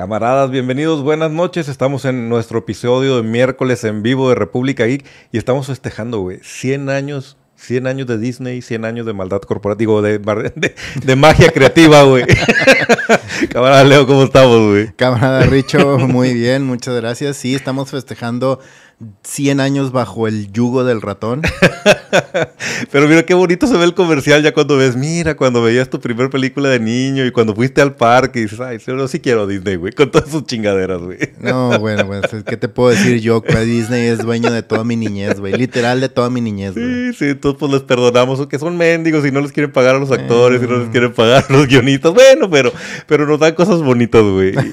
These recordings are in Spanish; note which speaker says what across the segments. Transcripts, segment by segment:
Speaker 1: Camaradas, bienvenidos, buenas noches. Estamos en nuestro episodio de miércoles en vivo de República Geek y estamos festejando, güey, 100 años 100 años de Disney, 100 años de maldad corporativa, de, de, de magia creativa, güey. Camarada Leo, ¿cómo estamos, güey?
Speaker 2: Camarada Richo, muy bien, muchas gracias. Sí, estamos festejando 100 años bajo el yugo del ratón.
Speaker 1: Pero mira qué bonito se ve el comercial ya cuando ves, mira, cuando veías tu primera película de niño y cuando fuiste al parque y dices, ay, yo sí quiero Disney, güey, con todas sus chingaderas, güey.
Speaker 2: No, bueno, pues, ¿qué te puedo decir yo? Que Disney es dueño de toda mi niñez, güey, literal de toda mi niñez,
Speaker 1: güey. Sí, sí, todos pues les perdonamos, que son mendigos y no les quieren pagar a los actores y no les quieren pagar a los guionistas. Bueno, pero, pero nos dan cosas bonitas, güey.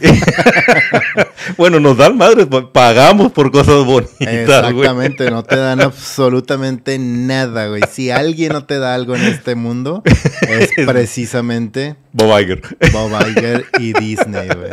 Speaker 1: bueno, nos dan madres, pagamos por cosas bonitas.
Speaker 2: Exactamente, no te dan absolutamente nada, güey. Si alguien no te da algo en este mundo, es precisamente
Speaker 1: Bob Iger.
Speaker 2: Bob Iger y Disney, güey.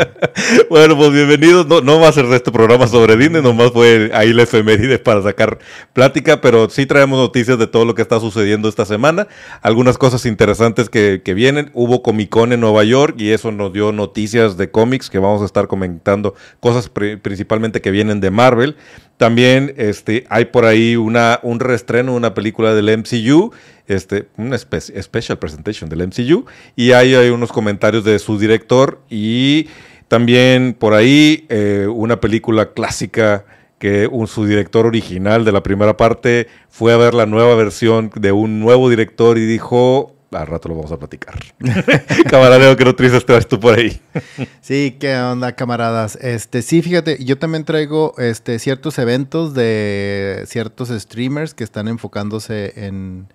Speaker 1: Bueno, pues bienvenidos. No, no va a ser este programa sobre Disney, nomás fue ahí la efeméride para sacar plática, pero sí traemos noticias de todo lo que está sucediendo esta semana. Algunas cosas interesantes que, que vienen. Hubo Comic Con en Nueva York y eso nos dio noticias de cómics que vamos a estar comentando, cosas principalmente que vienen de Marvel. También este, hay por ahí una, un reestreno, una película del MCU, este, una special presentation del MCU, y ahí hay unos comentarios de su director y también por ahí eh, una película clásica que su director original de la primera parte fue a ver la nueva versión de un nuevo director y dijo, al rato lo vamos a platicar. Camaradeo, ¿qué noticias traes tú por ahí?
Speaker 2: sí, ¿qué onda, camaradas? Este, sí, fíjate, yo también traigo este, ciertos eventos de ciertos streamers que están enfocándose en,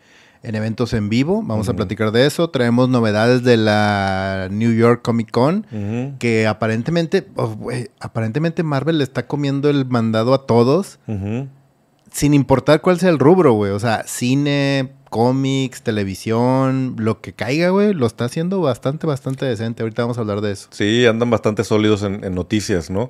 Speaker 2: eventos en vivo. Vamos a platicar de eso. Traemos novedades de la New York Comic Con, que aparentemente, oh, aparentemente Marvel le está comiendo el mandado a todos. Sin importar cuál sea el rubro, güey. O sea, cine, cómics, televisión, lo que caiga, güey, lo está haciendo bastante, bastante decente. Ahorita vamos a hablar de eso.
Speaker 1: Sí, andan bastante sólidos en, noticias, ¿no?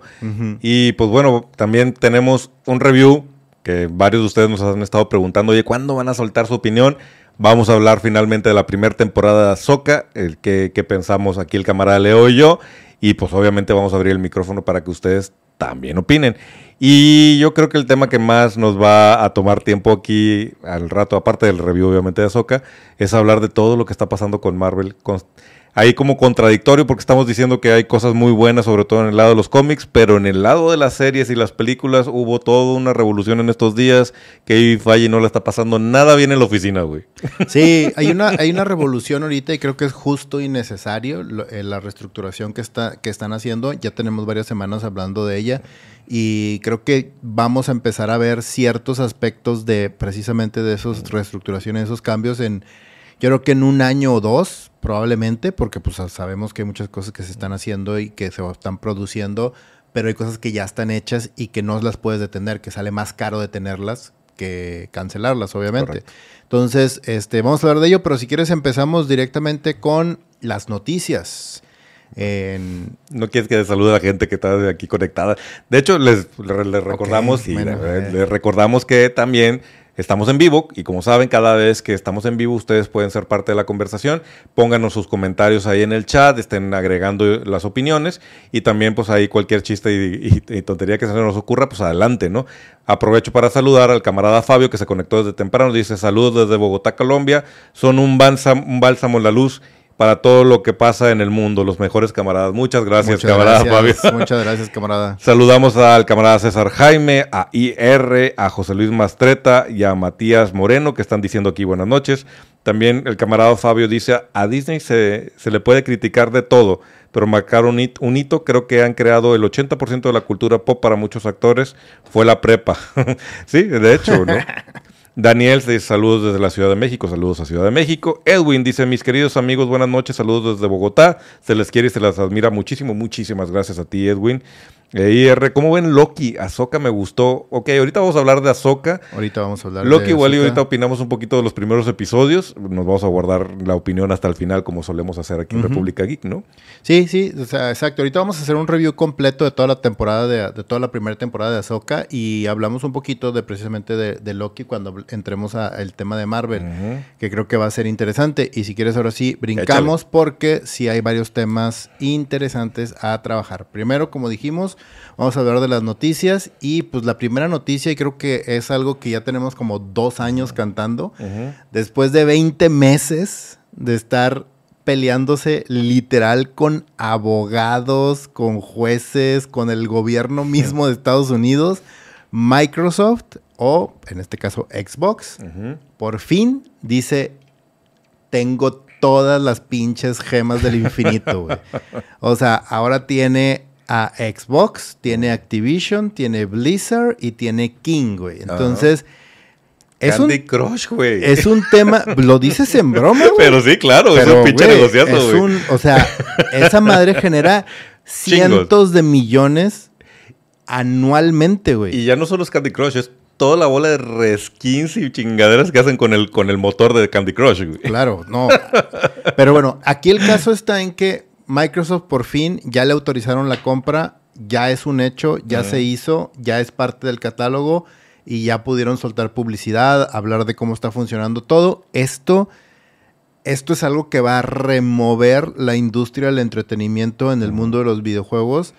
Speaker 1: Y pues bueno, también tenemos un review que varios de ustedes nos han estado preguntando, oye, ¿cuándo van a soltar su opinión? Vamos a hablar finalmente de la primera temporada de Soca, el que, pensamos aquí el camarada Leo y yo. Y pues obviamente vamos a abrir el micrófono para que ustedes también opinen. Y yo creo que el tema que más nos va a tomar tiempo aquí al rato, aparte del review obviamente de Ahsoka, es hablar de todo lo que está pasando con Marvel. Ahí como contradictorio porque estamos diciendo que hay cosas muy buenas, sobre todo en el lado de los cómics, pero en el lado de las series y las películas hubo toda una revolución en estos días que Falle no le está pasando nada bien en la oficina, güey.
Speaker 2: Sí, hay una, hay una revolución ahorita y creo que es justo y necesario eh, la reestructuración que, está, que están haciendo. Ya tenemos varias semanas hablando de ella y creo que vamos a empezar a ver ciertos aspectos de precisamente de esas reestructuraciones, esos cambios en, yo creo que en un año o dos probablemente, porque pues sabemos que hay muchas cosas que se están haciendo y que se están produciendo, pero hay cosas que ya están hechas y que no las puedes detener, que sale más caro detenerlas que cancelarlas, obviamente. Entonces, este, vamos a hablar de ello, pero si quieres empezamos directamente con las noticias.
Speaker 1: No quieres que le salude a la gente que está aquí conectada. De hecho, les, recordamos y eh. les recordamos que también estamos en vivo y como saben, cada vez que estamos en vivo ustedes pueden ser parte de la conversación. Pónganos sus comentarios ahí en el chat, estén agregando las opiniones y también pues ahí cualquier chiste y, tontería que se nos ocurra, pues adelante, ¿no? Aprovecho para saludar al camarada Fabio que se conectó desde temprano. Dice saludos desde Bogotá, Colombia. Son un bálsamo, un bálsamo en la luz para todo lo que pasa en el mundo, los mejores camaradas. Muchas gracias, camarada Fabio.
Speaker 2: Muchas gracias, camarada.
Speaker 1: Saludamos al camarada César Jaime, a IR, a José Luis Mastreta y a Matías Moreno, que están diciendo aquí buenas noches. También el camarada Fabio dice, a Disney se, se le puede criticar de todo, pero marcar un, hito, creo que han creado el 80% de la cultura pop para muchos actores, fue la prepa. sí, de hecho, ¿no? Daniel dice saludos desde la Ciudad de México, saludos a Ciudad de México. Edwin dice, mis queridos amigos, buenas noches, saludos desde Bogotá. Se les quiere y se les admira muchísimo, muchísimas gracias a ti, Edwin. Eh, IR, ¿cómo ven Loki? Ahsoka me gustó. Ok, ahorita vamos a hablar de Ahsoka.
Speaker 2: Ahorita vamos a hablar
Speaker 1: Loki
Speaker 2: de
Speaker 1: igual y ahorita opinamos un poquito de los primeros episodios. Nos vamos a guardar la opinión hasta el final como solemos hacer aquí en. República Geek, ¿no?
Speaker 2: Sí, sí, o sea, exacto. Ahorita vamos a hacer un review completo de toda la temporada, de, de toda la primera temporada de Ahsoka y hablamos un poquito de precisamente de, de Loki cuando entremos al tema de Marvel, que creo que va a ser interesante. Y si quieres ahora sí, brincamos porque sí hay varios temas interesantes a trabajar. Primero, como dijimos, vamos a hablar de las noticias y pues la primera noticia y creo que es algo que ya tenemos como dos años cantando. Después de 20 meses de estar peleándose literal con abogados, con jueces, con el gobierno mismo de Estados Unidos, Microsoft o en este caso Xbox, por fin dice, tengo todas las pinches gemas del infinito, güey. O sea, ahora tiene a Xbox, tiene Activision, tiene Blizzard y tiene King, güey. Entonces, es un
Speaker 1: Candy Crush, güey.
Speaker 2: es un tema, lo dices en broma, güey.
Speaker 1: Pero sí, claro, es un pinche
Speaker 2: güey,
Speaker 1: negociazo,
Speaker 2: es
Speaker 1: güey.
Speaker 2: un- o sea, esa madre genera cientos de millones anualmente, güey.
Speaker 1: Y ya no solo es Candy Crush, es toda la bola de reskins y chingaderas que hacen con el, con el motor de Candy Crush, güey.
Speaker 2: Claro, no. Pero bueno, aquí el caso está en que Microsoft por fin ya le autorizaron la compra, ya es un hecho, ya se hizo, ya es parte del catálogo y ya pudieron soltar publicidad, hablar de cómo está funcionando todo. Esto, esto es algo que va a remover la industria del entretenimiento en el mundo de los videojuegos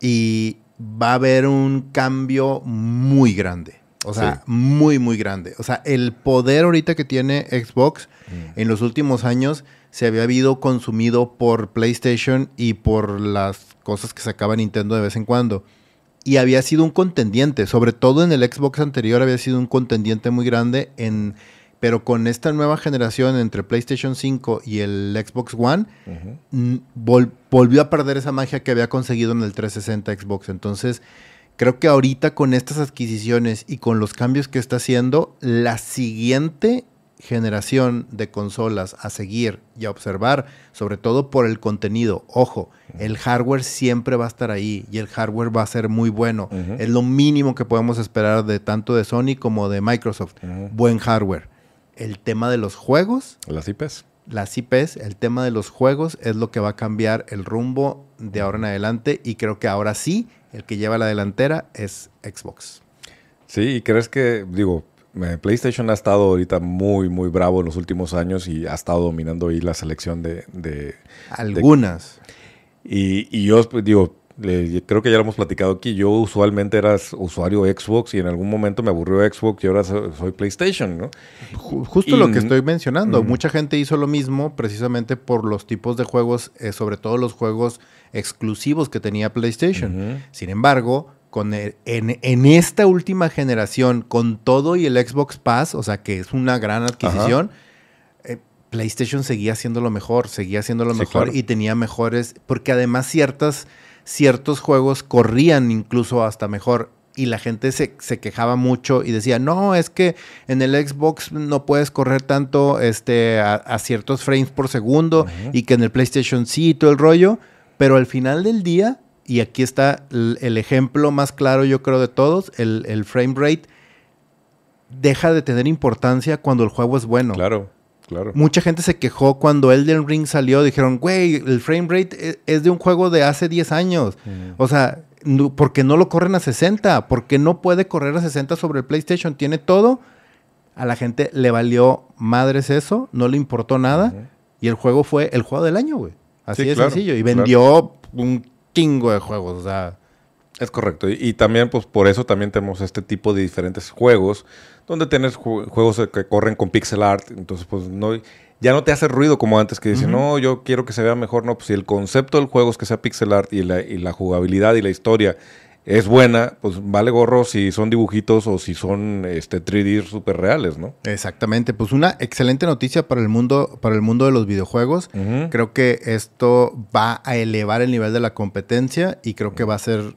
Speaker 2: y va a haber un cambio muy grande. O sea,
Speaker 1: Sí.
Speaker 2: muy, muy grande. O sea, el poder ahorita que tiene Xbox en los últimos años se había habido consumido por PlayStation y por las cosas que sacaba Nintendo de vez en cuando. Y había sido un contendiente, sobre todo en el Xbox anterior había sido un contendiente muy grande, en, pero con esta nueva generación entre PlayStation 5 y el Xbox One, vol- volvió a perder esa magia que había conseguido en el 360 Xbox. Entonces, creo que ahorita con estas adquisiciones y con los cambios que está haciendo, la siguiente generación de consolas a seguir y a observar, sobre todo por el contenido. Ojo, el hardware siempre va a estar ahí y el hardware va a ser muy bueno. Es lo mínimo que podemos esperar de tanto de Sony como de Microsoft. Buen hardware. El tema de los juegos
Speaker 1: Las IPs.
Speaker 2: las IPs, el tema de los juegos es lo que va a cambiar el rumbo de ahora en adelante y creo que ahora sí el que lleva la delantera es Xbox.
Speaker 1: Sí, ¿y crees que, digo, PlayStation ha estado ahorita muy, muy bravo en los últimos años y ha estado dominando ahí la selección de... de-
Speaker 2: Algunas.
Speaker 1: y, y yo, pues, digo, le- creo que ya lo hemos platicado aquí, yo usualmente era usuario Xbox y en algún momento me aburrió Xbox y ahora so- soy PlayStation, ¿no?
Speaker 2: Ju- justo
Speaker 1: Y-
Speaker 2: lo que estoy mencionando. Mucha gente hizo lo mismo precisamente por los tipos de juegos, eh, sobre todo los juegos exclusivos que tenía PlayStation. Sin embargo, con el- en, en esta última generación, con todo y el Xbox Pass, o sea que es una gran adquisición, eh, PlayStation seguía siendo lo mejor, seguía siendo lo
Speaker 1: Sí,
Speaker 2: mejor
Speaker 1: claro.
Speaker 2: y tenía mejores, porque además ciertas, ciertos juegos corrían incluso hasta mejor. Y la gente se, se quejaba mucho y decía, no, es que en el Xbox no puedes correr tanto este, a, a ciertos frames por segundo y que en el PlayStation sí y todo el rollo. Pero al final del día, y aquí está el, el ejemplo más claro yo creo de todos, el, el frame rate deja de tener importancia cuando el juego es bueno.
Speaker 1: Claro, claro.
Speaker 2: Mucha gente se quejó cuando Elden Ring salió, dijeron, güey, el frame rate e- es de un juego de hace 10 años. O sea, no- ¿por qué no lo corren a 60? ¿Por qué no puede correr a 60 sobre el PlayStation? Tiene todo. A la gente le valió madres eso, no le importó nada. Y el juego fue el juego del año, güey. Así
Speaker 1: Sí,
Speaker 2: de
Speaker 1: claro,
Speaker 2: sencillo. Y
Speaker 1: claro.
Speaker 2: vendió un chingo de juegos. O sea,
Speaker 1: Es correcto. Y, y también, pues por eso también tenemos este tipo de diferentes juegos, donde tienes ju- juegos que corren con pixel art. Entonces, pues no, ya no te hace ruido como antes que dicen,
Speaker 2: Ujú.
Speaker 1: no, yo quiero que se vea mejor. No, pues si el concepto del juego es que sea pixel art y la, y la jugabilidad y la historia es buena, pues vale gorro si son dibujitos o si son este 3D súper reales, ¿no?
Speaker 2: exactamente. Pues una excelente noticia para el mundo, para el mundo de los videojuegos. Creo que esto va a elevar el nivel de la competencia y creo que va a ser,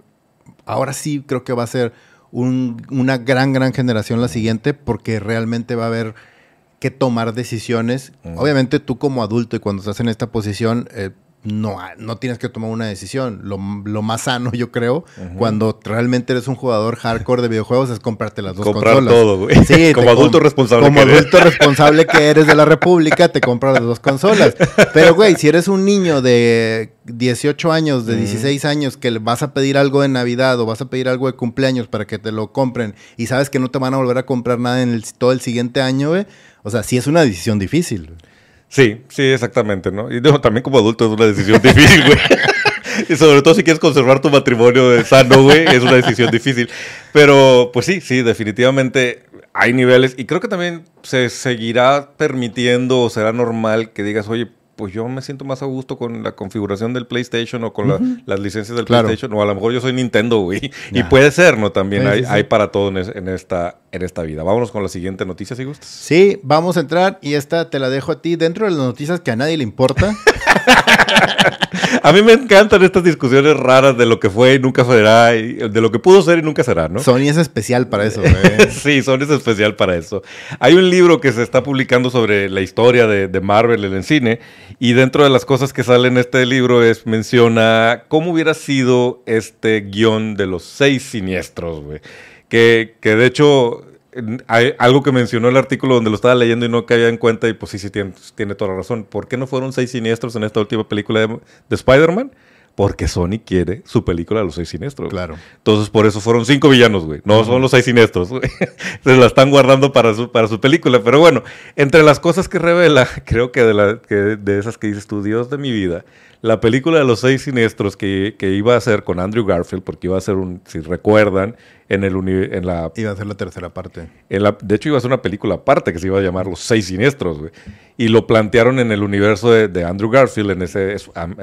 Speaker 2: ahora sí creo que va a ser un- una gran, gran generación la siguiente porque realmente va a haber que tomar decisiones. Obviamente tú como adulto y cuando estás en esta posición, eh, no, no tienes que tomar una decisión. Lo, lo más sano, yo creo, cuando realmente eres un jugador hardcore de videojuegos, es comprarte las dos
Speaker 1: Comprar
Speaker 2: consolas.
Speaker 1: todo, güey.
Speaker 2: Sí,
Speaker 1: Como adulto
Speaker 2: com-
Speaker 1: responsable
Speaker 2: Como
Speaker 1: que eres.
Speaker 2: adulto responsable que eres de la República, te compras las dos consolas. Pero, güey, si eres un niño de 18 años, de 16 años, que le vas a pedir algo de Navidad o vas a pedir algo de cumpleaños para que te lo compren y sabes que no te van a volver a comprar nada en el- todo el siguiente año, güey. O sea, sí es una decisión difícil.
Speaker 1: Sí, sí, exactamente, ¿no? Y también como adulto es una decisión difícil, güey. Y sobre todo si quieres conservar tu matrimonio sano, güey, es una decisión difícil. Pero, pues sí, sí, definitivamente hay niveles. Y creo que también se seguirá permitiendo o será normal que digas, oye, pues yo me siento más a gusto con la configuración del PlayStation o con la- las licencias del
Speaker 2: Claro.
Speaker 1: PlayStation. O a lo mejor yo soy Nintendo, güey. Y puede ser, ¿no? También
Speaker 2: Sí,
Speaker 1: hay,
Speaker 2: sí,
Speaker 1: hay para todo en, es- en esta, en esta vida. Vámonos con la siguiente noticia, si gustas.
Speaker 2: Sí, vamos a entrar y esta te la dejo a ti dentro de las noticias que a nadie le importa.
Speaker 1: A mí me encantan estas discusiones raras de lo que fue y nunca será, y de lo que pudo ser y nunca será, ¿no?
Speaker 2: Sony es especial para eso, güey.
Speaker 1: sí, Sony es especial para eso. Hay un libro que se está publicando sobre la historia de, de Marvel en el cine y dentro de las cosas que salen en este libro es menciona cómo hubiera sido este guion de los seis siniestros, güey. Que, que de hecho hay algo que mencionó el artículo donde lo estaba leyendo y no caía en cuenta y pues sí, sí tiene, tiene toda la razón. ¿Por qué no fueron seis siniestros en esta última película de, de Spider-Man? Porque Sony quiere su película de los seis siniestros.
Speaker 2: Claro.
Speaker 1: Entonces, por eso fueron cinco villanos, güey. No son los seis siniestros, güey. Se la están guardando para su, para su película. Pero bueno, entre las cosas que revela, creo que de, la, que de esas que dices tú, Dios de mi vida, la película de los seis siniestros que, que iba a hacer con Andrew Garfield, porque iba a ser un, si recuerdan, en, el en la
Speaker 2: Iba a ser la tercera parte.
Speaker 1: en la- de hecho, iba a ser una película aparte que se iba a llamar Los Seis Siniestros, güey. Y lo plantearon en el universo de, de Andrew Garfield, en ese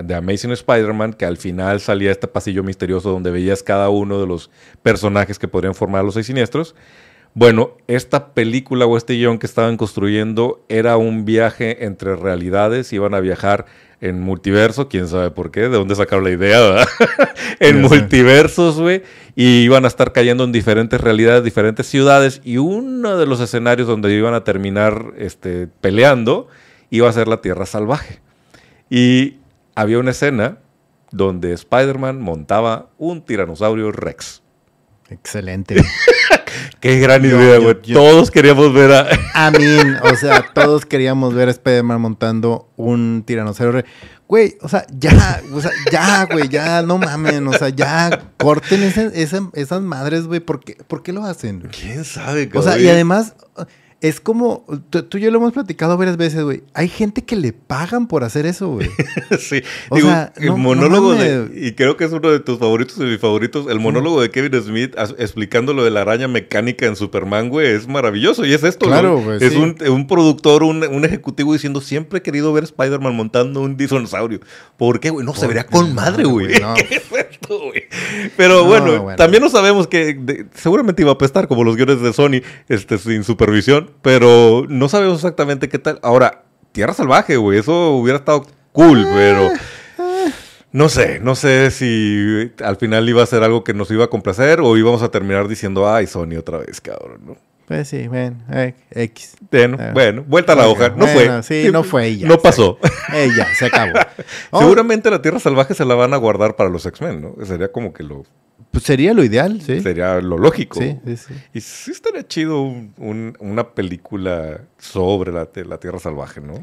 Speaker 1: de Amazing Spider-Man, que al final salía este pasillo misterioso donde veías cada uno de los personajes que podrían formar a los Seis Siniestros. Bueno, esta película o este guion que estaban construyendo era un viaje entre realidades, iban a viajar en multiverso, quién sabe por qué, de dónde sacaron la idea, ¿verdad? en
Speaker 2: sé.
Speaker 1: multiversos, güey, y iban a estar cayendo en diferentes realidades, diferentes ciudades, y uno de los escenarios donde iban a terminar este, peleando iba a ser la Tierra Salvaje. Y había una escena donde Spider-Man montaba un tiranosaurio Rex.
Speaker 2: Excelente.
Speaker 1: Qué gran
Speaker 2: Yo-
Speaker 1: idea, güey. Todos queríamos ver a...
Speaker 2: I mean, o sea, todos queríamos ver a Spider-Man montando un tiranosaurio. re- Güey, o sea, ya, o sea, ya, güey, ya, no mamen, o sea, ya, corten ese- esa- esas madres, güey, ¿por qué, ¿por qué lo hacen?
Speaker 1: ¿Quién sabe?
Speaker 2: O sea, y
Speaker 1: cabrón?
Speaker 2: además, es como, tú, y yo lo hemos platicado varias veces, güey, hay gente que le pagan por hacer eso, güey.
Speaker 1: sí.
Speaker 2: O
Speaker 1: Digo,
Speaker 2: sea,
Speaker 1: el
Speaker 2: no- no
Speaker 1: monólogo de... Y creo que es uno de tus favoritos y mis favoritos. El monólogo de Kevin Smith as- explicando lo de la araña mecánica en Superman, güey, es maravilloso. Y es esto,
Speaker 2: Claro, güey,
Speaker 1: Es
Speaker 2: sí.
Speaker 1: un, un productor, un, un ejecutivo diciendo, siempre he querido ver Spider-Man montando un dinosaurio. ¿Por qué, güey? No, se
Speaker 2: ¿Por
Speaker 1: vería con madre, güey.
Speaker 2: no.
Speaker 1: ¿Qué es esto, güey? Pero
Speaker 2: No,
Speaker 1: bueno,
Speaker 2: bueno.
Speaker 1: también no sabemos que... de- seguramente iba a apestar como los guiones de Sony, este, sin supervisión. Pero no sabemos exactamente qué tal. Ahora, Tierra Salvaje, güey. Eso hubiera estado cool, pero... No sé, no sé si al final iba a ser algo que nos iba a complacer o íbamos a terminar diciendo, ay, Sony otra vez, cabrón, ¿no?
Speaker 2: Pues sí, ven, eh, X.
Speaker 1: Bueno,
Speaker 2: Eh,
Speaker 1: bueno, vuelta a la
Speaker 2: bueno,
Speaker 1: hoja. No
Speaker 2: bueno,
Speaker 1: fue.
Speaker 2: sí, no fue ya,
Speaker 1: No pasó.
Speaker 2: Eh, ya, se acabó. Oh,
Speaker 1: Seguramente la Tierra Salvaje se la van a guardar para los X-Men, ¿no? Sería como que lo
Speaker 2: Pues sería lo ideal, sí.
Speaker 1: sería lo lógico.
Speaker 2: Sí, sí, sí.
Speaker 1: Y sí estaría chido un- un- una película sobre la, la Tierra Salvaje, ¿no?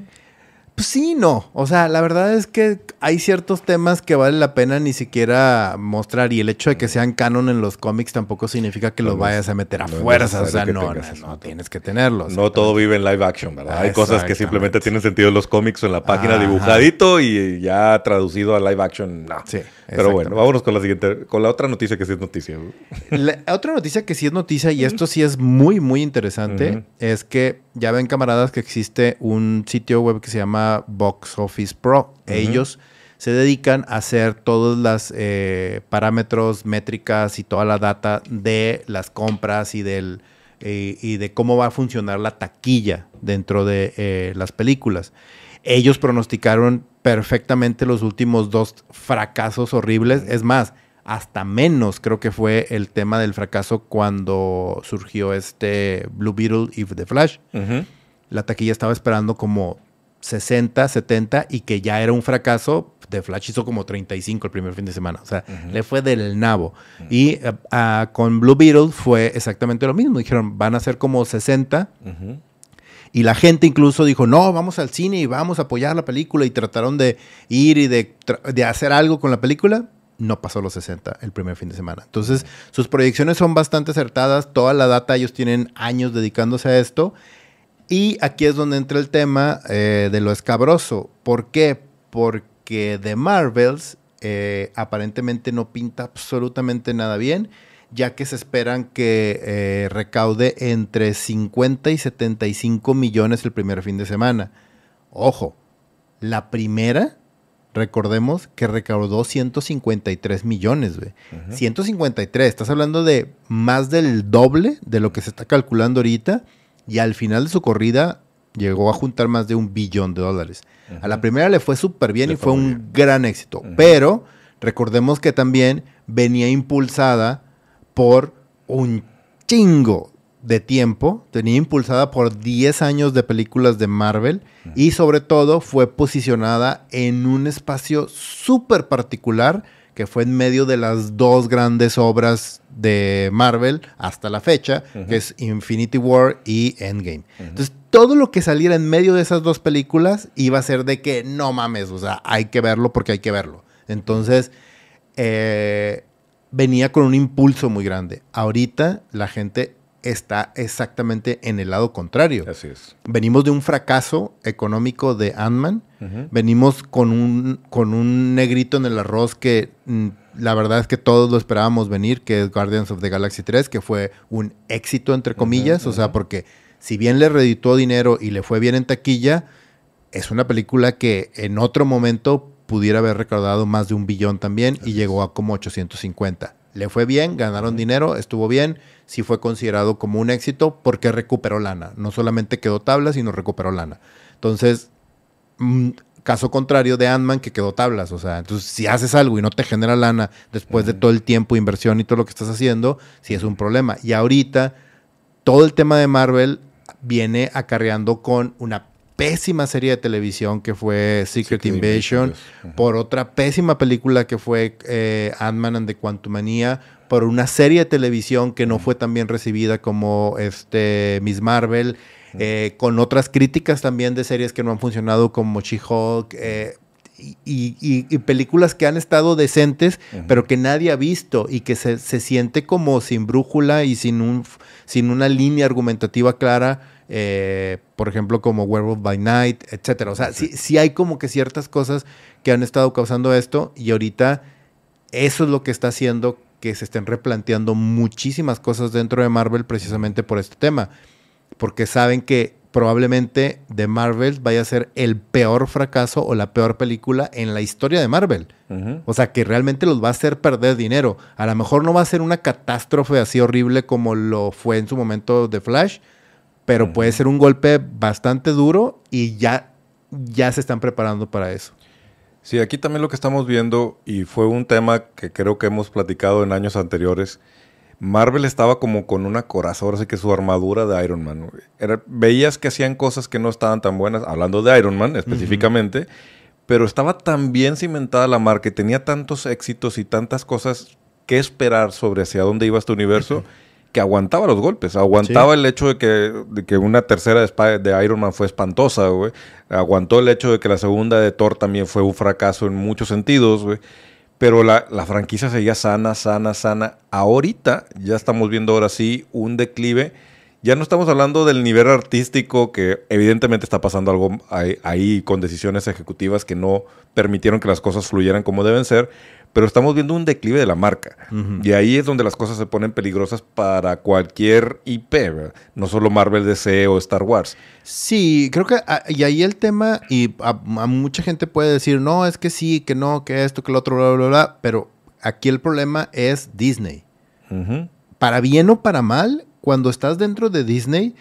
Speaker 2: Pues sí, no. O sea, la verdad es que hay ciertos temas que vale la pena ni siquiera mostrar. Y el hecho de que sean canon en los cómics tampoco significa que
Speaker 1: No
Speaker 2: los vayas a meter a
Speaker 1: no
Speaker 2: fuerzas. O sea, no, no, no tienes que tenerlos.
Speaker 1: No todo vive en live action, ¿verdad? Hay cosas que simplemente tienen sentido en los cómics o en la página
Speaker 2: Ajá.
Speaker 1: dibujadito y ya traducido a live action, no.
Speaker 2: Sí,
Speaker 1: Pero bueno, vámonos con la siguiente, con la otra noticia que sí es noticia.
Speaker 2: La otra noticia que sí es noticia, y esto sí es muy, muy interesante, es que ya ven, camaradas, que existe un sitio web que se llama Box Office Pro. Ellos se dedican a hacer todos los parámetros, métricas y toda la data de las compras y del eh, y de cómo va a funcionar la taquilla dentro de eh, las películas. Ellos pronosticaron perfectamente los últimos dos fracasos horribles. Es más, hasta menos creo que fue el tema del fracaso cuando surgió este Blue Beetle y The Flash. La taquilla estaba esperando como 60, 70 y que ya era un fracaso, The Flash hizo como 35 el primer fin de semana. O sea, le fue del nabo. Y uh, con Blue Beetle fue exactamente lo mismo. Dijeron, van a ser como 60. Y la gente incluso dijo, no, vamos al cine y vamos a apoyar la película. Y trataron de ir y de, de hacer algo con la película. No pasó los 60 el primer fin de semana. Entonces, sus proyecciones son bastante acertadas. Toda la data, ellos tienen años dedicándose a esto. Y aquí es donde entra el tema eh, de lo escabroso. ¿Por qué? Porque The Marvels eh, aparentemente no pinta absolutamente nada bien, ya que se esperan que eh, recaude entre 50 y 75 millones el primer fin de semana. Ojo, la primera, recordemos que recaudó 153 millones, güey. 153, estás hablando de más del doble de lo que se está calculando ahorita y al final de su corrida llegó a juntar más de un billón de dólares. A la primera le fue súper bien y fue, un gran éxito, pero recordemos que también venía impulsada por un chingo de tiempo, tenía impulsada por 10 años de películas de Marvel y sobre todo fue posicionada en un espacio súper particular que fue en medio de las dos grandes obras de Marvel hasta la fecha, que es Infinity War y Endgame. Entonces, todo lo que saliera en medio de esas dos películas iba a ser de que no mames, o sea, hay que verlo porque hay que verlo. Entonces, eh, venía con un impulso muy grande. Ahorita la gente está exactamente en el lado contrario.
Speaker 1: Así es.
Speaker 2: Venimos de un fracaso económico de Ant-Man. Venimos con un, con un negrito en el arroz que mm, la verdad es que todos lo esperábamos venir, que es Guardians of the Galaxy 3, que fue un éxito, entre comillas. O sea, porque si bien le reditó dinero y le fue bien en taquilla, es una película que en otro momento pudiera haber recaudado más de un billón también y llegó a como 850. Le fue bien, ganaron dinero, estuvo bien, sí fue considerado como un éxito porque recuperó lana. No solamente quedó tabla, sino recuperó lana. Entonces, mm, caso contrario de Ant-Man que quedó tablas. O sea, entonces si haces algo y no te genera lana después de todo el tiempo, inversión y todo lo que estás haciendo, sí es un problema. Y ahorita, todo el tema de Marvel viene acarreando con una pésima serie de televisión que fue Secret, Invasion, por otra pésima película que fue eh, Ant-Man and the Quantumania, por una serie de televisión que no fue tan bien recibida como este Miss Marvel, eh, con otras críticas también de series que no han funcionado como She-Hulk. Eh, y, películas que han estado decentes, pero que nadie ha visto y que se, se, siente como sin brújula y sin, un, sin una línea argumentativa clara eh, por ejemplo, como Werewolf by Night, etcétera. O sea, sí, sí hay como que ciertas cosas que han estado causando esto y ahorita eso es lo que está haciendo que se estén replanteando muchísimas cosas dentro de Marvel precisamente por este tema. Porque saben que probablemente de Marvel vaya a ser el peor fracaso o la peor película en la historia de Marvel. O sea, que realmente los va a hacer perder dinero. A lo mejor no va a ser una catástrofe así horrible como lo fue en su momento de Flash, pero puede ser un golpe bastante duro y ya, ya se están preparando para eso.
Speaker 1: Sí, aquí también lo que estamos viendo, y fue un tema que creo que hemos platicado en años anteriores, Marvel estaba como con una corazón, así que su armadura de Iron Man. veías que hacían cosas que no estaban tan buenas, hablando de Iron Man específicamente, pero estaba tan bien cimentada la marca y tenía tantos éxitos y tantas cosas que esperar sobre hacia dónde iba este universo que aguantaba los golpes, aguantaba el hecho de que, de que una tercera de, de Iron Man fue espantosa, güey. Aguantó el hecho de que la segunda de Thor también fue un fracaso en muchos sentidos, güey. Pero la, la, franquicia seguía sana, sana, sana. Ahorita ya estamos viendo ahora sí un declive. Ya no estamos hablando del nivel artístico que evidentemente está pasando algo ahí, ahí con decisiones ejecutivas que no permitieron que las cosas fluyeran como deben ser pero estamos viendo un declive de la marca. Y ahí es donde las cosas se ponen peligrosas para cualquier IP, no solo Marvel, DC o Star Wars.
Speaker 2: Sí, creo que ah, y ahí el tema, y a, mucha gente puede decir, no, es que sí, que no, que esto, que lo otro, bla, bla, bla, pero aquí el problema es Disney. Para bien o para mal, cuando estás dentro de Disney,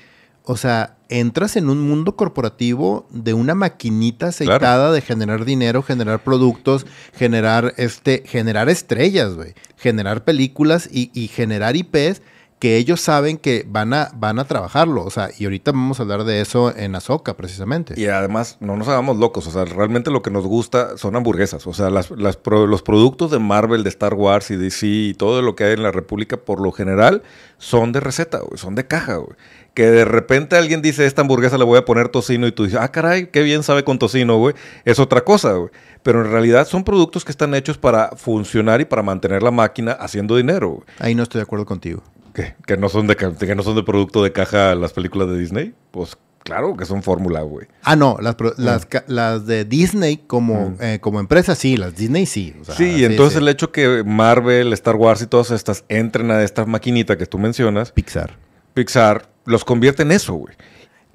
Speaker 2: o sea, entras en un mundo corporativo de una maquinita aceitada de generar dinero, generar productos, generar este, generar estrellas, güey, generar películas y, generar IPs. Que ellos saben que van a, van a trabajarlo. O sea, y ahorita vamos a hablar de eso en Azoka, precisamente.
Speaker 1: Y además, no nos hagamos locos. O sea, realmente lo que nos gusta son hamburguesas. O sea, las, las los productos de Marvel, de Star Wars y DC y todo lo que hay en la República, por lo general, son de receta, güey. Son de caja, güey. Que de repente alguien dice, esta hamburguesa le voy a poner tocino y tú dices, ah, caray, qué bien sabe con tocino, güey. Es otra cosa, güey. Pero en realidad son productos que están hechos para funcionar y para mantener la máquina haciendo dinero. Güey.
Speaker 2: Ahí no estoy de acuerdo contigo.
Speaker 1: ¿Que no son de que no son de producto de caja las películas de Disney? Pues claro que son fórmula, güey.
Speaker 2: Ah, no, las, mm. las, de Disney como, mm. eh, como empresa sí, las Disney sí.
Speaker 1: sí, entonces el hecho que Marvel, Star Wars y todas estas entren a esta maquinita que tú mencionas.
Speaker 2: Pixar.
Speaker 1: Pixar, los convierte en eso, güey.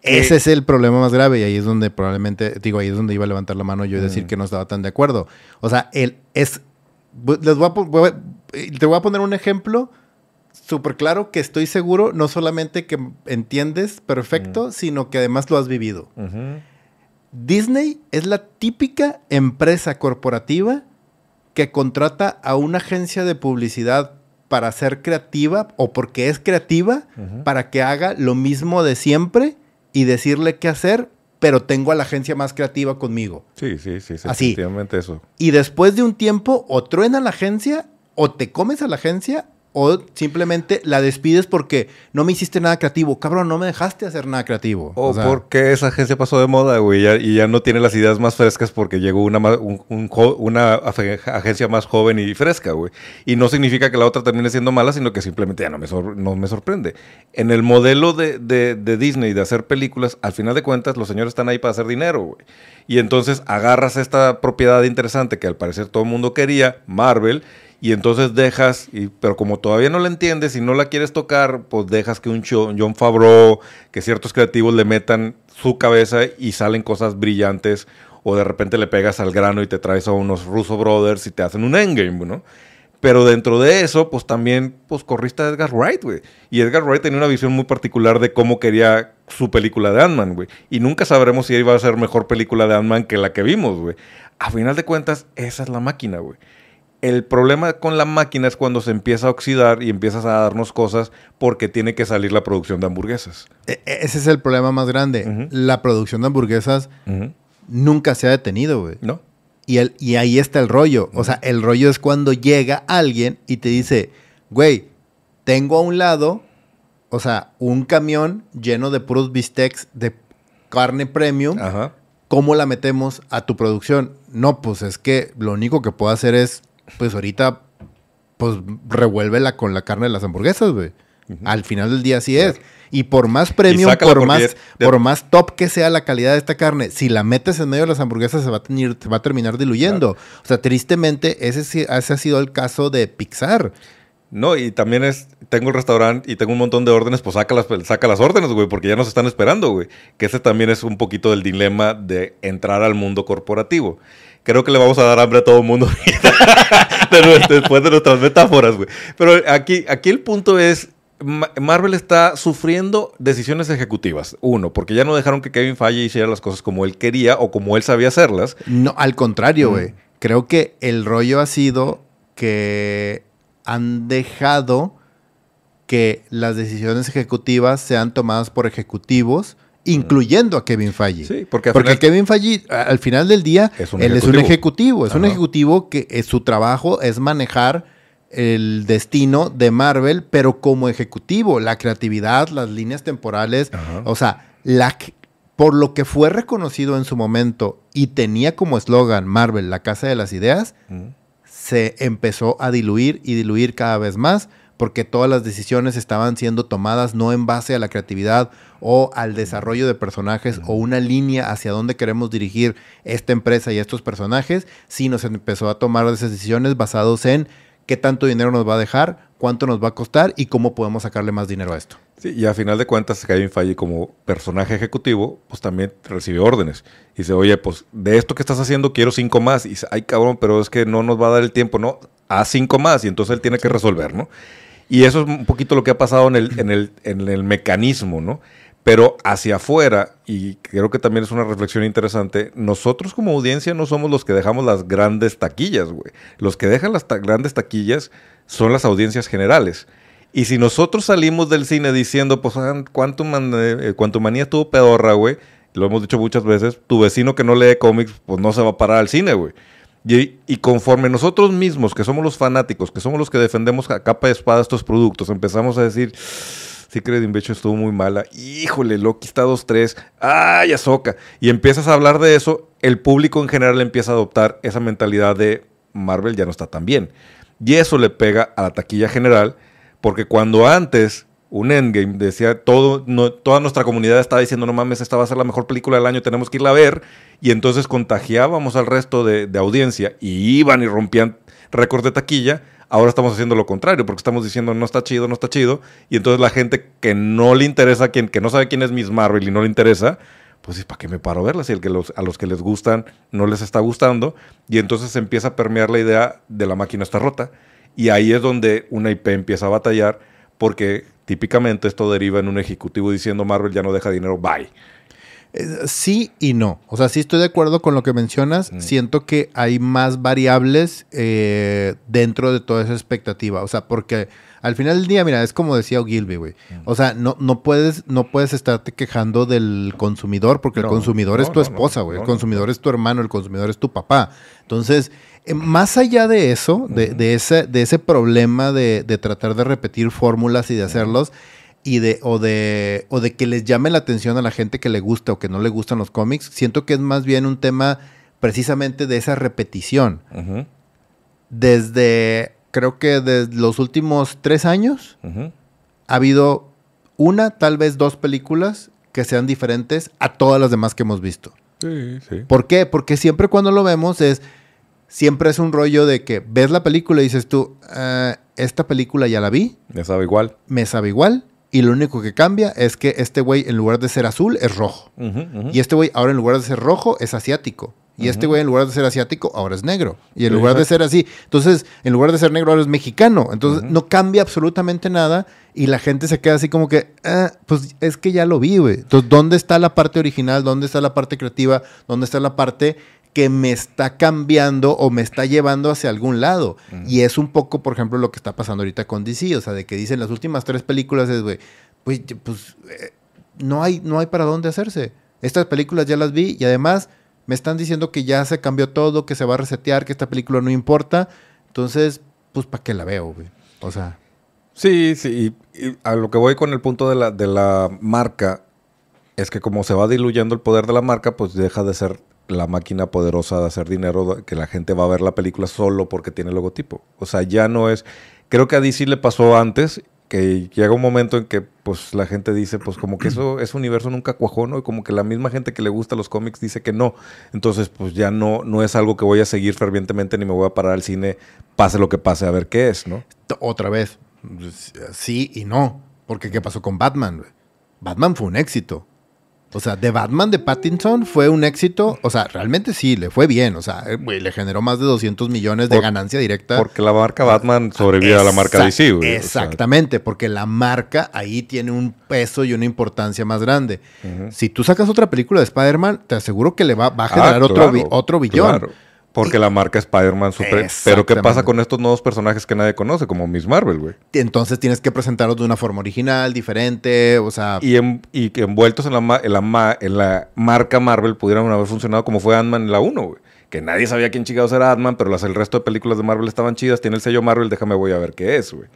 Speaker 2: Ese es el problema más grave y ahí es donde probablemente, digo, ahí es donde iba a levantar la mano yo y decir mm. que no estaba tan de acuerdo. O sea, él es, les voy a, te voy a poner un ejemplo súper claro que estoy seguro, no solamente que entiendes perfecto, sino que además lo has vivido. Disney es la típica empresa corporativa que contrata a una agencia de publicidad para ser creativa o porque es creativa para que haga lo mismo de siempre y decirle qué hacer, pero tengo a la agencia más creativa conmigo.
Speaker 1: Sí, sí, sí, sí
Speaker 2: Así.
Speaker 1: eso.
Speaker 2: Y después de un tiempo o truena la agencia o te comes a la agencia o simplemente la despides porque no me hiciste nada creativo. Cabrón, no me dejaste hacer nada creativo.
Speaker 1: O, porque esa agencia pasó de moda, güey, y ya no tiene las ideas más frescas porque llegó una, una agencia más joven y fresca, güey. Y no significa que la otra termine siendo mala, sino que simplemente ya no me, no me sorprende. En el modelo de, de Disney de hacer películas, al final de cuentas, los señores están ahí para hacer dinero, güey. Y entonces agarras esta propiedad interesante que al parecer todo el mundo quería, Marvel, y entonces dejas, y, pero como todavía no la entiendes y no la quieres tocar, pues dejas que un John Favreau, que ciertos creativos le metan su cabeza y salen cosas brillantes, o de repente le pegas al grano y te traes a unos Russo Brothers y te hacen un endgame, ¿no? Pero dentro de eso, pues también, pues corriste a Edgar Wright, güey. Y Edgar Wright tenía una visión muy particular de cómo quería su película de Ant-Man, güey. Y nunca sabremos si iba a ser mejor película de Ant-Man que la que vimos, güey. A final de cuentas, esa es la máquina, güey. El problema con la máquina es cuando se empieza a oxidar y empiezas a darnos cosas porque tiene que salir la producción de hamburguesas.
Speaker 2: E, e, ese es el problema más grande. La producción de hamburguesas nunca se ha detenido, güey.
Speaker 1: No.
Speaker 2: Y, el, y ahí está el rollo. O sea, el rollo es cuando llega alguien y te dice, güey, tengo a un lado, o sea, un camión lleno de puros bistecs de carne premium. Ajá. ¿Cómo la metemos a tu producción? No, pues es que lo único que puedo hacer es pues ahorita, pues revuélvela con la carne de las hamburguesas, güey. Al final del día así es. Y por más premium, por más, por más top que sea la calidad de esta carne, si la metes en medio de las hamburguesas se va a, tener, va a terminar diluyendo. O sea, tristemente, ese, ese ha sido el caso de Pixar.
Speaker 1: No, y también es, tengo el restaurante y tengo un montón de órdenes, pues saca las, saca las órdenes, güey, porque ya nos están esperando, güey. Que ese también es un poquito del dilema de entrar al mundo corporativo creo que le vamos a dar hambre a todo el mundo después de nuestras metáforas, güey. Pero aquí, aquí el punto es, Marvel está sufriendo decisiones ejecutivas. Uno, porque ya no dejaron que Kevin Feige hiciera las cosas como él quería o como él sabía hacerlas.
Speaker 2: No, al contrario, güey. Creo que el rollo ha sido que han dejado que las decisiones ejecutivas sean tomadas por ejecutivos incluyendo a Kevin Feige.
Speaker 1: Sí, porque,
Speaker 2: Kevin Feige, al final del día, él es un ejecutivo. Es un ejecutivo que eh, su trabajo es manejar el destino de Marvel, pero como ejecutivo, la creatividad, las líneas temporales, o sea, la, por lo que fue reconocido en su momento y tenía como eslogan Marvel, la casa de las ideas, se empezó a diluir y diluir cada vez más porque todas las decisiones estaban siendo tomadas no en base a la creatividad o al desarrollo de personajes o una línea hacia dónde queremos dirigir esta empresa y estos personajes, sino se empezó a tomar esas decisiones basados en qué tanto dinero nos va a dejar, cuánto nos va a costar y cómo podemos sacarle más dinero a esto.
Speaker 1: Sí, y a final de cuentas, Kevin Feige como personaje ejecutivo, pues también recibe órdenes. Y dice, oye, pues de esto que estás haciendo quiero cinco más. Y dice, ay cabrón, pero es que no nos va a dar el tiempo, ¿no? A cinco más. Y entonces él tiene que resolver, ¿no? Y eso es un poquito lo que ha pasado en el, en el, en el mecanismo, ¿no? Pero hacia afuera, y creo que también es una reflexión interesante, nosotros como audiencia no somos los que dejamos las grandes taquillas, güey. Los que dejan las grandes taquillas son las audiencias generales. Y si nosotros salimos del cine diciendo, pues, ah, eh, Quantum Manía estuvo pedorra, güey, lo hemos dicho muchas veces, tu vecino que no lee cómics, pues no se va a parar al cine, güey. Y, y conforme nosotros mismos, que somos los fanáticos, que somos los que defendemos a capa de espada estos productos, empezamos a decir, Secret Invasion estuvo muy mala, híjole, Loki está 2-3, ay, Ahsoka. Y empiezas a hablar de eso, el público en general empieza a adoptar esa mentalidad de Marvel ya no está tan bien. Y eso le pega a la taquilla general, porque cuando antes un Endgame decía, todo, toda nuestra comunidad estaba diciendo, no mames, esta va a ser la mejor película del año, tenemos que irla a ver, y entonces contagiábamos al resto de, de audiencia y iban y rompían récords de taquilla, ahora estamos haciendo lo contrario, porque estamos diciendo, no está chido, no está chido, y entonces la gente que no le interesa, quien, que no sabe quién es Miss Marvel y no le interesa, pues ¿para qué me paro a verla? Si el que los, a los que les gustan no les está gustando, y entonces empieza a permear la idea de la máquina está rota, y ahí es donde una IP empieza a batallar, porque típicamente esto deriva en un ejecutivo diciendo Marvel ya no deja dinero, bye.
Speaker 2: Eh, Sí y no. O sea, sí estoy de acuerdo con lo que mencionas.
Speaker 1: Mm.
Speaker 2: Siento que hay más variables eh, dentro de toda esa expectativa. O sea, porque al final del día, mira, es como decía Ogilvy, güey.
Speaker 1: Mm.
Speaker 2: O sea, no, no, puedes, no puedes estarte quejando del consumidor porque
Speaker 1: No,
Speaker 2: el consumidor es tu esposa, güey. el consumidor es tu hermano, el consumidor es tu papá. Entonces, eh, más allá de eso, de, de ese, de ese problema de, de tratar de repetir fórmulas y de hacerlos, y de o de o de que les llame la atención a la gente que le gusta o que no le gustan los cómics, siento que es más bien un tema precisamente de esa repetición. Desde creo que desde los últimos tres años
Speaker 1: ujú.
Speaker 2: ha habido una, tal vez dos películas que sean diferentes a todas las demás que hemos visto.
Speaker 1: Sí, sí.
Speaker 2: ¿Por qué? Porque siempre cuando lo vemos es siempre es un rollo de que ves la película y dices tú, "Ah, esta película ya la vi,
Speaker 1: Ya sabe igual.
Speaker 2: me sabe igual. Y lo único que cambia es que este güey, en lugar de ser azul, es rojo. Y este güey, ahora en lugar de ser rojo, es asiático. Y este güey, en lugar de ser asiático, ahora es negro. Y en lugar de ser así, entonces, en lugar de ser negro, ahora es mexicano. Entonces, no cambia absolutamente nada. Y la gente se queda así como que, "Ah, pues es que ya lo vi, güey. Entonces, ¿dónde está la parte original? ¿Dónde está la parte creativa? ¿Dónde está la parte que me está cambiando o me está llevando hacia algún lado? Y es un poco, por ejemplo, lo que está pasando ahorita con DC. O sea, de que dicen las últimas tres películas es, güey, pues, pues eh, no, hay, no hay para dónde hacerse. Estas películas ya las vi y además me están diciendo que ya se cambió todo, que se va a resetear, que esta película no importa. Entonces, pues, ¿para qué la veo, güey? O sea,
Speaker 1: Sí, sí. Y, y a lo que voy con el punto de la, de la marca es que como se va diluyendo el poder de la marca, pues deja de ser la máquina poderosa de hacer dinero, que la gente va a ver la película solo porque tiene el logotipo. O sea, ya no es... Creo que a DC le pasó antes, que llega un momento en que pues la gente dice, pues como que eso, ese universo nunca cuajó, ¿no? Y como que la misma gente que le gusta los cómics dice que no. Entonces, pues ya no, no es algo que voy a seguir fervientemente ni me voy a parar al cine, pase lo que pase, a ver qué es, ¿no?
Speaker 2: otra vez, sí y no. Porque, ¿qué pasó con Batman? Batman fue un éxito. O sea, de Batman de Pattinson fue un éxito. O sea, realmente sí, le fue bien. O sea, eh, güey, le generó más de 200 millones de
Speaker 1: Por-
Speaker 2: ganancia directa.
Speaker 1: Porque la marca Batman sobrevive a la marca DC, güey. O sea,
Speaker 2: Exactamente, porque la marca ahí tiene un peso y una importancia más grande. Si tú sacas otra película de Spider-Man, te aseguro que le va, va a
Speaker 1: Ah,
Speaker 2: generar otro,
Speaker 1: claro,
Speaker 2: otro billón.
Speaker 1: claro. Porque la marca Spider-Man super. Pero ¿qué pasa con estos nuevos personajes que nadie conoce, como Miss Marvel, güey?
Speaker 2: Entonces tienes que presentarlos de una forma original, diferente, o sea...
Speaker 1: Y, en- y que envueltos en la, ma- en, la ma- en la marca Marvel pudieran haber funcionado como fue Ant-Man en la 1, güey. Que nadie sabía quién chingados era Ant-Man, pero las, el resto de películas de Marvel estaban chidas. Tiene el sello Marvel, déjame voy a ver qué es, güey.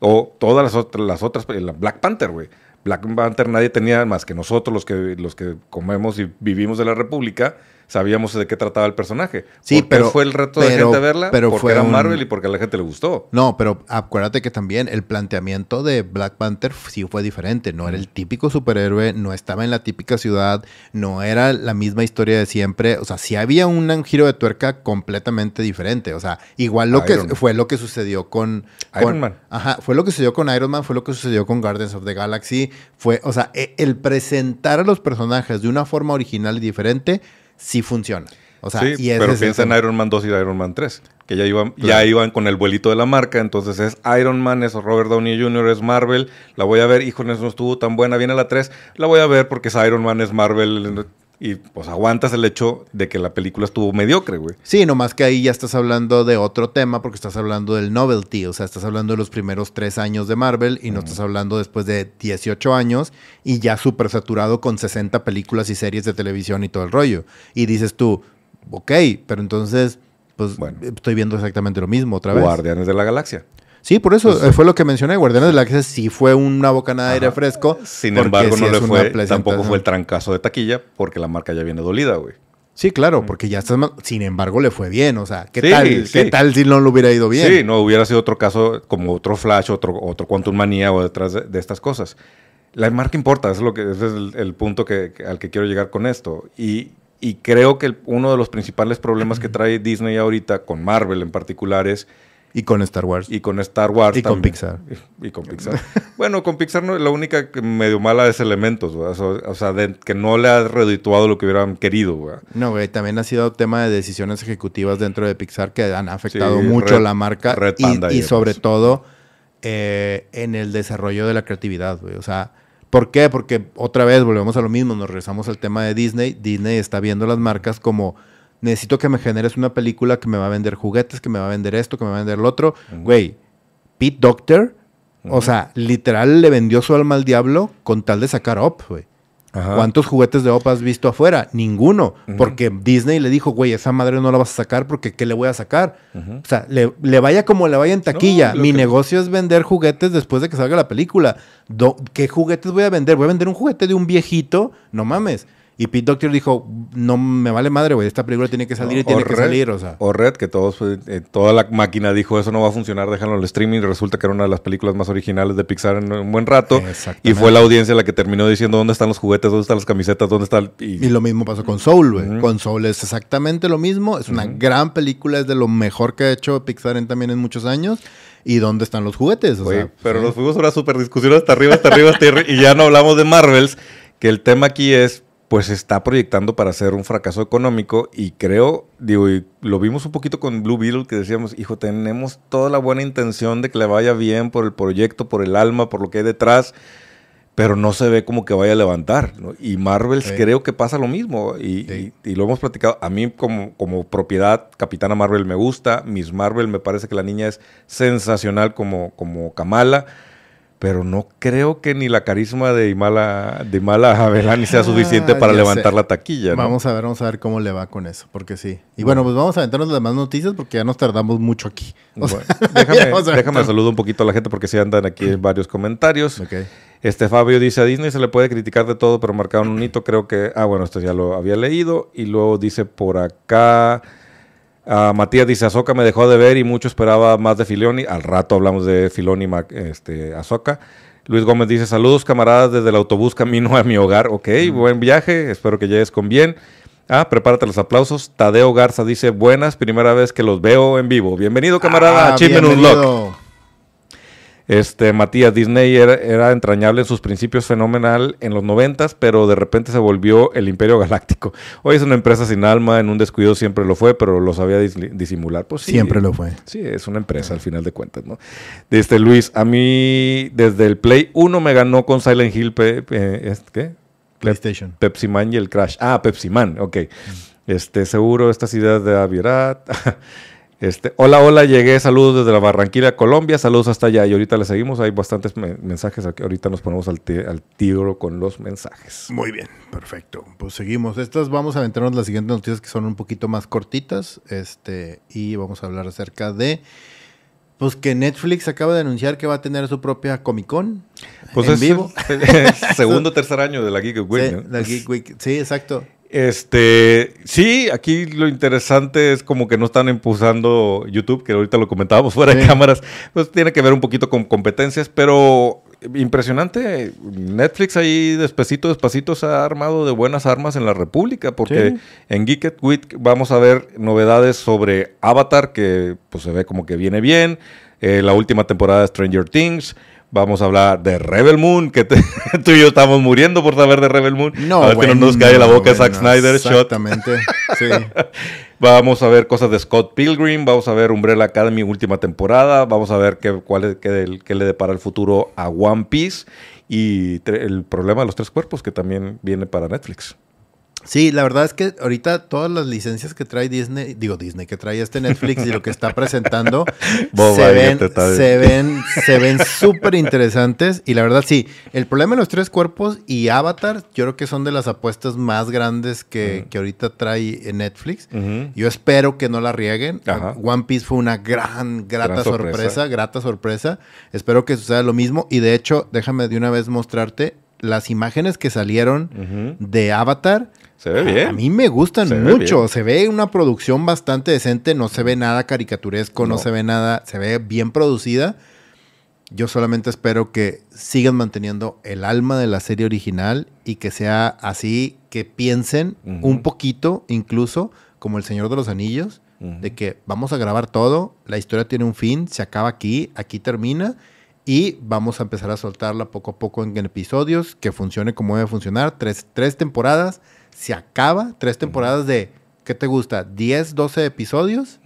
Speaker 1: O todas las otras, las otras, la Black Panther, güey. Black Panther nadie tenía más que nosotros, los que, los que comemos y vivimos de la República, sabíamos de qué trataba el personaje.
Speaker 2: Sí,
Speaker 1: ¿Por qué
Speaker 2: pero-
Speaker 1: fue el reto de
Speaker 2: pero-
Speaker 1: gente verla,
Speaker 2: pero
Speaker 1: porque
Speaker 2: fue
Speaker 1: era
Speaker 2: un-
Speaker 1: Marvel y porque a la gente le gustó.
Speaker 2: No, pero acuérdate que también el planteamiento de Black Panther sí fue diferente. No era el típico superhéroe, no estaba en la típica ciudad, no era la misma historia de siempre. O sea, sí había un, giro de tuerca completamente diferente. O sea, igual lo
Speaker 1: Iron
Speaker 2: que
Speaker 1: Man.
Speaker 2: fue lo que sucedió con,
Speaker 1: Iron
Speaker 2: con-
Speaker 1: Man.
Speaker 2: Ajá, fue lo que sucedió con Iron Man, fue lo que sucedió con Guardians of the Galaxy. Fue, o sea, e- el presentar a los personajes de una forma original y diferente sí funciona. O sea,
Speaker 1: sí,
Speaker 2: y
Speaker 1: pero
Speaker 2: es el
Speaker 1: piensa en. Iron Man 2 y Iron Man 3, que ya iban, ya iban con el vuelito de la marca, entonces es Iron Man, es Robert Downey Jr., es Marvel, la voy a ver, híjole, no estuvo tan buena, viene la 3, la voy a ver porque es Iron Man, es Marvel, y pues aguantas el hecho de que la película estuvo mediocre, güey.
Speaker 2: Sí, nomás que ahí ya estás hablando de otro tema porque estás hablando del novelty, o sea, estás hablando de los primeros tres años de Marvel y no estás hablando después de 18 años y ya súper saturado con 60 películas y series de televisión y todo el rollo. Y dices tú, ok, pero entonces, pues
Speaker 1: Bueno.
Speaker 2: estoy viendo exactamente lo mismo otra vez.
Speaker 1: Guardianes de la Galaxia.
Speaker 2: Sí, por eso eh, fue lo que mencioné. Guardianes de la Galaxia sí fue una bocanada de aire fresco.
Speaker 1: Sin embargo,
Speaker 2: sí
Speaker 1: no le fue, tampoco fue el trancazo de taquilla porque la marca ya viene dolida, güey.
Speaker 2: Sí, claro, porque ya estás. Sin embargo, le fue bien. O sea, ¿qué
Speaker 1: Sí,
Speaker 2: tal?
Speaker 1: sí.
Speaker 2: ¿Qué tal si no le hubiera ido bien?
Speaker 1: Sí, no hubiera sido otro caso como otro Flash, otro, otro Quantum Manía o detrás de, de estas cosas. La marca importa, es lo que, ese es el, el punto que, que- al que quiero llegar con esto. Y, y creo que el- uno de los principales problemas que trae Disney ahorita, con Marvel en particular, es,
Speaker 2: Y con Star Wars.
Speaker 1: y con Star Wars
Speaker 2: Y con. Pixar.
Speaker 1: Y, y con Pixar. bueno, con Pixar no, la única que medio mala es Elementos, ¿verdad? O sea, de- que no le ha redituado lo que hubieran querido, ¿verdad?
Speaker 2: No, güey, también ha sido tema de decisiones ejecutivas dentro de Pixar que han afectado
Speaker 1: Sí,
Speaker 2: mucho
Speaker 1: Red-
Speaker 2: la marca
Speaker 1: Red
Speaker 2: y,
Speaker 1: Panda y
Speaker 2: y sobre
Speaker 1: demás.
Speaker 2: todo eh, en el desarrollo de la creatividad, güey. O sea, ¿por qué? Porque otra vez volvemos a lo mismo, nos regresamos al tema de Disney. Disney está viendo las marcas como necesito que me generes una película que me va a vender juguetes, que me va a vender esto, que me va a vender lo otro. Güey, Pete Doctor, o sea, literal le vendió su alma al diablo con tal de sacar Up, güey.
Speaker 1: Ajá.
Speaker 2: ¿Cuántos juguetes de OPA has visto afuera? Ninguno. Porque Disney le dijo, güey, esa madre no la vas a sacar porque ¿qué le voy a sacar? O sea, le, le vaya como le vaya en taquilla. Mi
Speaker 1: que-
Speaker 2: negocio es vender juguetes después de que salga la película. Do- ¿Qué juguetes voy a vender? Voy a vender un juguete de un viejito. No mames. Y Pete Doctor dijo, no me vale madre, güey. Esta película tiene que salir y tiene que
Speaker 1: Red-
Speaker 2: salir. O sea,
Speaker 1: o Red, que todos, eh, toda la máquina dijo eso no va a funcionar, déjalo en el streaming. Resulta que era una de las películas más originales de Pixar en un buen rato. Y fue la audiencia la que terminó diciendo dónde están los juguetes, dónde están las camisetas, dónde está el... y-
Speaker 2: Y lo mismo pasó con Soul, güey. Con Soul es exactamente lo mismo. Es una gran película, es de lo mejor que ha hecho Pixar en, también en muchos años. ¿Y dónde están los juguetes? O
Speaker 1: Güey,
Speaker 2: sea,
Speaker 1: pero
Speaker 2: sí.
Speaker 1: nos fuimos a una super discusión hasta arriba, hasta arriba, hasta arriba, y ya no hablamos de Marvels, que el tema aquí es, pues está proyectando para ser un fracaso económico y creo, digo, y lo vimos un poquito con Blue Beetle que decíamos, hijo, tenemos toda la buena intención de que le vaya bien por el proyecto, por el alma, por lo que hay detrás, pero no se ve como que vaya a levantar. ¿no? Y Marvels
Speaker 2: Sí.
Speaker 1: creo que pasa lo mismo. Y,
Speaker 2: Sí.
Speaker 1: y- y lo hemos platicado. A mí como, como propiedad, Capitana Marvel me gusta. Miss Marvel me parece que la niña es sensacional como, como Kamala. Pero no creo que ni la carisma de Imala, de Imala sea
Speaker 2: Ah,
Speaker 1: suficiente para levantar
Speaker 2: sé.
Speaker 1: la taquilla. ¿no?
Speaker 2: Vamos a ver, vamos a ver cómo le va con eso, porque sí. Y bueno, pues vamos a aventarnos las demás noticias porque ya nos tardamos mucho aquí. O sea,
Speaker 1: Bueno, déjame, déjame saludar un poquito a la gente porque sí andan aquí en varios comentarios. Este Fabio dice, a Disney se le puede criticar de todo, pero marcaron un hito, creo que... Ah, bueno, esto ya lo había leído. Y luego dice por acá... ah, Matías dice, Azoka me dejó de ver y mucho esperaba más de Filoni. Al rato hablamos de Filoni, este, Azoka. Luis Gómez dice, saludos camaradas desde el autobús camino a mi hogar. Ok, buen viaje, espero que llegues con bien. Ah, prepárate los aplausos. Tadeo Garza dice, buenas, primera vez que los veo en vivo. Bienvenido camarada,
Speaker 2: Ah,
Speaker 1: Achievement Unlocked. Este, Matías, Disney era, era entrañable en sus principios, fenomenal en los noventas, pero de repente se volvió el Imperio Galáctico. Hoy es una empresa sin alma, en un descuido siempre lo fue, pero lo sabía dis- disimular. Pues sí,
Speaker 2: Siempre lo fue.
Speaker 1: Sí, es una empresa al final de cuentas, ¿no? Este, Luis, a mí desde el Play 1 me ganó con Silent Hill, pe- pe- ¿es- ¿qué?
Speaker 2: PlayStation.
Speaker 1: Pepsi Man y el Crash. Ah, Pepsi Man, ok. Este, seguro estas ideas de Avirat. Este, hola, hola, llegué, saludos desde la Barranquilla, Colombia, saludos hasta allá. Y ahorita le seguimos, hay bastantes me- mensajes, aquí. ahorita nos ponemos al, al tiro con los mensajes.
Speaker 2: Muy bien, perfecto. Pues seguimos. Estas vamos a aventarnos las siguientes noticias que son un poquito más cortitas. Este, y vamos a hablar acerca de. Pues que Netflix acaba de anunciar que va a tener su propia Comic Con
Speaker 1: Pues
Speaker 2: en
Speaker 1: es
Speaker 2: vivo.
Speaker 1: segundo tercer año de la Geek Week.
Speaker 2: Sí,
Speaker 1: ¿no?
Speaker 2: la Geek Week. Sí, exacto.
Speaker 1: Este, sí, aquí lo interesante es como que no están impulsando YouTube, que ahorita lo comentábamos fuera de cámaras, pues tiene que ver un poquito con competencias, pero impresionante, Netflix ahí despacito, despacito se ha armado de buenas armas en la República, porque
Speaker 2: Sí.
Speaker 1: en Geeked Week vamos a ver novedades sobre Avatar, que pues se ve como que viene bien, eh, la última temporada de Stranger Things, Vamos a hablar de Rebel Moon, que te- tú y yo estamos muriendo por saber de Rebel Moon.
Speaker 2: No,
Speaker 1: a ver si no
Speaker 2: bueno,
Speaker 1: nos cae la boca
Speaker 2: bueno,
Speaker 1: Zack Snyder, shot.
Speaker 2: Exactamente. Sí.
Speaker 1: Vamos a ver cosas de Scott Pilgrim, vamos a ver Umbrella Academy última temporada, vamos a ver qué, cuál es, qué, qué le depara el futuro a One Piece y el problema de los tres cuerpos que también viene para Netflix.
Speaker 2: Sí, la verdad es que ahorita todas las licencias que trae Disney, digo Disney, que trae este Netflix y lo que está presentando, se, ven, se, ven, se ven, súper interesantes. Y la verdad, sí, el problema de los tres cuerpos y Avatar, yo creo que son de las apuestas más grandes que, que ahorita trae Netflix. Yo espero que no la rieguen. One Piece fue una gran, grata sorpresa, grata sorpresa. Espero que suceda lo mismo. Y de hecho, déjame de una vez mostrarte las imágenes que salieron de Avatar
Speaker 1: se ve bien.
Speaker 2: A, mí me gustan mucho. Se ve una producción bastante decente. No se ve nada caricaturesco, no. se ve nada. Se ve bien producida. Yo solamente espero que sigan manteniendo el alma de la serie original y que sea así, que piensen un poquito, incluso como El Señor de los Anillos, de que vamos a grabar todo, la historia tiene un fin, se acaba aquí, aquí termina y vamos a empezar a soltarla poco a poco en episodios, que funcione como debe funcionar, tres, tres temporadas se acaba, tres temporadas de, ¿qué te gusta? 10, 12 episodios.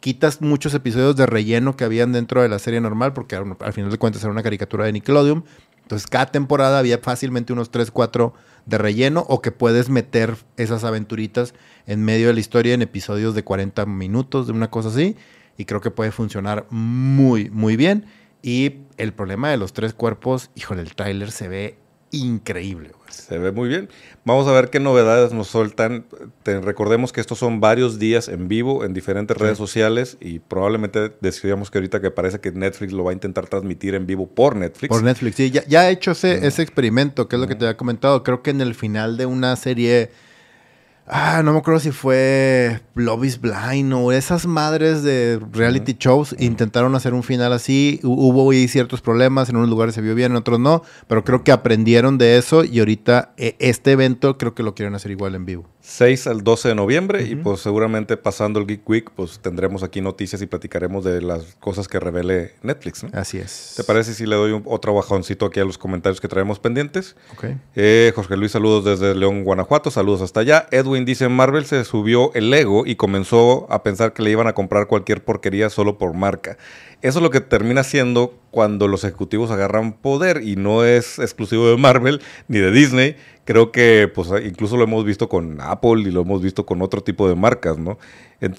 Speaker 2: Quitas muchos episodios de relleno que habían dentro de la serie normal, porque al, final de cuentas era una caricatura de Nickelodeon. Entonces, cada temporada había fácilmente unos 3, 4 de relleno o que puedes meter esas aventuritas en medio de la historia en episodios de 40 minutos, de una cosa así. Y creo que puede funcionar muy, muy bien. Y el problema de los tres cuerpos, híjole, el tráiler se ve increíble.
Speaker 1: Se ve muy bien. Vamos a ver qué novedades nos sueltan. recordemos que estos son varios días en vivo en diferentes redes sociales y probablemente decidamos que ahorita que parece que Netflix lo va a intentar transmitir en vivo por Netflix.
Speaker 2: Por Netflix, sí. Ya, ya ha hecho ese, ese experimento, que es lo que te había comentado. Creo que en el final de una serie Ah, no me acuerdo si fue Love is Blind o esas madres de reality shows intentaron hacer un final así. Hubo ahí ciertos problemas, en unos lugares se vio bien, en otros no, pero creo que aprendieron de eso y ahorita e, este evento creo que lo quieren hacer igual en vivo.
Speaker 1: 6 al 12 de noviembre y pues seguramente pasando el Geek Week pues tendremos aquí noticias y platicaremos de las cosas que revele Netflix.
Speaker 2: Así es.
Speaker 1: ¿Te parece si le doy un, otro bajoncito aquí a los comentarios que traemos pendientes? Ok. Eh, Jorge Luis, saludos desde León, Guanajuato, saludos hasta allá. Edwin dice, Marvel se subió el ego y comenzó a pensar que le iban a comprar cualquier porquería solo por marca. Eso es lo que termina siendo cuando los ejecutivos agarran poder y no es exclusivo de Marvel ni de Disney. Creo que pues incluso lo hemos visto con Apple y lo hemos visto con otro tipo de marcas, ¿no?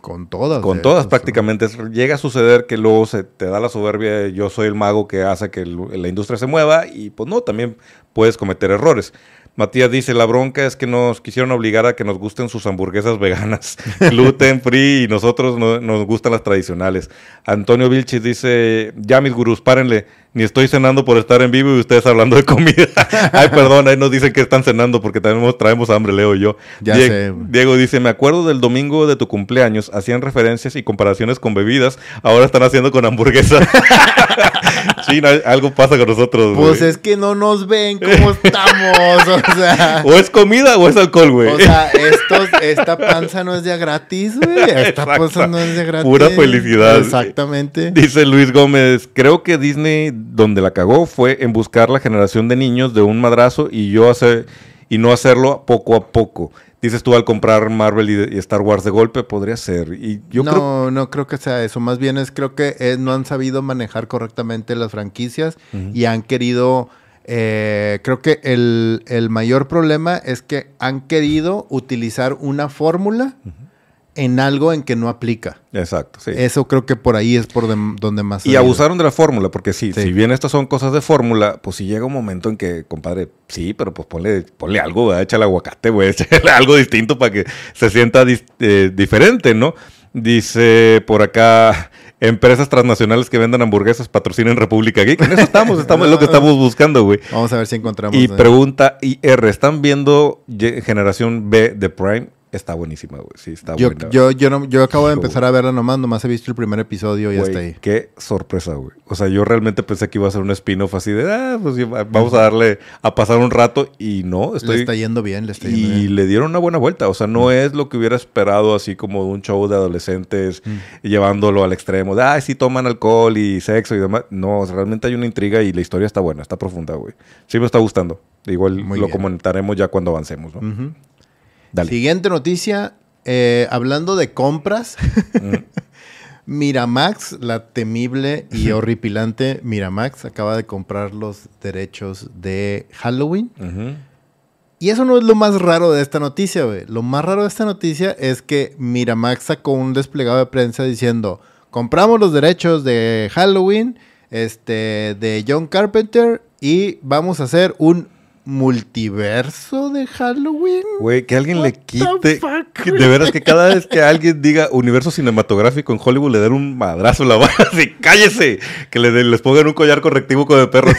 Speaker 2: con todas.
Speaker 1: Con todas prácticamente. Llega a suceder que luego se te da la soberbia, yo soy el mago que hace que la industria se mueva y pues no, también puedes cometer errores. Matías dice, la bronca es que nos quisieron obligar a que nos gusten sus hamburguesas veganas, gluten free, y nosotros no, nos gustan las tradicionales. Antonio Vilchis dice, ya mis gurús, párenle, ni estoy cenando por estar en vivo y ustedes hablando de comida. Ay, perdón, ahí nos dicen que están cenando porque tenemos, traemos hambre, leo yo. Ya Diego, Diego dice, me acuerdo del domingo de tu cumpleaños, hacían referencias y comparaciones con bebidas, ahora están haciendo con hamburguesas. algo pasa con nosotros.
Speaker 2: Pues es que no nos ven cómo estamos, o sea.
Speaker 1: O es comida o es alcohol, güey.
Speaker 2: O sea, esta panza no es de gratis, güey. Esta panza no es de gratis.
Speaker 1: Pura felicidad.
Speaker 2: Exactamente.
Speaker 1: Dice Luis Gómez, creo que Disney donde la cagó fue en buscar la generación de niños de un madrazo y yo hacer y no hacerlo poco a poco. Dices tú al comprar Marvel y, Star Wars de golpe, podría ser. Y yo
Speaker 2: no, no creo que sea eso. Más bien es creo que no han sabido manejar correctamente las franquicias y han querido. Eh, creo que el, mayor problema es que han querido utilizar una fórmula en algo en que no aplica.
Speaker 1: Exacto, sí.
Speaker 2: Eso creo que por ahí es por donde más...
Speaker 1: Y abusaron de la fórmula, porque sí, si bien estas son cosas de fórmula, pues si llega un momento en que, compadre, sí, pero pues ponle, ponle algo, échale aguacate, güey, échale algo distinto para que se sienta eh, diferente, ¿no? Dice por acá, empresas transnacionales que vendan hamburguesas patrocinen República Geek. En eso estamos, estamos en lo que estamos buscando, güey.
Speaker 2: Vamos a ver si encontramos.
Speaker 1: Y pregunta IR, ¿están viendo generación B de Prime? Está buenísima, güey. Sí, está
Speaker 2: yo,
Speaker 1: buena.
Speaker 2: Yo, yo, no, yo acabo de empezar a verla nomás, nomás he visto el primer episodio y ya está ahí.
Speaker 1: Qué sorpresa, güey. O sea, yo realmente pensé que iba a ser un spin-off así de, ah, pues vamos a darle a pasar un rato y no.
Speaker 2: Estoy... Le está yendo bien, le está yendo
Speaker 1: y
Speaker 2: bien.
Speaker 1: le dieron una buena vuelta. O sea, no es lo que hubiera esperado así como de un show de adolescentes mm. llevándolo al extremo de, ah, sí toman alcohol y sexo y demás. No, realmente hay una intriga y la historia está buena, está profunda, güey. Sí me está gustando. Igual lo comentaremos ya cuando avancemos, ¿no?
Speaker 2: Siguiente noticia, eh, hablando de compras, Miramax, la temible y horripilante Miramax, acaba de comprar los derechos de Halloween. Y eso no es lo más raro de esta noticia, güey. Lo más raro de esta noticia es que Miramax sacó un desplegado de prensa diciendo, compramos los derechos de Halloween, este, de John Carpenter y vamos a hacer un multiverso de Halloween.
Speaker 1: Güey, que alguien le quite. de veras que cada vez que alguien diga universo cinematográfico en Hollywood le den un madrazo en la barra así, cállese. Que le, les pongan un collar correctivo con el perro.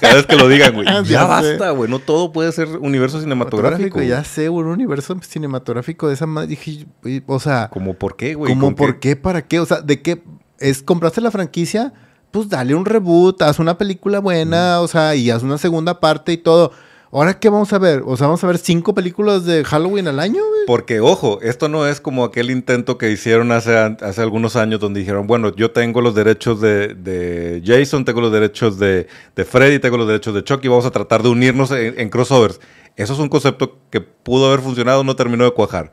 Speaker 1: cada vez que lo digan, güey. ya, basta, güey. No todo puede ser universo cinematográfico.
Speaker 2: Ya sé, un universo cinematográfico de esa madre. Dije, o sea.
Speaker 1: ¿Cómo por qué, güey?
Speaker 2: ¿Cómo por qué? ¿Para qué? O sea, ¿de qué? ¿Es compraste la franquicia? Pues dale un reboot, haz una película buena, o sea, y haz una segunda parte y todo. ¿Ahora qué vamos a ver? O sea, vamos a ver cinco películas de Halloween al año, güey.
Speaker 1: Porque, ojo, esto no es como aquel intento que hicieron hace, hace algunos años donde dijeron, bueno, yo tengo los derechos de, Jason, tengo los derechos de, Freddy, tengo los derechos de Chucky, vamos a tratar de unirnos en, crossovers. Eso es un concepto que pudo haber funcionado, no terminó de cuajar.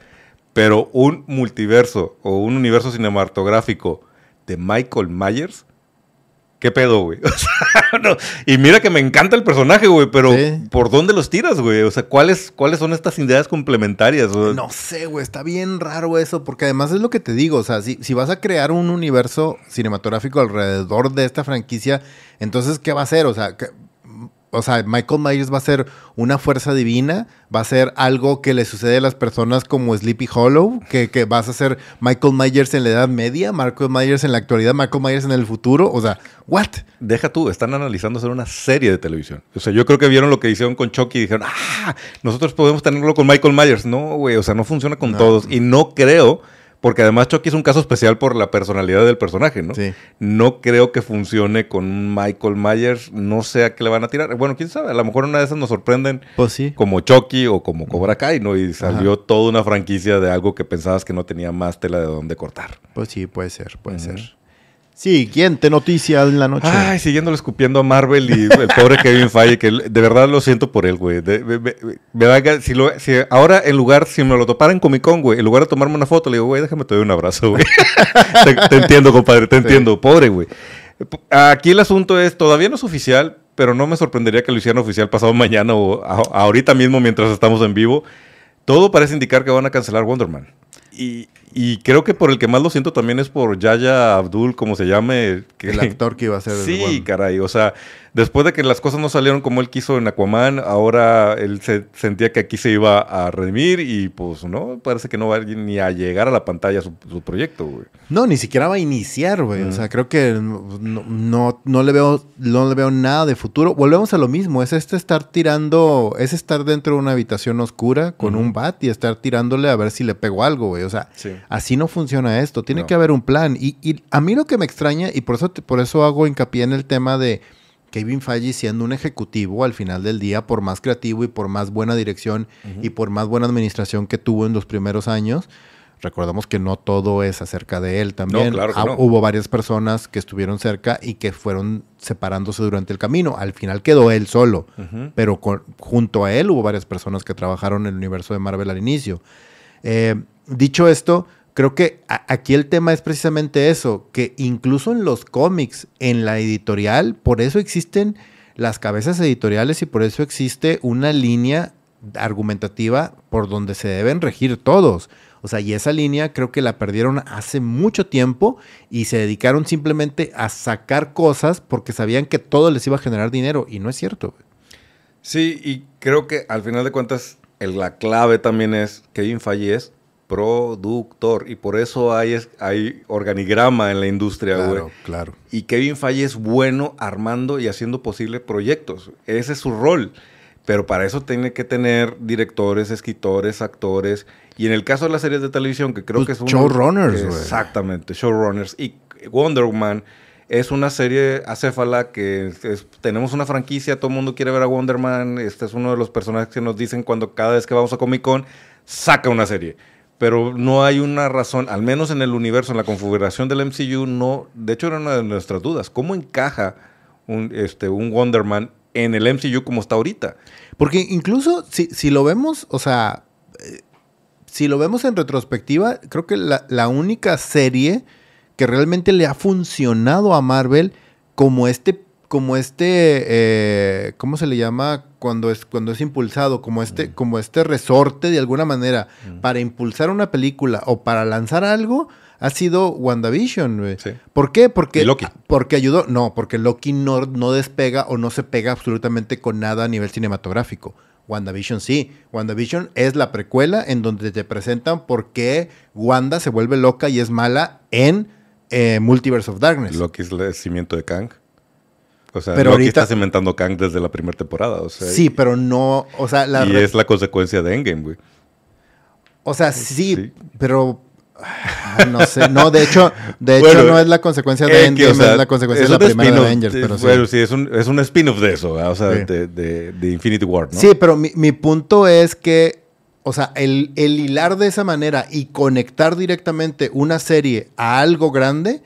Speaker 1: Pero un multiverso o un universo cinematográfico de Michael Myers ¿Qué pedo, güey? Y mira que me encanta el personaje, güey, pero ¿por dónde los tiras, güey? O sea, ¿cuáles, ¿cuáles son estas ideas complementarias?
Speaker 2: No sé, güey, está bien raro eso, porque además es lo que te digo, o sea, si, si vas a crear un universo cinematográfico alrededor de esta franquicia, entonces, ¿qué va a hacer? O sea, o sea, Michael Myers va a ser una fuerza divina, va a ser algo que le sucede a las personas como Sleepy Hollow, que, que, vas a ser Michael Myers en la Edad Media, Michael Myers en la actualidad, Michael Myers en el futuro, o sea, ¿what?
Speaker 1: Deja tú, están analizando hacer una serie de televisión. O sea, yo creo que vieron lo que hicieron con Chucky y dijeron, ah, nosotros podemos tenerlo con Michael Myers. No, güey, o sea, no funciona con todos. Y no creo porque además Chucky es un caso especial por la personalidad del personaje, ¿no? Sí. No creo que funcione con Michael Myers. No sé a qué le van a tirar. Bueno, quién sabe. A lo mejor una de esas nos sorprenden.
Speaker 2: Pues sí.
Speaker 1: Como Chucky o como Cobra Kai, ¿no? Y salió toda una franquicia de algo que pensabas que no tenía más tela de dónde cortar.
Speaker 2: Pues sí, puede ser, puede ser. Siguiente noticia en la noche.
Speaker 1: Ay, siguiéndolo escupiendo a Marvel y el pobre Kevin Feige, que de verdad lo siento por él, güey. Me, si, lo, si ahora en lugar, si me lo topara en Comic Con, güey, en lugar de tomarme una foto, le digo, güey, déjame te doy un abrazo, güey. te, entiendo, compadre, te entiendo. Pobre, güey. Aquí el asunto es, todavía no es oficial, pero no me sorprendería que lo hicieran oficial pasado mañana o ahorita mismo mientras estamos en vivo. Todo parece indicar que van a cancelar Wonder Man. Y, y creo que por el que más lo siento también es por Yaya Abdul, como se llame.
Speaker 2: Que, el actor que iba a ser.
Speaker 1: Sí, caray. O sea, después de que las cosas no salieron como él quiso en Aquaman, ahora él se sentía que aquí se iba a redimir y pues no, parece que no va ni a llegar a la pantalla su, proyecto, güey.
Speaker 2: No, ni siquiera va a iniciar, güey. O sea, creo que no, no, le veo, no le veo nada de futuro. Volvemos a lo mismo, es este estar tirando, es estar dentro de una habitación oscura con un bat y estar tirándole a ver si le pego algo, güey. O sea, así no funciona esto. Tiene que haber un plan. Y, y, a mí lo que me extraña, y por eso, por eso hago hincapié en el tema de Kevin Feige siendo un ejecutivo al final del día, por más creativo y por más buena dirección y por más buena administración que tuvo en los primeros años, recordamos que no todo es acerca de él también. Hubo varias personas que estuvieron cerca y que fueron separándose durante el camino. Al final quedó él solo, pero junto a él hubo varias personas que trabajaron en el universo de Marvel al inicio. Eh, dicho esto, creo que aquí el tema es precisamente eso, que incluso en los cómics, en la editorial, por eso existen las cabezas editoriales y por eso existe una línea argumentativa por donde se deben regir todos. O sea, y esa línea creo que la perdieron hace mucho tiempo y se dedicaron simplemente a sacar cosas porque sabían que todo les iba a generar dinero y no es cierto.
Speaker 1: Sí, y creo que al final de cuentas la clave también es Kevin Feige es productor. Y por eso hay, hay organigrama en la industria,
Speaker 2: Claro, claro.
Speaker 1: Y Kevin Feige es bueno armando y haciendo posibles proyectos. Ese es su rol. Pero para eso tiene que tener directores, escritores, actores. Y en el caso de las series de televisión, que creo
Speaker 2: pues
Speaker 1: que es
Speaker 2: un... Showrunners,
Speaker 1: Exactamente, showrunners. Y Wonder Woman es una serie acéfala que tenemos una franquicia, todo el mundo quiere ver a Wonder Man. Este es uno de los personajes que nos dicen cuando cada vez que vamos a Comic Con, saca una serie pero no hay una razón, al menos en el universo, en la configuración del MCU, no, de hecho era una de nuestras dudas, ¿cómo encaja un, este, un Wonder Man en el MCU como está ahorita?
Speaker 2: Porque incluso si, si lo vemos, o sea, eh, si lo vemos en retrospectiva, creo que la, la única serie que realmente le ha funcionado a Marvel como este como este, eh, ¿cómo se le llama cuando es, cuando es impulsado? Como este, como este resorte de alguna manera para impulsar una película o para lanzar algo, ha sido WandaVision, güey.
Speaker 1: Sí.
Speaker 2: ¿Por qué? Porque,
Speaker 1: Loki.
Speaker 2: porque ayudó, no, porque Loki no, no despega o no se pega absolutamente con nada a nivel cinematográfico. WandaVision sí. WandaVision es la precuela en donde te presentan por qué Wanda se vuelve loca y es mala en eh, Multiverse of Darkness.
Speaker 1: Loki es el cimiento de Kang. O sea,
Speaker 2: Pero
Speaker 1: Loki
Speaker 2: ahorita-
Speaker 1: está cimentando Kang desde la primera temporada. O sea,
Speaker 2: Sí, pero no, o sea, la
Speaker 1: y
Speaker 2: re-
Speaker 1: es la consecuencia de Endgame, güey.
Speaker 2: o sea, sí,
Speaker 1: Sí.
Speaker 2: pero ah, no sé, no, de hecho, de
Speaker 1: Bueno,
Speaker 2: hecho no es la consecuencia de
Speaker 1: que,
Speaker 2: Endgame,
Speaker 1: o sea,
Speaker 2: es la consecuencia
Speaker 1: es
Speaker 2: de la primera de Avengers,
Speaker 1: de-
Speaker 2: pero sí.
Speaker 1: Bueno, sí, es un, es un spin-off de eso, ¿verdad? o sea,
Speaker 2: Sí.
Speaker 1: de, de- de Infinity War, ¿no?
Speaker 2: Sí, pero mi, mi punto es que, o sea, el, el hilar de esa manera y conectar directamente una serie a algo grande,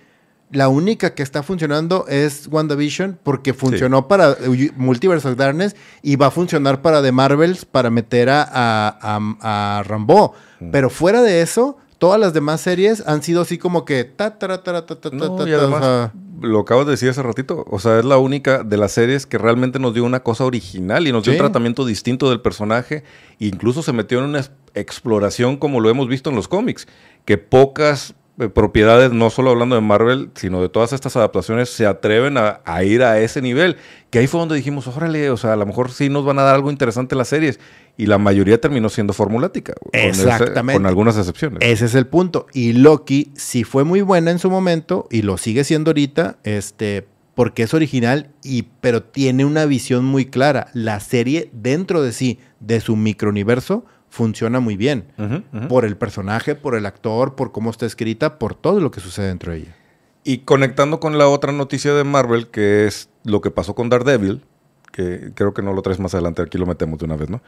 Speaker 2: la única que está funcionando es WandaVision porque funcionó para eh, Multiverse of Darkness y va a funcionar para The Marvels para meter a, a, Rambo.
Speaker 1: Mm.
Speaker 2: Pero fuera de eso, todas las demás series han sido así como que... Ta, ta, ta,
Speaker 1: No, y además,
Speaker 2: o sea,
Speaker 1: lo acabas de decir hace ratito, o sea, es la única de las series que realmente nos dio una cosa original y nos dio
Speaker 2: Sí.
Speaker 1: un tratamiento distinto del personaje. Incluso se metió en una exploración como lo hemos visto en los cómics, que pocas propiedades, no solo hablando de Marvel, sino de todas estas adaptaciones, se atreven a, a ir a ese nivel. Que ahí fue donde dijimos, órale, o sea, a lo mejor sí nos van a dar algo interesante las series. Y la mayoría terminó siendo formulática. con ese-
Speaker 2: Exactamente.
Speaker 1: con algunas excepciones.
Speaker 2: Ese es el punto. Y Loki sí fue muy buena en su momento y lo sigue siendo ahorita, este, porque es original y pero tiene una visión muy clara. La serie dentro de sí, de su microuniverso, funciona muy bien. Por el personaje, por el actor, por cómo está escrita, por todo lo que sucede dentro de ella.
Speaker 1: Y conectando con la otra noticia de Marvel, que es lo que pasó con Daredevil, que creo que no lo traes más adelante, aquí lo metemos de una vez, ¿no?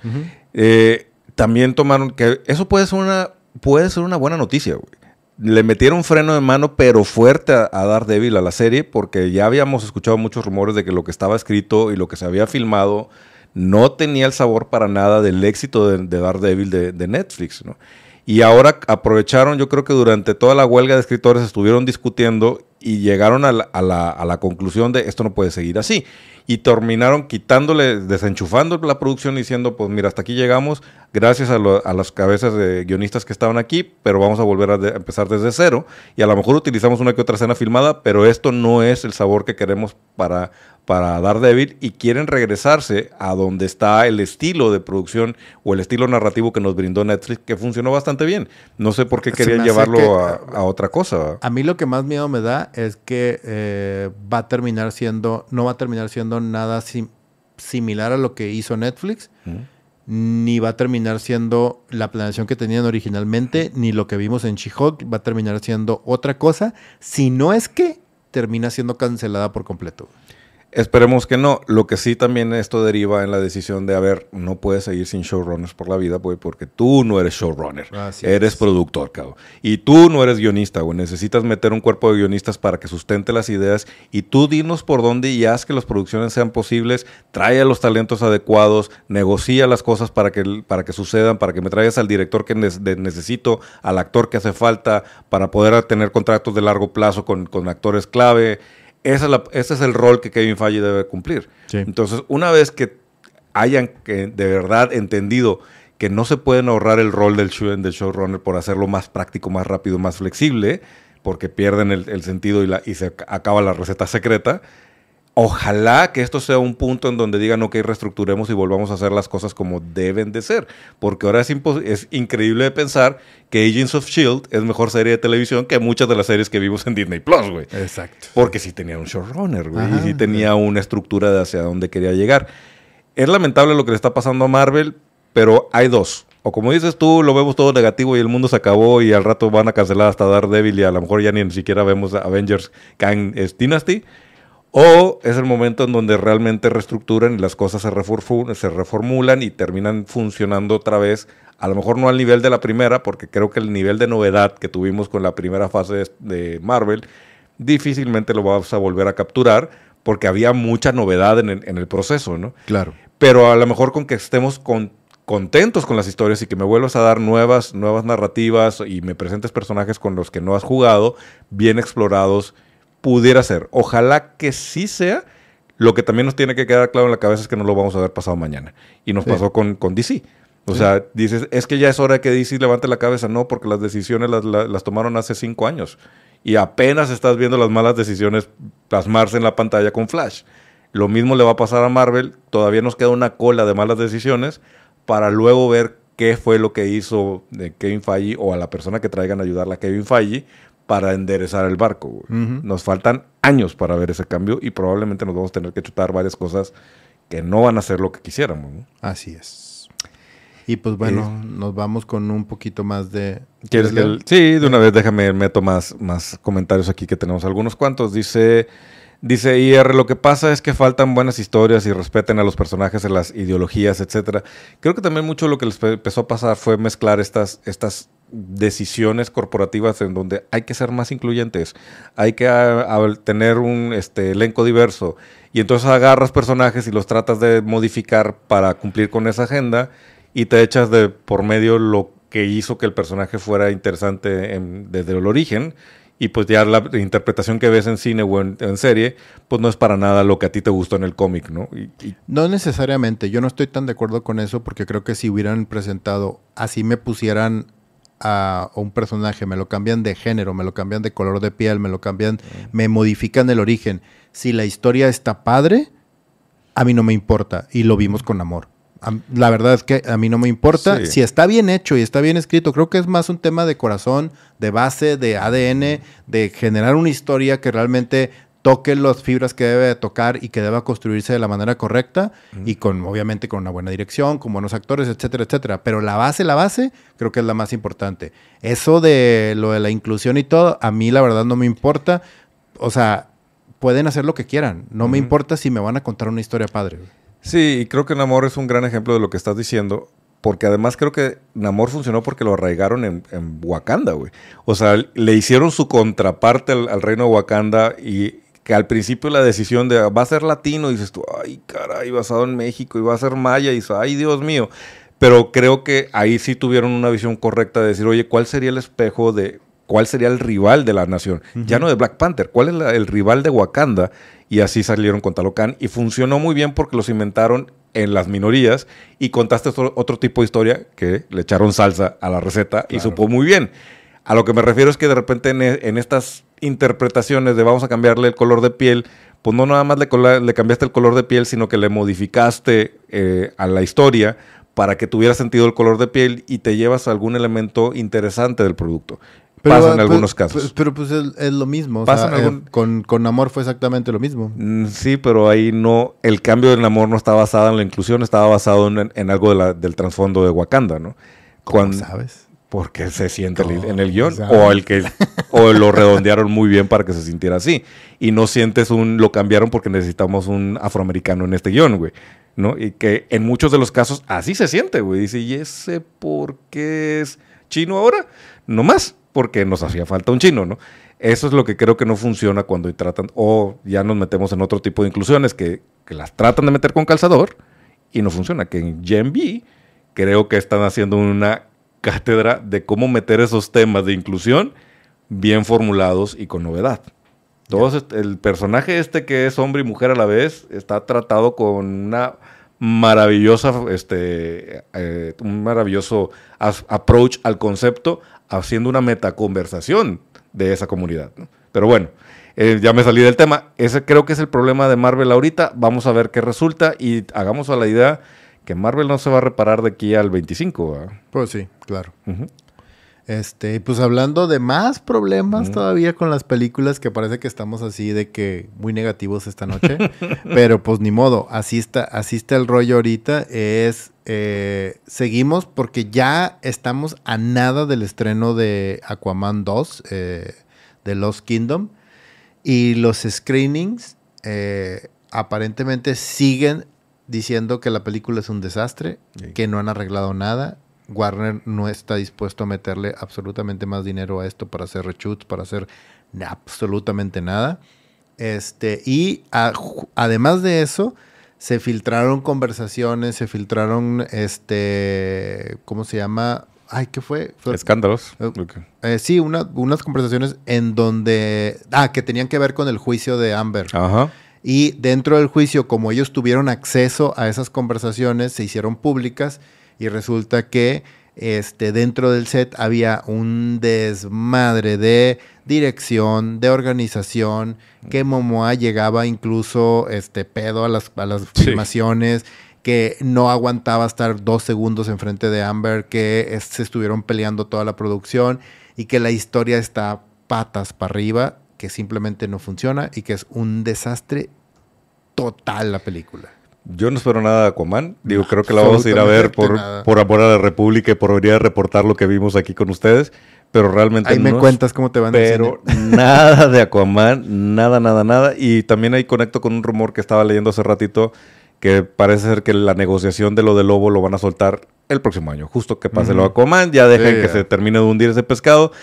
Speaker 1: Eh, también tomaron que eso puede ser una puede ser una buena noticia, güey. Le metieron freno de mano, pero fuerte a, a Daredevil a la serie, porque ya habíamos escuchado muchos rumores de que lo que estaba escrito y lo que se había filmado no tenía el sabor para nada del éxito de, de Daredevil de, de Netflix, ¿no? Y ahora aprovecharon, yo creo que durante toda la huelga de escritores estuvieron discutiendo y llegaron a la, a la- a la conclusión de esto no puede seguir así. Y terminaron quitándole, desenchufando la producción diciendo, pues mira, hasta aquí llegamos, gracias a, lo- a las cabezas de guionistas que estaban aquí, pero vamos a volver a, de- a empezar desde cero. Y a lo mejor utilizamos una que otra escena filmada, pero esto no es el sabor que queremos para, para Daredevil y quieren regresarse a donde está el estilo de producción o el estilo narrativo que nos brindó Netflix, que funcionó bastante bien. No sé por qué querían llevarlo
Speaker 2: que-
Speaker 1: a, a otra cosa.
Speaker 2: A mí lo que más miedo me da es que eh, va a terminar siendo, no va a terminar siendo nada sim- similar a lo que hizo Netflix. ni va a terminar siendo la planeación que tenían originalmente, ni lo que vimos en She-Hulk va a terminar siendo otra cosa, si no es que termina siendo cancelada por completo.
Speaker 1: Esperemos que no. Lo que sí también esto deriva en la decisión de, a ver, no puedes seguir sin showrunners por la vida, güey, porque tú no eres showrunner. Eres
Speaker 2: es.
Speaker 1: productor, cabrón. Y tú no eres guionista, güey. Necesitas meter un cuerpo de guionistas para que sustente las ideas. Y tú dinos por dónde y haz que las producciones sean posibles. Trae a los talentos adecuados. Negocia las cosas para que, para que sucedan. Para que me traigas al director que necesito, al actor que hace falta, para poder tener contratos de largo plazo con, con actores clave. Esa es la- ese es el rol que Kevin Feige debe cumplir.
Speaker 2: Sí.
Speaker 1: Entonces, una vez que hayan que de verdad entendido que no se pueden ahorrar el rol del, show, del showrunner por hacerlo más práctico, más rápido, más flexible, porque pierden el, el sentido y, la, y se ac- acaba la receta secreta. Ojalá que esto sea un punto en donde digan, ok, reestructuremos y volvamos a hacer las cosas como deben de ser. Porque ahora es, increíble de pensar que Agents of S.H.I.E.L.D. Es mejor serie de televisión que muchas de las series que vimos en Disney Plus, güey.
Speaker 2: Exacto.
Speaker 1: Porque sí tenía un showrunner, güey.
Speaker 2: Ajá.
Speaker 1: y sí tenía una estructura de hacia dónde quería llegar. Es lamentable lo que le está pasando a Marvel, pero hay dos. O como dices tú, lo vemos todo negativo y el mundo se acabó y al rato van a cancelar hasta Daredevil y a lo mejor ya ni siquiera vemos Avengers Kang eh, Dynasty. O es el momento en donde realmente reestructuran y las cosas se, reformulan y terminan funcionando otra vez. A lo mejor no al nivel de la primera, porque creo que el nivel de novedad que tuvimos con la primera fase de- Marvel difícilmente lo vamos a volver a capturar, porque había mucha novedad en el, en el proceso, ¿no?
Speaker 2: Claro.
Speaker 1: Pero a lo mejor con que estemos con- contentos con las historias y que me vuelvas a dar nuevas, nuevas narrativas y me presentes personajes con los que no has jugado, bien explorados, pudiera ser. Ojalá que sí sea Lo que también nos tiene que quedar claro en la cabeza es que no lo vamos a ver pasado mañana. Y nos pasó con, con DC. O sea, dices, es que ya es hora de que DC levante la cabeza. No, porque las decisiones las, las, tomaron hace cinco años. Y apenas estás viendo las malas decisiones plasmarse en la pantalla con Flash. Lo mismo le va a pasar a Marvel. Todavía nos queda una cola de malas decisiones para luego ver qué fue lo que hizo Kevin Feige o a la persona que traigan a ayudarla a Kevin Feige para enderezar el barco. Nos faltan años para ver ese cambio y probablemente nos vamos a tener que chutar varias cosas que no van a ser lo que quisiéramos.
Speaker 2: Así es. Y pues bueno, eh, nos vamos con un poquito más de...
Speaker 1: ¿Quieres que Sí, de una vez déjame, meto más, más comentarios aquí que tenemos algunos cuantos. Dice... Dice IR, lo que pasa es que faltan buenas historias y respeten a los personajes en las ideologías, etcétera. Creo que también mucho lo que les empezó a pasar fue mezclar estas, estas decisiones corporativas en donde hay que ser más incluyentes, hay que tener un este, elenco diverso y entonces agarras personajes y los tratas de modificar para cumplir con esa agenda y te echas de por medio lo que hizo que el personaje fuera interesante desde el origen y pues ya la interpretación que ves en cine o en, serie, pues no es para nada lo que a ti te gustó en el cómic, ¿no?
Speaker 2: No necesariamente, yo no estoy tan de acuerdo con eso porque creo que si hubieran presentado, así me pusieran a, un personaje, me lo cambian de género, me lo cambian de color de piel, me lo cambian, me modifican el origen. Si la historia está padre, a mí no me importa y lo vimos con amor la verdad es que a mí no me importa. Si está bien hecho y está bien escrito, creo que es más un tema de corazón, de base, de ADN, de generar una historia que realmente toque las fibras que debe tocar y que deba construirse de la manera correcta y con, obviamente, con una buena dirección, con buenos actores, etcétera, etcétera. Pero la base, la base, creo que es la más importante. Eso de lo de la inclusión y todo, a mí la verdad no me importa. O sea, pueden hacer lo que quieran. No me importa si me van a contar una historia padre.
Speaker 1: Sí, y creo que Namor es un gran ejemplo de lo que estás diciendo, porque además creo que Namor funcionó porque lo arraigaron en, Wakanda, güey. O sea, le hicieron su contraparte al, reino de Wakanda y que al principio la decisión de va a ser latino, dices tú, ay, caray, basado en México, y va a ser maya, y dices, ay, Dios mío. Pero creo que ahí sí tuvieron una visión correcta de decir, oye, ¿cuál sería el espejo de cuál sería el rival de la nación? Ya no de Black Panther, ¿cuál es el rival de Wakanda? y así salieron con Talocan y funcionó muy bien porque los inventaron en las minorías y contaste otro, tipo de historia que le echaron salsa a la receta y supo muy bien. A lo que me refiero es que de repente en, estas interpretaciones de vamos a cambiarle el color de piel, pues no nada más le, cambiaste el color de piel, sino que le modificaste eh, a la historia para que tuviera sentido el color de piel y te llevas algún elemento interesante del producto. Pasa en pues, algunos casos.
Speaker 2: Pero pues es, lo mismo. Eh, con, con amor fue exactamente lo mismo.
Speaker 1: Mm, sí, pero ahí no. El cambio del amor no está basado en la inclusión, estaba basado en, algo del trasfondo de Wakanda, ¿no?
Speaker 2: ¿Cómo sabes?
Speaker 1: Porque se siente en el guion. O el que o lo redondearon muy bien para que se sintiera así. Y no sientes un. Lo cambiaron porque necesitamos un afroamericano en este guion, güey. ¿No? Y que en muchos de los casos así se siente, güey. Dice, ¿y ese por qué es chino ahora? No más porque nos hacía falta un chino, ¿no? Eso es lo que creo que no funciona cuando tratan, o ya nos metemos en otro tipo de inclusiones que, las tratan de meter con calzador y no funciona. Que en Gen B creo que están haciendo una cátedra de cómo meter esos temas de inclusión bien formulados y con novedad. El personaje este que es hombre y mujer a la vez está tratado con una maravillosa, este, eh, un maravilloso approach al concepto, haciendo una metaconversación de esa comunidad. Pero bueno, eh, ya me salí del tema. Ese creo que es el problema de Marvel ahorita. Vamos a ver qué resulta y hagamos a la idea que Marvel no se va a reparar de aquí al 25.
Speaker 2: Pues sí, claro. Este, pues hablando de más problemas todavía con las películas, que parece que estamos así de que muy negativos esta noche, pero pues ni modo, así está, así está el rollo ahorita, es, eh, seguimos porque ya estamos a nada del estreno de Aquaman 2, eh, de Lost Kingdom, y los screenings eh, aparentemente siguen diciendo que la película es un desastre, que no han arreglado nada, Warner no está dispuesto a meterle absolutamente más dinero a esto para hacer reshoots, para hacer absolutamente nada. Este, y además de eso, se filtraron conversaciones, se filtraron, este, ¿cómo se llama? Ay, ¿qué fue?
Speaker 1: Escándalos.
Speaker 2: Eh, eh, sí, unas conversaciones en donde, ah, que tenían que ver con el juicio de Amber.
Speaker 1: Ajá.
Speaker 2: Y dentro del juicio, como ellos tuvieron acceso a esas conversaciones, se hicieron públicas y resulta que este, dentro del set había un desmadre de dirección, de organización, que Momoa llegaba incluso este, pedo a las, a las filmaciones, que no aguantaba estar dos segundos enfrente de Amber, que se estuvieron peleando toda la producción y que la historia está patas para arriba, que simplemente no funciona y que es un desastre total la película.
Speaker 1: Yo no espero nada de Aquaman. Digo, creo que la vamos a ir a ver por, por amor a la República y por venir a reportar lo que vimos aquí con ustedes. Pero realmente
Speaker 2: Ahí me cuentas cómo te van
Speaker 1: Pero nada de Aquaman, nada, nada, nada. Y también ahí conecto con un rumor que estaba leyendo hace ratito que parece ser que la negociación de lo de Lobo lo van a soltar el próximo año. Justo que pase lo de Aquaman, ya dejen que se termine de hundir ese pescado.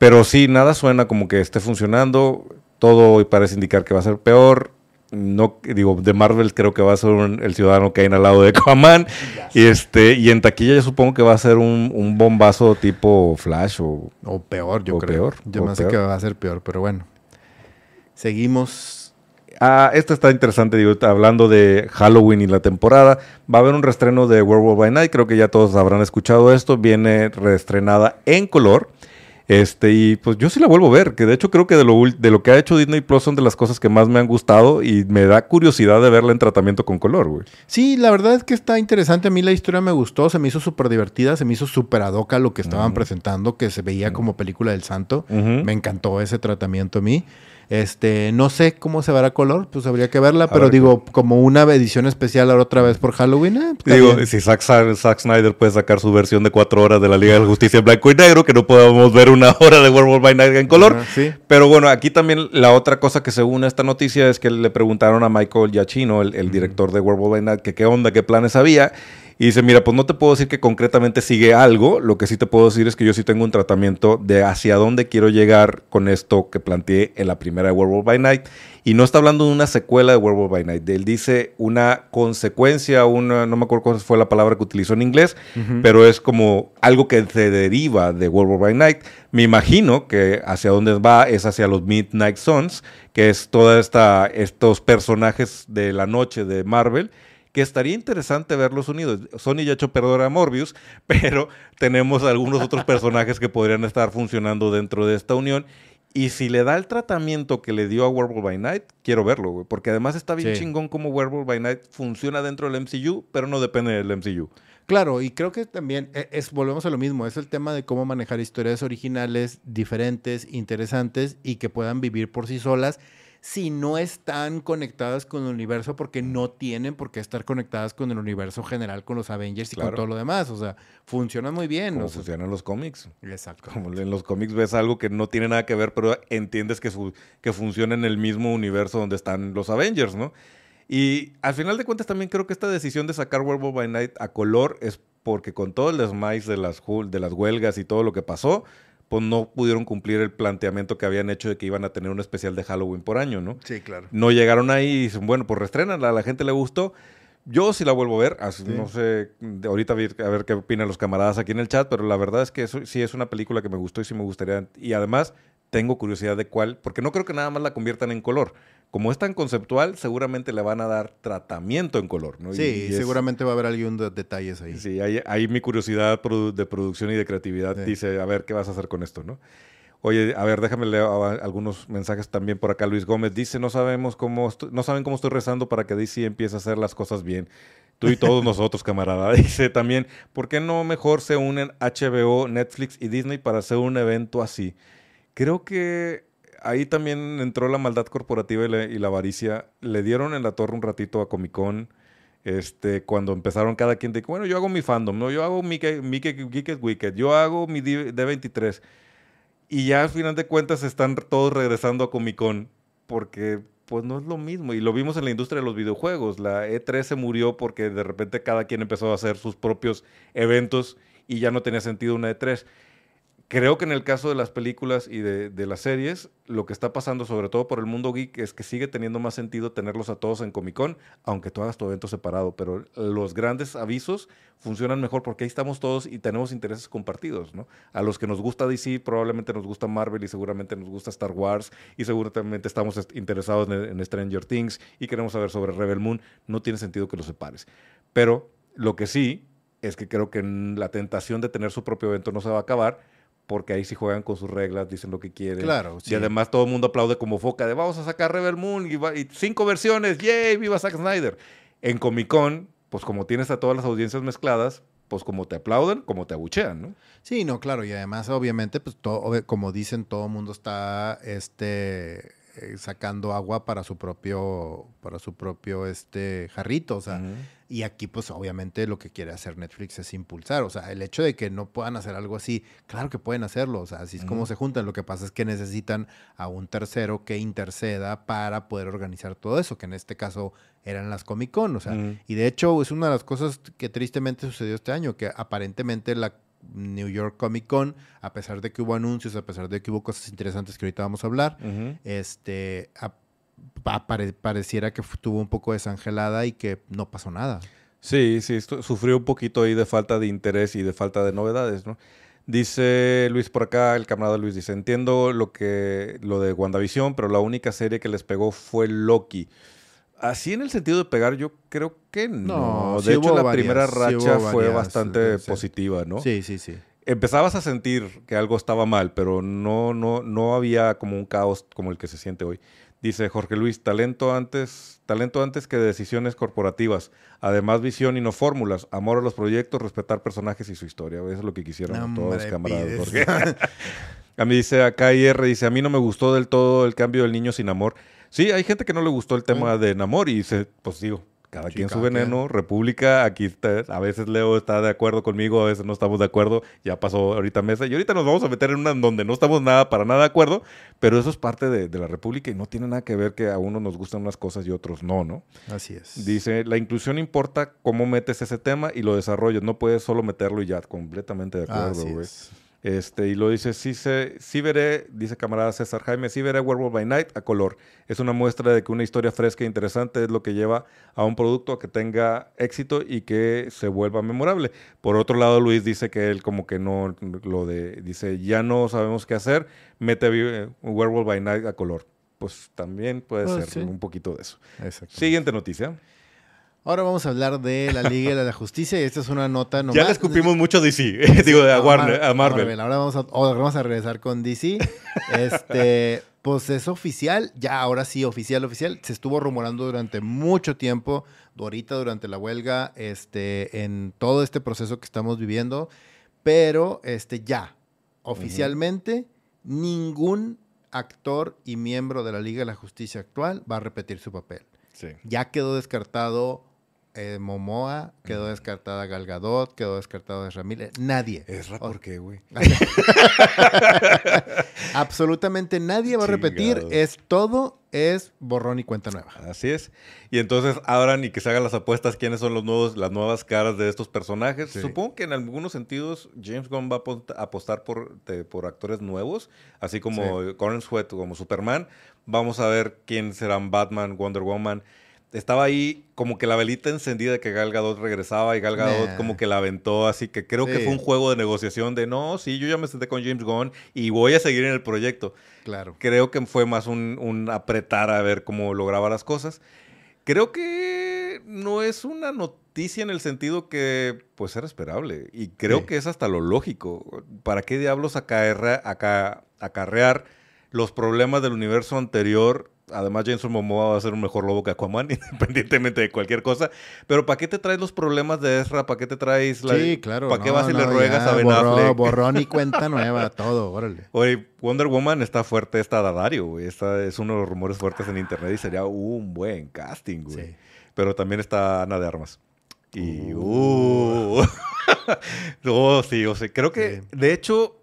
Speaker 1: Pero sí, nada suena como que esté funcionando. Todo parece indicar que va a ser peor. No digo de Marvel creo que va a ser el ciudadano que hay al lado de Aquaman. Y este y en taquilla yo supongo que va a ser un, bombazo tipo Flash o,
Speaker 2: o peor yo creo. yo me sé que va a ser peor pero bueno. Seguimos.
Speaker 1: Ah esto está interesante digo hablando de Halloween y la temporada. Va a haber un reestreno de Werewolf by Night. Creo que ya todos habrán escuchado esto. Viene reestrenada en color este, y pues yo sí la vuelvo a ver, que de hecho creo que de lo, de lo que ha hecho Disney Plus son de las cosas que más me han gustado y me da curiosidad de verla en tratamiento con color, güey.
Speaker 2: Sí, la verdad es que está interesante. A mí la historia me gustó, se me hizo súper divertida, se me hizo súper adoca lo que estaban presentando, que se veía como película del santo. Me encantó ese tratamiento a mí. Este, no sé cómo se verá color, pues habría que verla, pero digo, como una edición especial ahora otra vez por Halloween. Eh,
Speaker 1: pues, digo, si Zack, Snyder puede sacar su versión de cuatro horas de la Liga de la Justicia en blanco y negro, que no podamos ver una hora de Werewolf by Night en color. Pero bueno, aquí también la otra cosa que se une a esta noticia es que le preguntaron a Michael Giacchino, el, director de Werewolf by Night, que qué onda, qué planes había. Y dice, mira, pues no te puedo decir que concretamente sigue algo, lo que sí te puedo decir es que yo sí tengo un tratamiento de hacia dónde quiero llegar con esto que planteé en la primera de Werewolf by Night. Y no está hablando de una secuela de Werewolf by Night, él dice una consecuencia, una, no me acuerdo cuál fue la palabra que utilizó en inglés, pero es como algo que se deriva de Werewolf by Night. Me imagino que hacia dónde va es hacia los Midnight Suns, que es toda esta, estos personajes de la noche de Marvel que estaría interesante verlos unidos. Sony ya ha hecho perder a Morbius, pero tenemos algunos otros personajes que podrían estar funcionando dentro de esta unión. Y si le da el tratamiento que le dio a Werewolf by Night, quiero verlo, güey. Porque además está bien chingón como Werewolf by Night funciona dentro del MCU, pero no depende del MCU.
Speaker 2: Claro, y creo que también e, es, volvemos a lo mismo, es el tema de cómo manejar historias originales, diferentes, interesantes y que puedan vivir por sí solas si no están conectadas con el universo, porque no tienen por qué estar conectadas con el universo general, con los Avengers y con todo lo demás. O sea, funcionan muy bien.
Speaker 1: Como funcionan los cómics.
Speaker 2: Exacto.
Speaker 1: Como en los cómics ves algo que no tiene nada que ver, pero entiendes que, que funciona en el mismo universo donde están los Avengers, ¿no? Y al final de cuentas también creo que esta decisión de sacar Werewolf by Night a color es porque con todo el desmais de las, de las huelgas y todo lo que pasó, pues no pudieron cumplir el planteamiento que habían hecho de que iban a tener un especial de Halloween por año, ¿no?
Speaker 2: Sí, claro.
Speaker 1: No llegaron ahí y dicen, bueno, pues restrenanla, a la gente le gustó. Yo sí la vuelvo a ver, no sé, ahorita a ver qué opinan los camaradas aquí en el chat, pero la verdad es que sí es una película que me gustó y sí me gustaría. Y además tengo curiosidad de cuál, porque no creo que nada más la conviertan en color como es tan conceptual, seguramente le van a dar tratamiento en color, ¿no?
Speaker 2: Sí, seguramente va a haber algún de detalles ahí.
Speaker 1: Sí, ahí, mi curiosidad de producción y de creatividad dice, a ver, ¿qué vas a hacer con esto, no? Oye, a ver, déjame leer algunos mensajes también por acá. Luis Gómez dice, no sabemos cómo, no saben cómo estoy rezando para que DC empiece a hacer las cosas bien. Tú y todos nosotros, camarada. Dice también, ¿por qué no mejor se unen HBO, Netflix y Disney para hacer un evento así? Creo que ahí también entró la maldad corporativa y la, avaricia. Le dieron en la torre un ratito a Comic Con. Este, cuando empezaron cada quien de bueno, yo hago mi fandom, ¿no? Yo hago mi Geeked Wicked, yo hago mi D23. Y ya al final de cuentas están todos regresando a Comic Con porque pues no es lo mismo. Y lo vimos en la industria de los videojuegos. La E3 se murió porque de repente cada quien empezó a hacer sus propios eventos y ya no tenía sentido una E3 Creo que en el caso de las películas y de, de, las series, lo que está pasando, sobre todo por el mundo geek, es que sigue teniendo más sentido tenerlos a todos en Comic Con, aunque tú hagas tu evento separado. Pero los grandes avisos funcionan mejor porque ahí estamos todos y tenemos intereses compartidos, ¿no? A los que nos gusta DC, probablemente nos gusta Marvel y seguramente nos gusta Star Wars y seguramente estamos interesados en, en Stranger Things y queremos saber sobre Rebel Moon. No tiene sentido que los separes. Pero lo que sí es que creo que la tentación de tener su propio evento no se va a acabar porque ahí sí juegan con sus reglas, dicen lo que quieren.
Speaker 2: Claro,
Speaker 1: Y además todo el mundo aplaude como foca de vamos a sacar Rebel Moon y, y cinco versiones, ¡yay! ¡Viva Zack Snyder! En Comic Con, pues como tienes a todas las audiencias mezcladas, pues como te aplauden, como te abuchean, ¿no?
Speaker 2: Sí, no, claro, y además obviamente, pues todo, como dicen, todo el mundo está, este, eh, sacando agua para su propio, para su propio, este, jarrito, o sea, uh -huh. y aquí, pues obviamente lo que quiere hacer Netflix es impulsar, o sea, el hecho de que no puedan hacer algo así, claro que pueden hacerlo, o sea, así es uh -huh. como se juntan, lo que pasa es que necesitan a un tercero que interceda para poder organizar todo eso, que en este caso eran las Comic Con, o sea, uh -huh. y de hecho es una de las cosas que tristemente sucedió este año, que aparentemente la New York Comic Con, a pesar de que hubo anuncios, a pesar de que hubo cosas interesantes que ahorita vamos a hablar, uh -huh. este, a, a, pare, pareciera que tuvo un poco desangelada y que no pasó nada.
Speaker 1: Sí, sí, sufrió un poquito ahí de falta de interés y de falta de novedades, ¿no? Dice Luis por acá, el camarada Luis dice, entiendo lo que lo de WandaVision, pero la única serie que les pegó fue Loki. Así en el sentido de pegar, yo creo que no. no de sí hecho, la varias, primera racha sí fue varias, bastante sí, positiva, ¿no?
Speaker 2: Sí, sí, sí.
Speaker 1: Empezabas a sentir que algo estaba mal, pero no, no, no había como un caos como el que se siente hoy. Dice Jorge Luis, talento antes, talento antes que decisiones corporativas. Además, visión y no fórmulas. Amor a los proyectos, respetar personajes y su historia. Eso es lo que quisieron no, todos, camaradas. Jorge. a mí dice acá IR, dice, a mí no me gustó del todo el cambio del niño sin amor. Sí, hay gente que no le gustó el tema de Namor y se, pues digo, cada quien su veneno. República, aquí está, a veces Leo está de acuerdo conmigo, a veces no estamos de acuerdo, ya pasó ahorita mesa y ahorita nos vamos a meter en una donde no estamos nada para nada de acuerdo, pero eso es parte de, de, la República y no tiene nada que ver que a uno nos gustan unas cosas y otros no, ¿no?
Speaker 2: Así es.
Speaker 1: Dice, la inclusión importa cómo metes ese tema y lo desarrollas, no puedes solo meterlo y ya, completamente de acuerdo, güey. Este, y lo dice, sí, se, sí veré, dice camarada César Jaime, sí veré Werewolf by Night a color. Es una muestra de que una historia fresca e interesante es lo que lleva a un producto a que tenga éxito y que se vuelva memorable. Por otro lado, Luis dice que él como que no, lo de, dice, ya no sabemos qué hacer, mete Werewolf by Night a color. Pues también puede pues, ser sí. un poquito de eso. Siguiente noticia.
Speaker 2: Ahora vamos a hablar de la Liga de la Justicia y esta es una nota nomás.
Speaker 1: Ya le escupimos mucho DC, digo, a, Warner, a Marvel. Marvel.
Speaker 2: Ahora vamos a, vamos a regresar con DC. este, pues es oficial, ya ahora sí, oficial, oficial. Se estuvo rumorando durante mucho tiempo, ahorita durante la huelga, este, en todo este proceso que estamos viviendo, pero este, ya, oficialmente, uh -huh. ningún actor y miembro de la Liga de la Justicia actual va a repetir su papel.
Speaker 1: Sí.
Speaker 2: Ya quedó descartado eh, Momoa, quedó descartada Gal Gadot, quedó descartado Ezra Miller, nadie.
Speaker 1: Ezra, ¿por qué, güey?
Speaker 2: Absolutamente nadie va a repetir, es todo es borrón y cuenta nueva.
Speaker 1: Así es. Y entonces abran y que se hagan las apuestas quiénes son los nuevos, las nuevas caras de estos personajes. Sí. Supongo que en algunos sentidos James Gunn va a apostar por, de, por actores nuevos, así como sí. Colin Sweat, como Superman. Vamos a ver quién serán Batman, Wonder Woman estaba ahí como que la velita encendida de que Gal Gadot regresaba y Gal Gadot nah. como que la aventó, así que creo sí. que fue un juego de negociación de no, sí, yo ya me senté con James Gunn y voy a seguir en el proyecto.
Speaker 2: Claro.
Speaker 1: Creo que fue más un, un apretar a ver cómo lograba las cosas. Creo que no es una noticia en el sentido que pues era esperable y creo sí. que es hasta lo lógico. ¿Para qué diablos acarrear, acarrear los problemas del universo anterior además Jason Momoa va a ser un mejor lobo que Aquaman, independientemente de cualquier cosa. Pero ¿para qué te traes los problemas de Ezra? ¿Para qué te traes la...
Speaker 2: Sí, claro.
Speaker 1: ¿Para
Speaker 2: no,
Speaker 1: qué vas y
Speaker 2: no,
Speaker 1: le ruegas
Speaker 2: ya,
Speaker 1: a Ben
Speaker 2: borró,
Speaker 1: Affleck?
Speaker 2: Borrón y cuenta nueva, todo, órale.
Speaker 1: Oye, Wonder Woman está fuerte, está Dadario, güey. Esta es uno de los rumores fuertes en internet y sería un buen casting, güey. Sí. Pero también está Ana de Armas. Y... Uh. uh. oh, sí, o sea, creo que, sí. de hecho,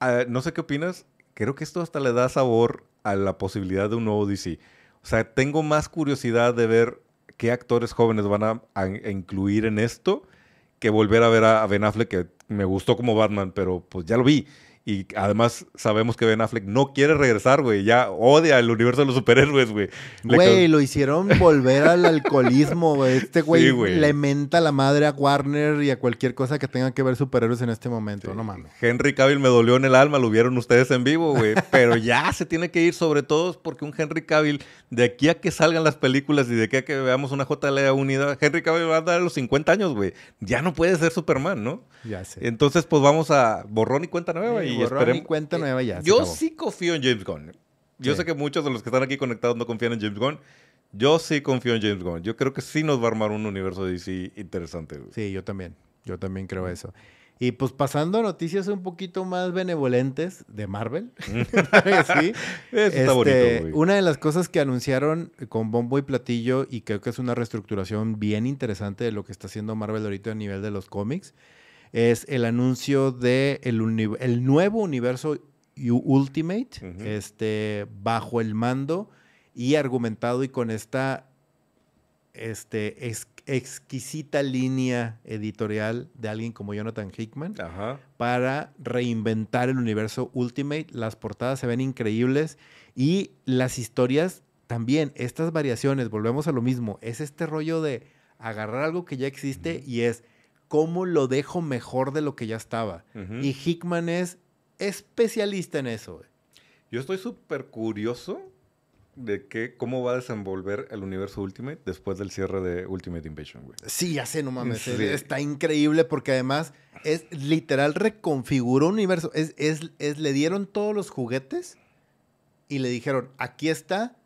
Speaker 1: uh, no sé qué opinas, creo que esto hasta le da sabor a la posibilidad de un nuevo DC. O sea, tengo más curiosidad de ver qué actores jóvenes van a, incluir en esto que volver a ver a, a, Ben Affleck, que me gustó como Batman, pero pues ya lo vi. Y además sabemos que Ben Affleck no quiere regresar, güey. Ya odia el universo de los superhéroes, güey.
Speaker 2: Güey, lo hicieron volver al alcoholismo, güey. Este güey le menta la madre a Warner y a cualquier cosa que tenga que ver superhéroes en este momento. No mames.
Speaker 1: Henry Cavill me dolió en el alma, lo vieron ustedes en vivo, güey. Pero ya se tiene que ir, sobre todo porque un Henry Cavill, de aquí a que salgan las películas y de aquí a que veamos una JLA unida, Henry Cavill va a dar los 50 años, güey. Ya no puede ser Superman, ¿no?
Speaker 2: Ya sé.
Speaker 1: Entonces, pues vamos a borrón y cuenta nueva. y
Speaker 2: borrón y cuenta nueva ya.
Speaker 1: Yo sí confío en James Gunn. Yo sé que muchos de los que están aquí conectados no confían en James Gunn. Yo sí confío en James Gunn. Yo creo que sí nos va a armar un universo de DC interesante.
Speaker 2: Sí, yo también. Yo también creo eso. Y pues pasando a noticias un poquito más benevolentes de Marvel. sí. está bonito. Este, una de las cosas que anunciaron con bombo y platillo, y creo que es una reestructuración bien interesante de lo que está haciendo Marvel ahorita a nivel de los cómics, es el anuncio de el, el nuevo universo Ultimate, este, bajo el mando y argumentado y con esta este, exquisita línea editorial de alguien como Jonathan Hickman para reinventar el universo Ultimate. Las portadas se ven increíbles y las historias también, estas variaciones, volvemos a lo mismo, es este rollo de agarrar algo que ya existe y es cómo lo dejo mejor de lo que ya estaba. Y Hickman es especialista en eso.
Speaker 1: Yo estoy súper curioso de que, cómo va a desenvolver el universo Ultimate después del cierre de Ultimate Invasion, güey.
Speaker 2: Sí, ya sé, no mames. Está increíble porque además es literal reconfiguró un universo. Es, es, es, le dieron todos los juguetes y le dijeron, aquí está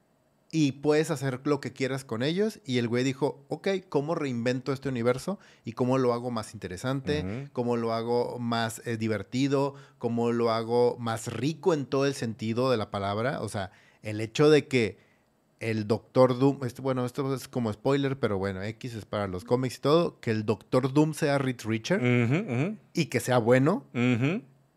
Speaker 2: y puedes hacer lo que quieras con ellos. Y el güey dijo, ok, ¿cómo reinvento este universo? ¿Y cómo lo hago más interesante? ¿Cómo lo hago más eh, divertido? ¿Cómo lo hago más rico en todo el sentido de la palabra? O sea, el hecho de que el Doctor Doom, bueno, esto es como spoiler, pero bueno, X es para los cómics y todo, que el Doctor Doom sea Rich Richard y que sea bueno.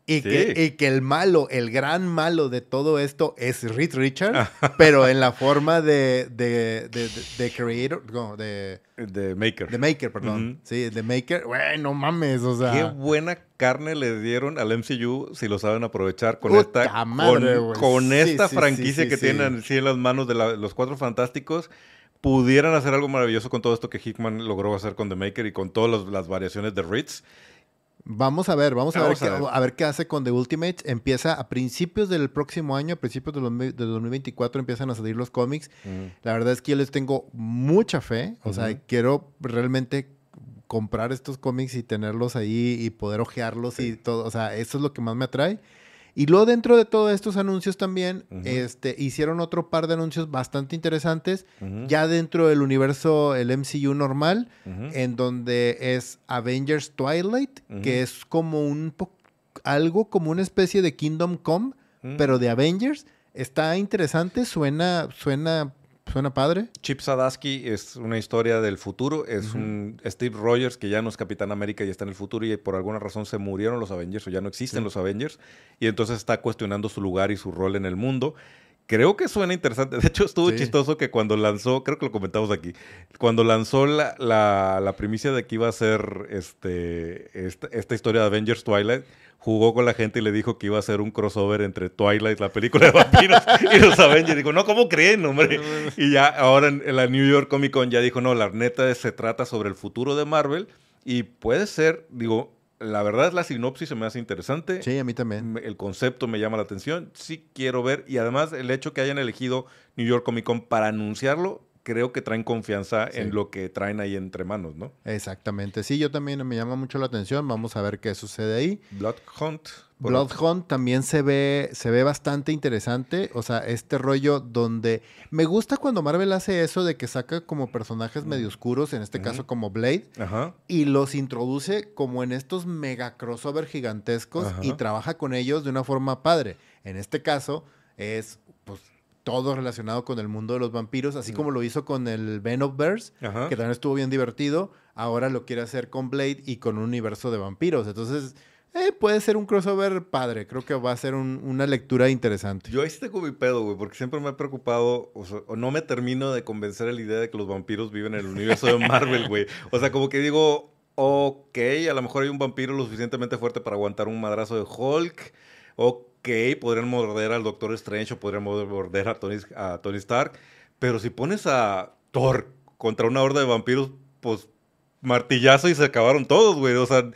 Speaker 2: Y, que, que, el malo, el gran malo de todo esto es Reed Richard, pero en la forma de, de, de, creator, no, de...
Speaker 1: De Maker.
Speaker 2: De Maker, perdón. Sí, de Maker. Güey, no mames, o sea...
Speaker 1: Qué buena carne le dieron al MCU si lo saben aprovechar con esta... con, esta franquicia que tienen en las manos de los Cuatro Fantásticos pudieran hacer algo maravilloso con todo esto que Hickman logró hacer con The Maker y con todas las variaciones de Ritz.
Speaker 2: Vamos a ver, vamos, a, ver, qué, a, ver. qué, hace con The Ultimate. Empieza a principios del próximo año, a principios del, 2024 empiezan a salir los cómics. La verdad es que yo les tengo mucha fe. O sea, quiero realmente comprar estos cómics y tenerlos ahí y poder ojearlos y todo. O sea, eso es lo que más me atrae. Y luego dentro de todos estos anuncios también, este, hicieron otro par de anuncios bastante interesantes, ya dentro del universo, el MCU normal, en donde es Avengers Twilight, que es como un algo como una especie de Kingdom Come, pero de Avengers. Está interesante, suena, suena Suena padre.
Speaker 1: Chip Zadarsky es una historia del futuro. Es un Steve Rogers que ya no es Capitán América y está en el futuro y por alguna razón se murieron los Avengers o ya no existen los Avengers. Y entonces está cuestionando su lugar y su rol en el mundo. Creo que suena interesante. De hecho, estuvo chistoso que cuando lanzó, creo que lo comentamos aquí, cuando lanzó la, la, primicia de que iba a ser este, esta historia de Avengers Twilight, jugó con la gente y le dijo que iba a ser un crossover entre Twilight, la película de vampiros, y los Avengers. Dijo, no, ¿cómo creen, hombre? Y ya ahora en, la New York Comic Con ya dijo, no, la neta se trata sobre el futuro de Marvel y puede ser, digo, la verdad es la sinopsis se me hace interesante.
Speaker 2: Sí, a mí también.
Speaker 1: El concepto me llama la atención. Sí quiero ver. Y además el hecho que hayan elegido New York Comic Con para anunciarlo creo que traen confianza en lo que traen ahí entre manos, ¿no?
Speaker 2: Exactamente. Sí, yo también me llama mucho la atención. Vamos a ver qué sucede ahí.
Speaker 1: Blood Hunt.
Speaker 2: Blood Hunt también se ve, se ve bastante interesante. O sea, este rollo donde me gusta cuando Marvel hace eso de que saca como personajes medio oscuros, en este caso como Blade, y los introduce como en estos mega crossover gigantescos y trabaja con ellos de una forma padre. En este caso es todo relacionado con el mundo de los vampiros, así mm. como lo hizo con el Venomverse, que también estuvo bien divertido. Ahora lo quiere hacer con Blade y con un universo de vampiros. Entonces, eh, puede ser un crossover padre. Creo que va a ser una lectura interesante.
Speaker 1: Yo ahí sí tengo mi pedo, güey, porque siempre me he preocupado, o, no me termino de convencer la idea de que los vampiros viven en el universo de Marvel, güey. O sea, como que digo, ok, a lo mejor hay un vampiro lo suficientemente fuerte para aguantar un madrazo de Hulk ok, podrían morder al Doctor Strange o podrían morder a Tony, Stark, pero si pones a Thor contra una horda de vampiros, pues martillazo y se acabaron todos, güey. O sea,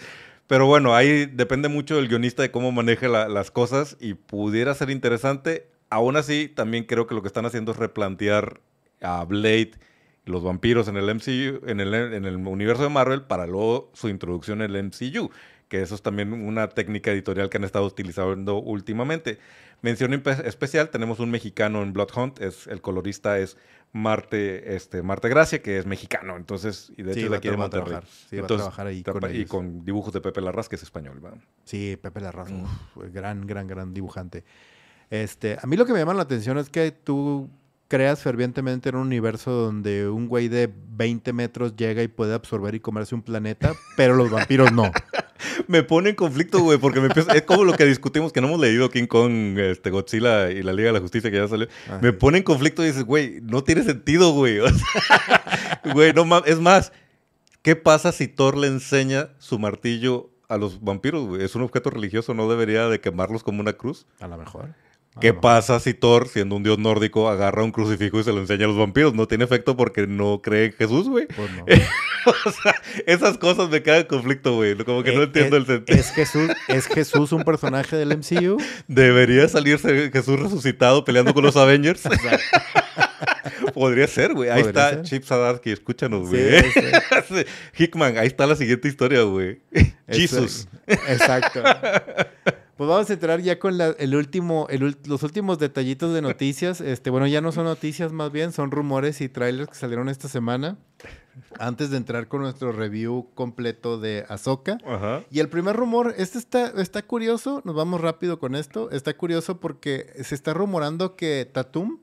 Speaker 1: pero bueno, ahí depende mucho del guionista de cómo maneje las cosas y pudiera ser interesante. Aún así, también creo que lo que están haciendo es replantear a Blade y los vampiros en el MCU, en el universo de Marvel, para luego su introducción en el MCU que eso es también una técnica editorial que han estado utilizando últimamente. Mención especial, tenemos un mexicano en Bloodhunt, es, el colorista es Marte, este, Marte Gracia, que es mexicano, entonces, y de hecho de aquí de Monterrey.
Speaker 2: Sí, va a trabajar ahí
Speaker 1: con Y con dibujos de Pepe Larraz, que es español.
Speaker 2: Sí, Pepe Larraz, mm. gran, gran, gran dibujante. Este, a mí lo que me llama la atención es que tú creas fervientemente en un universo donde un güey de 20 metros llega y puede absorber y comerse un planeta, pero los vampiros no.
Speaker 1: me pone en conflicto, güey, porque me empieza, es como lo que discutimos, que no hemos leído King Kong, este, Godzilla y la Liga de la Justicia que ya salió. Ah, me pone en conflicto y dices, güey, no tiene sentido, güey. güey, no mames. Es más, ¿qué pasa si Thor le enseña su martillo a los vampiros, güey? ¿Es un objeto religioso? ¿No debería de quemarlos como una cruz?
Speaker 2: A lo mejor.
Speaker 1: ¿Qué pasa si Thor, siendo un dios nórdico, agarra un crucifijo y se lo enseña a los vampiros? No tiene efecto porque no cree en Jesús, güey. Pues no. o sea, esas cosas me caen en conflicto, güey. Como que no eh, entiendo
Speaker 2: eh,
Speaker 1: el sentido.
Speaker 2: ¿Es Jesús, ¿Es Jesús un personaje del MCU?
Speaker 1: Debería salirse Jesús resucitado peleando con los Avengers. Podría ser, güey. Ahí está Chip Sadarsky, escúchanos, güey. Hickman, ahí está la siguiente historia, güey. Jesus.
Speaker 2: Exacto. Pues vamos a entrar ya con el último, los últimos detallitos de noticias. Este, bueno, ya no son noticias más bien, son rumores y trailers que salieron esta semana. Antes de entrar con nuestro review completo de Ahsoka. Y el primer rumor, este está, está curioso, nos vamos rápido con esto. Está curioso porque se está rumorando que Tatum,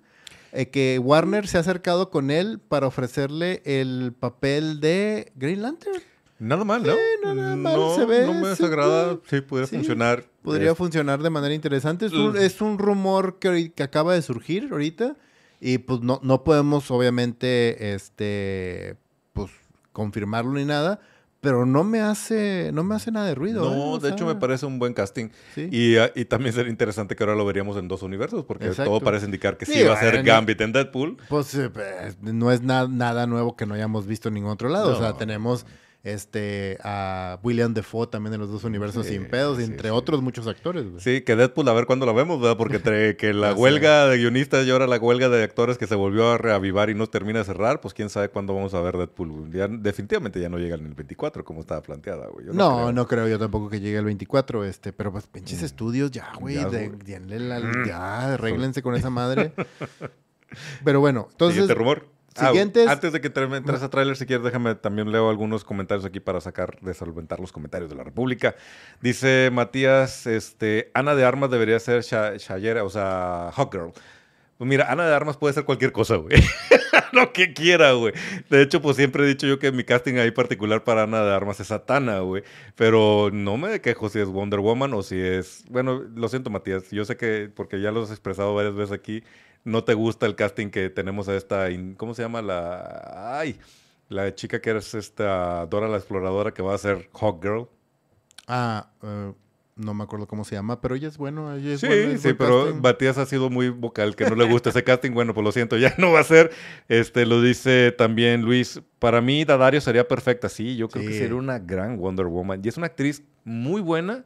Speaker 2: eh, que Warner se ha acercado con él para ofrecerle el papel de Green Lantern.
Speaker 1: Nada mal, ¿no?
Speaker 2: no, nada mal, se ve.
Speaker 1: No me desagrada, sí, podría funcionar.
Speaker 2: Podría funcionar de manera interesante. Es un, rumor que, que, acaba de surgir ahorita. Y pues no, no podemos, obviamente, este, pues, confirmarlo ni nada. Pero no me hace, no me hace nada de ruido.
Speaker 1: No,
Speaker 2: ¿eh?
Speaker 1: de hecho me parece un buen casting. Y, y, también sería interesante que ahora lo veríamos en dos universos, porque todo parece indicar que sí, va a ser Gambit en Deadpool.
Speaker 2: Pues, eh, pues no es nada nuevo que no hayamos visto en ningún otro lado. O sea, tenemos este, a William Defoe también en los dos universos sin pedos, entre otros muchos actores.
Speaker 1: Sí, que Deadpool, a ver cuándo la vemos, ¿verdad? Porque entre que la huelga de guionistas y ahora la huelga de actores que se volvió a reavivar y no termina de cerrar, pues quién sabe cuándo vamos a ver Deadpool. Ya, definitivamente ya no llega en el 24 como estaba planteada, güey.
Speaker 2: no, no creo. yo tampoco que llegue el 24, este, pero pues pinches mm. estudios ya, güey, ya, mm. ya, arréglense con esa madre. pero bueno, entonces...
Speaker 1: Siguiente rumor. Ah, antes de que entres a trailer, si quieres, déjame también leo algunos comentarios aquí para sacar, de solventar los comentarios de la República. Dice Matías, este, Ana de Armas debería ser Shayera, o sea, Hot Girl. Pues mira, Ana de Armas puede ser cualquier cosa, güey. Lo que quiera, güey. De hecho, pues siempre he dicho yo que mi casting ahí particular para Ana de Armas es Satana, güey. Pero no me quejo si es Wonder Woman o si es... Bueno, lo siento, Matías. Yo sé que, porque ya lo has expresado varias veces aquí, no te gusta el casting que tenemos a esta, ¿cómo se llama? La, ay, la chica que es esta Dora la Exploradora que va a ser Hawk Girl.
Speaker 2: Ah, eh, no me acuerdo cómo se llama, pero ella es bueno. Ella es
Speaker 1: sí, sí, pero Matías ha sido muy vocal, que no le gusta ese casting. Bueno, pues lo siento, ya no va a ser. Este, lo dice también Luis. Para mí, Dadario sería perfecta. Sí, yo creo que sería una gran Wonder Woman. Y es una actriz muy buena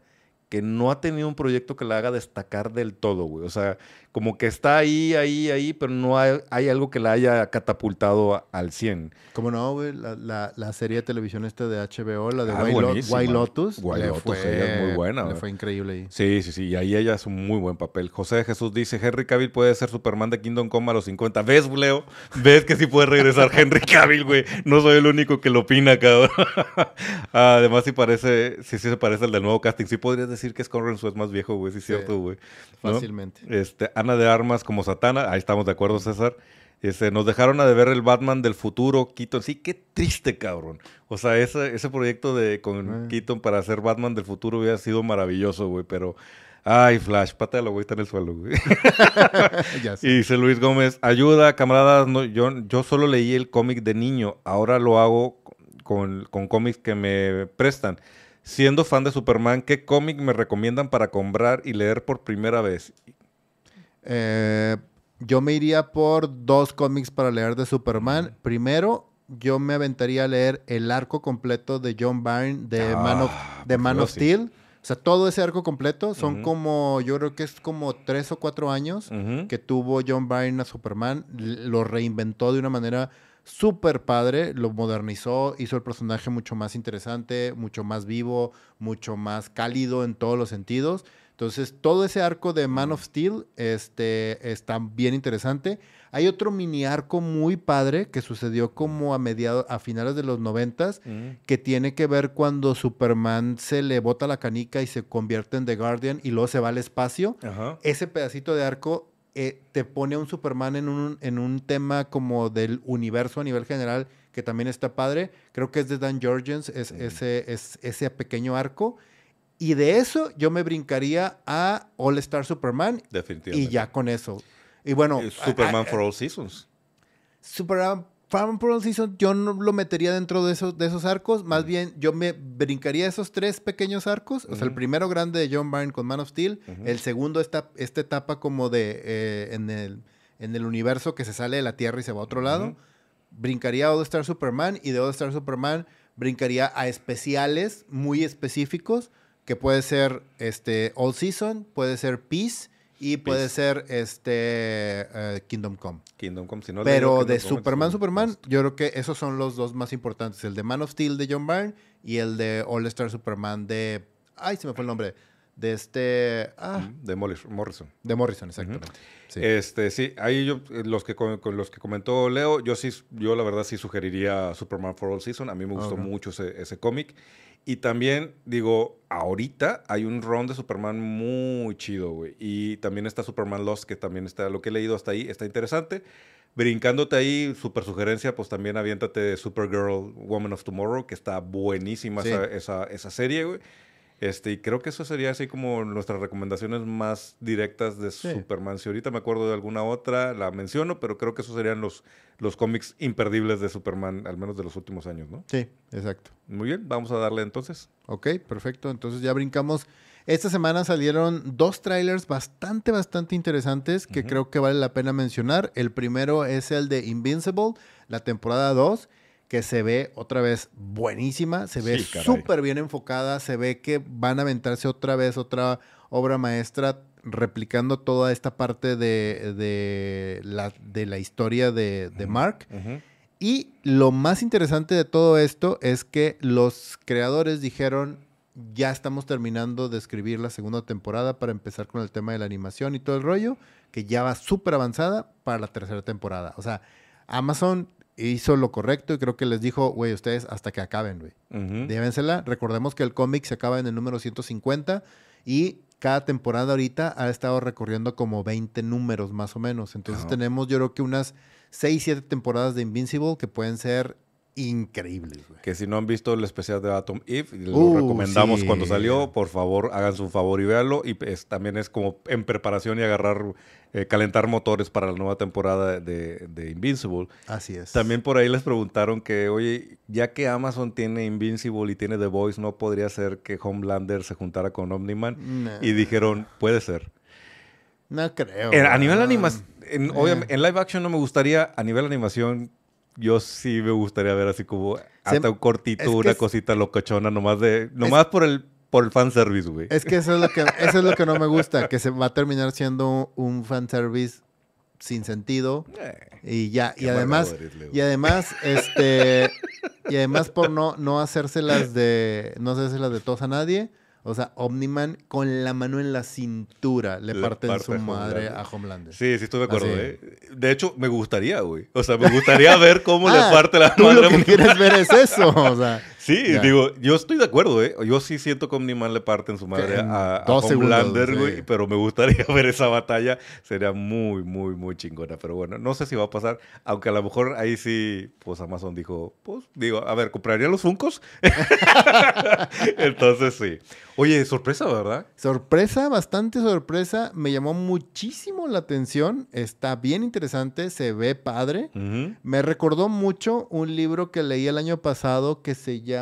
Speaker 1: que no ha tenido un proyecto que la haga destacar del todo, güey. O sea, como que está ahí, ahí, ahí, pero no hay, algo que la haya catapultado al 100.
Speaker 2: Como no, güey, la, la, serie de televisión esta de HBO, la de ah, White, Lotus.
Speaker 1: White Lotus, fue, ella es muy buena.
Speaker 2: Le fue increíble ahí.
Speaker 1: Sí, sí, sí, y ahí ella es un muy buen papel. José Jesús dice, Henry Cavill puede ser Superman de Kingdom Come a los 50. ¿Ves, Leo? ¿Ves que sí puede regresar Henry Cavill, güey? No soy el único que lo opina, cabrón. Además, sí parece, sí, sí se parece al del nuevo casting. Sí podrías decir que es Conrad es más viejo, güey, sí es cierto, güey.
Speaker 2: Fácilmente.
Speaker 1: Este, Ana de Armas como Satana, ahí estamos de acuerdo, César. Este, nos dejaron a de ver el Batman del futuro, Keaton. Sí, qué triste, cabrón. O sea, ese, ese proyecto de con eh. Keaton para hacer Batman del futuro hubiera sido maravilloso, güey, pero... Ay, Flash, patealo, güey, está en el suelo, güey. y dice Luis Gómez, ayuda, camaradas, no, yo, yo solo leí el cómic de niño, ahora lo hago con, con cómics que me prestan. Siendo fan de Superman, ¿qué cómic me recomiendan para comprar y leer por primera vez?
Speaker 2: Eh, yo me iría por dos cómics para leer de Superman. Primero, yo me aventaría a leer el arco completo de John Byrne de Man of,
Speaker 1: Ah,
Speaker 2: de Man of
Speaker 1: sí.
Speaker 2: Steel. O sea, todo ese arco completo son como, yo creo que es como tres o cuatro años que tuvo John Byrne a Superman. Lo reinventó de una manera súper padre, lo modernizó, hizo el personaje mucho más interesante, mucho más vivo, mucho más cálido en todos los sentidos. Entonces, todo ese arco de Man of Steel este, está bien interesante. Hay otro mini arco muy padre que sucedió como a mediados, a finales de los noventas,
Speaker 1: Ujú.
Speaker 2: que tiene que ver cuando Superman se le bota la canica y se convierte en The Guardian y luego se va al espacio.
Speaker 1: Ajá.
Speaker 2: Ese pedacito de arco eh, te pone a un Superman en un, en un tema como del universo a nivel general que también está padre. Creo que es de Dan Jorgens, es, ese, es, ese pequeño arco. Y de eso yo me brincaría a All Star Superman
Speaker 1: Definitivamente.
Speaker 2: y ya con eso. Y bueno,
Speaker 1: Eh, Superman
Speaker 2: a- a-
Speaker 1: for All Seasons.
Speaker 2: Superman Farm Pro Season yo no lo metería dentro de esos, de esos arcos. Más bien, yo me brincaría esos tres pequeños arcos. O sea, el primero grande de John Byrne con Man of Steel. El segundo, esta, esta etapa como de eh, en, el, en el universo que se sale de la Tierra y se va a otro lado. Brincaría a All Star Superman y de All Star Superman brincaría a especiales muy específicos que puede ser este All Season, puede ser Peace y puede
Speaker 1: Peace.
Speaker 2: ser este eh, Kingdom Come.
Speaker 1: Kingdom Come. Si no
Speaker 2: Pero de
Speaker 1: Come,
Speaker 2: Superman, Superman, yo creo que esos son los dos más importantes. El de Man of Steel de John Byrne y el de All Star Superman de... Ay, se me fue el nombre. De este... Ah,
Speaker 1: De Morrison.
Speaker 2: de Morrison, exactamente. Sí.
Speaker 1: Este, sí, ahí yo, eh, los que, con los que comentó Leo, yo sí, yo la verdad sí sugeriría Superman for All Season. A mí me gustó mucho ese, ese cómic. Y también, digo, ahorita hay un run de Superman muy chido, güey. Y también está Superman Lost, que también está, lo que he leído hasta ahí, está interesante. Brincándote ahí, super sugerencia, pues también aviéntate Supergirl, Woman of Tomorrow, que está buenísima
Speaker 2: Sí.
Speaker 1: esa, esa, esa serie, güey. Este, y creo que eso sería así como nuestras recomendaciones más directas de
Speaker 2: Sí.
Speaker 1: Superman. Si ahorita me acuerdo de alguna otra, la menciono, pero creo que esos serían los, los cómics imperdibles de Superman, al menos de los últimos años, ¿no?
Speaker 2: Sí, exacto.
Speaker 1: Muy bien, vamos a darle entonces.
Speaker 2: Ok, perfecto. Entonces ya brincamos. Esta semana salieron dos trailers bastante, bastante interesantes que creo que vale la pena mencionar. El primero es el de Invincible, la temporada 2, que se ve otra vez buenísima, se ve
Speaker 1: Sí,
Speaker 2: súper bien enfocada, se ve que van a aventarse otra vez otra obra maestra replicando toda esta parte de, de, la, de la historia de, de. Mark. Y lo más interesante de todo esto es que los creadores dijeron, ya estamos terminando de escribir la segunda temporada para empezar con el tema de la animación y todo el rollo, que ya va súper avanzada para la tercera temporada. O sea, Amazon hizo lo correcto y creo que les dijo, güey, ustedes hasta que acaben, güey. Débensela. Recordemos que el cómic se acaba en el número 150 y cada temporada ahorita ha estado recorriendo como 20 números más o menos. Entonces tenemos yo creo que unas 6, 7 temporadas de Invincible que pueden ser increíbles, güey.
Speaker 1: Que si no han visto el especial de Atom Eve, lo
Speaker 2: Uh,
Speaker 1: recomendamos
Speaker 2: sí.
Speaker 1: cuando salió, por favor, háganse un favor y véanlo. Y pues, también es como en preparación y agarrar, eh, calentar motores para la nueva temporada de, de Invincible.
Speaker 2: Así es.
Speaker 1: También por ahí les preguntaron que, oye, ya que Amazon tiene Invincible y tiene The Voice, ¿no podría ser que Homelander se juntara con Omniman?
Speaker 2: Nah,
Speaker 1: Y dijeron, puede ser.
Speaker 2: no creo.
Speaker 1: En- a nivel animación, en,
Speaker 2: Eh.
Speaker 1: en live action no me gustaría, a nivel animación, yo sí me gustaría ver así como hasta un cortito,
Speaker 2: es que
Speaker 1: una
Speaker 2: es-
Speaker 1: cosita locochona, nomás de, nomás por el, por el fanservice, güey.
Speaker 2: Es que eso es lo que eso es lo que no me gusta, que se va a terminar siendo un fanservice sin sentido y ya y además
Speaker 1: eres.
Speaker 2: Y además, este. y además por no, no hacérselas de. No hacérselas de tos a nadie. O sea, Omniman con la mano en la cintura le,
Speaker 1: Le
Speaker 2: parten
Speaker 1: parte
Speaker 2: su
Speaker 1: a
Speaker 2: madre
Speaker 1: Homelander.
Speaker 2: a Homelander.
Speaker 1: Sí, sí estoy de acuerdo,
Speaker 2: Así.
Speaker 1: ¿eh? De hecho, me gustaría, güey. O sea, me gustaría ver cómo
Speaker 2: Ah,
Speaker 1: le parte la
Speaker 2: Tú
Speaker 1: madre
Speaker 2: lo que quieres ver es eso. O sea,
Speaker 1: Sí, digo, yo estoy de acuerdo, ¿eh? Yo sí siento que Omniman le parten su madre
Speaker 2: en
Speaker 1: a, a Homelander, güey,
Speaker 2: sí.
Speaker 1: pero me gustaría ver esa batalla. Sería muy, muy, muy chingona. Pero bueno, no sé si va a pasar, aunque a lo mejor ahí sí, pues Amazon dijo, pues, digo, a ver, ¿compraría los Funcos? Entonces sí. Oye, sorpresa, ¿verdad?
Speaker 2: sorpresa, bastante sorpresa. Me llamó muchísimo la atención. Está bien interesante, se ve padre. Me recordó mucho un libro que leí el año pasado que se llama...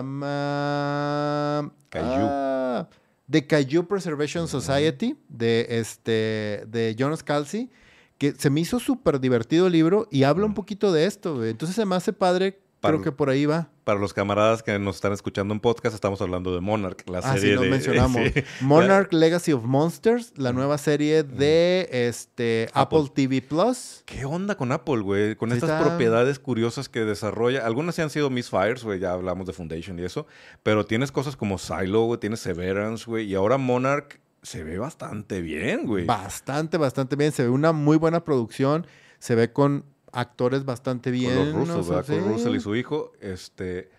Speaker 1: Caillou.
Speaker 2: Ah, The Caillou Preservation Society de, este, de John Scalzi, que se me hizo súper divertido el libro y habla un poquito de esto. Entonces se me hace padre,
Speaker 1: Para-
Speaker 2: creo que por ahí va.
Speaker 1: Para los camaradas que nos están escuchando en podcast, estamos hablando de Monarch, la
Speaker 2: Ah,
Speaker 1: serie
Speaker 2: sí, lo
Speaker 1: de...
Speaker 2: mencionamos.
Speaker 1: sí.
Speaker 2: Monarch Legacy of Monsters, la nueva serie de este, Apple.
Speaker 1: Apple.
Speaker 2: TV Plus.
Speaker 1: ¿Qué onda con Apple, güey? Con
Speaker 2: Sí,
Speaker 1: estas
Speaker 2: está-
Speaker 1: propiedades curiosas que desarrolla. Algunas sí han sido misfires, güey. Ya hablamos de Foundation y eso. Pero tienes cosas como Silo, güey. Tienes Severance, güey. Y ahora Monarch se ve bastante bien, güey.
Speaker 2: Bastante, bastante bien. Se ve una muy buena producción. Se ve con actores bastante bien.
Speaker 1: Con los rusos, ¿verdad? Con. Russell y su hijo. Este.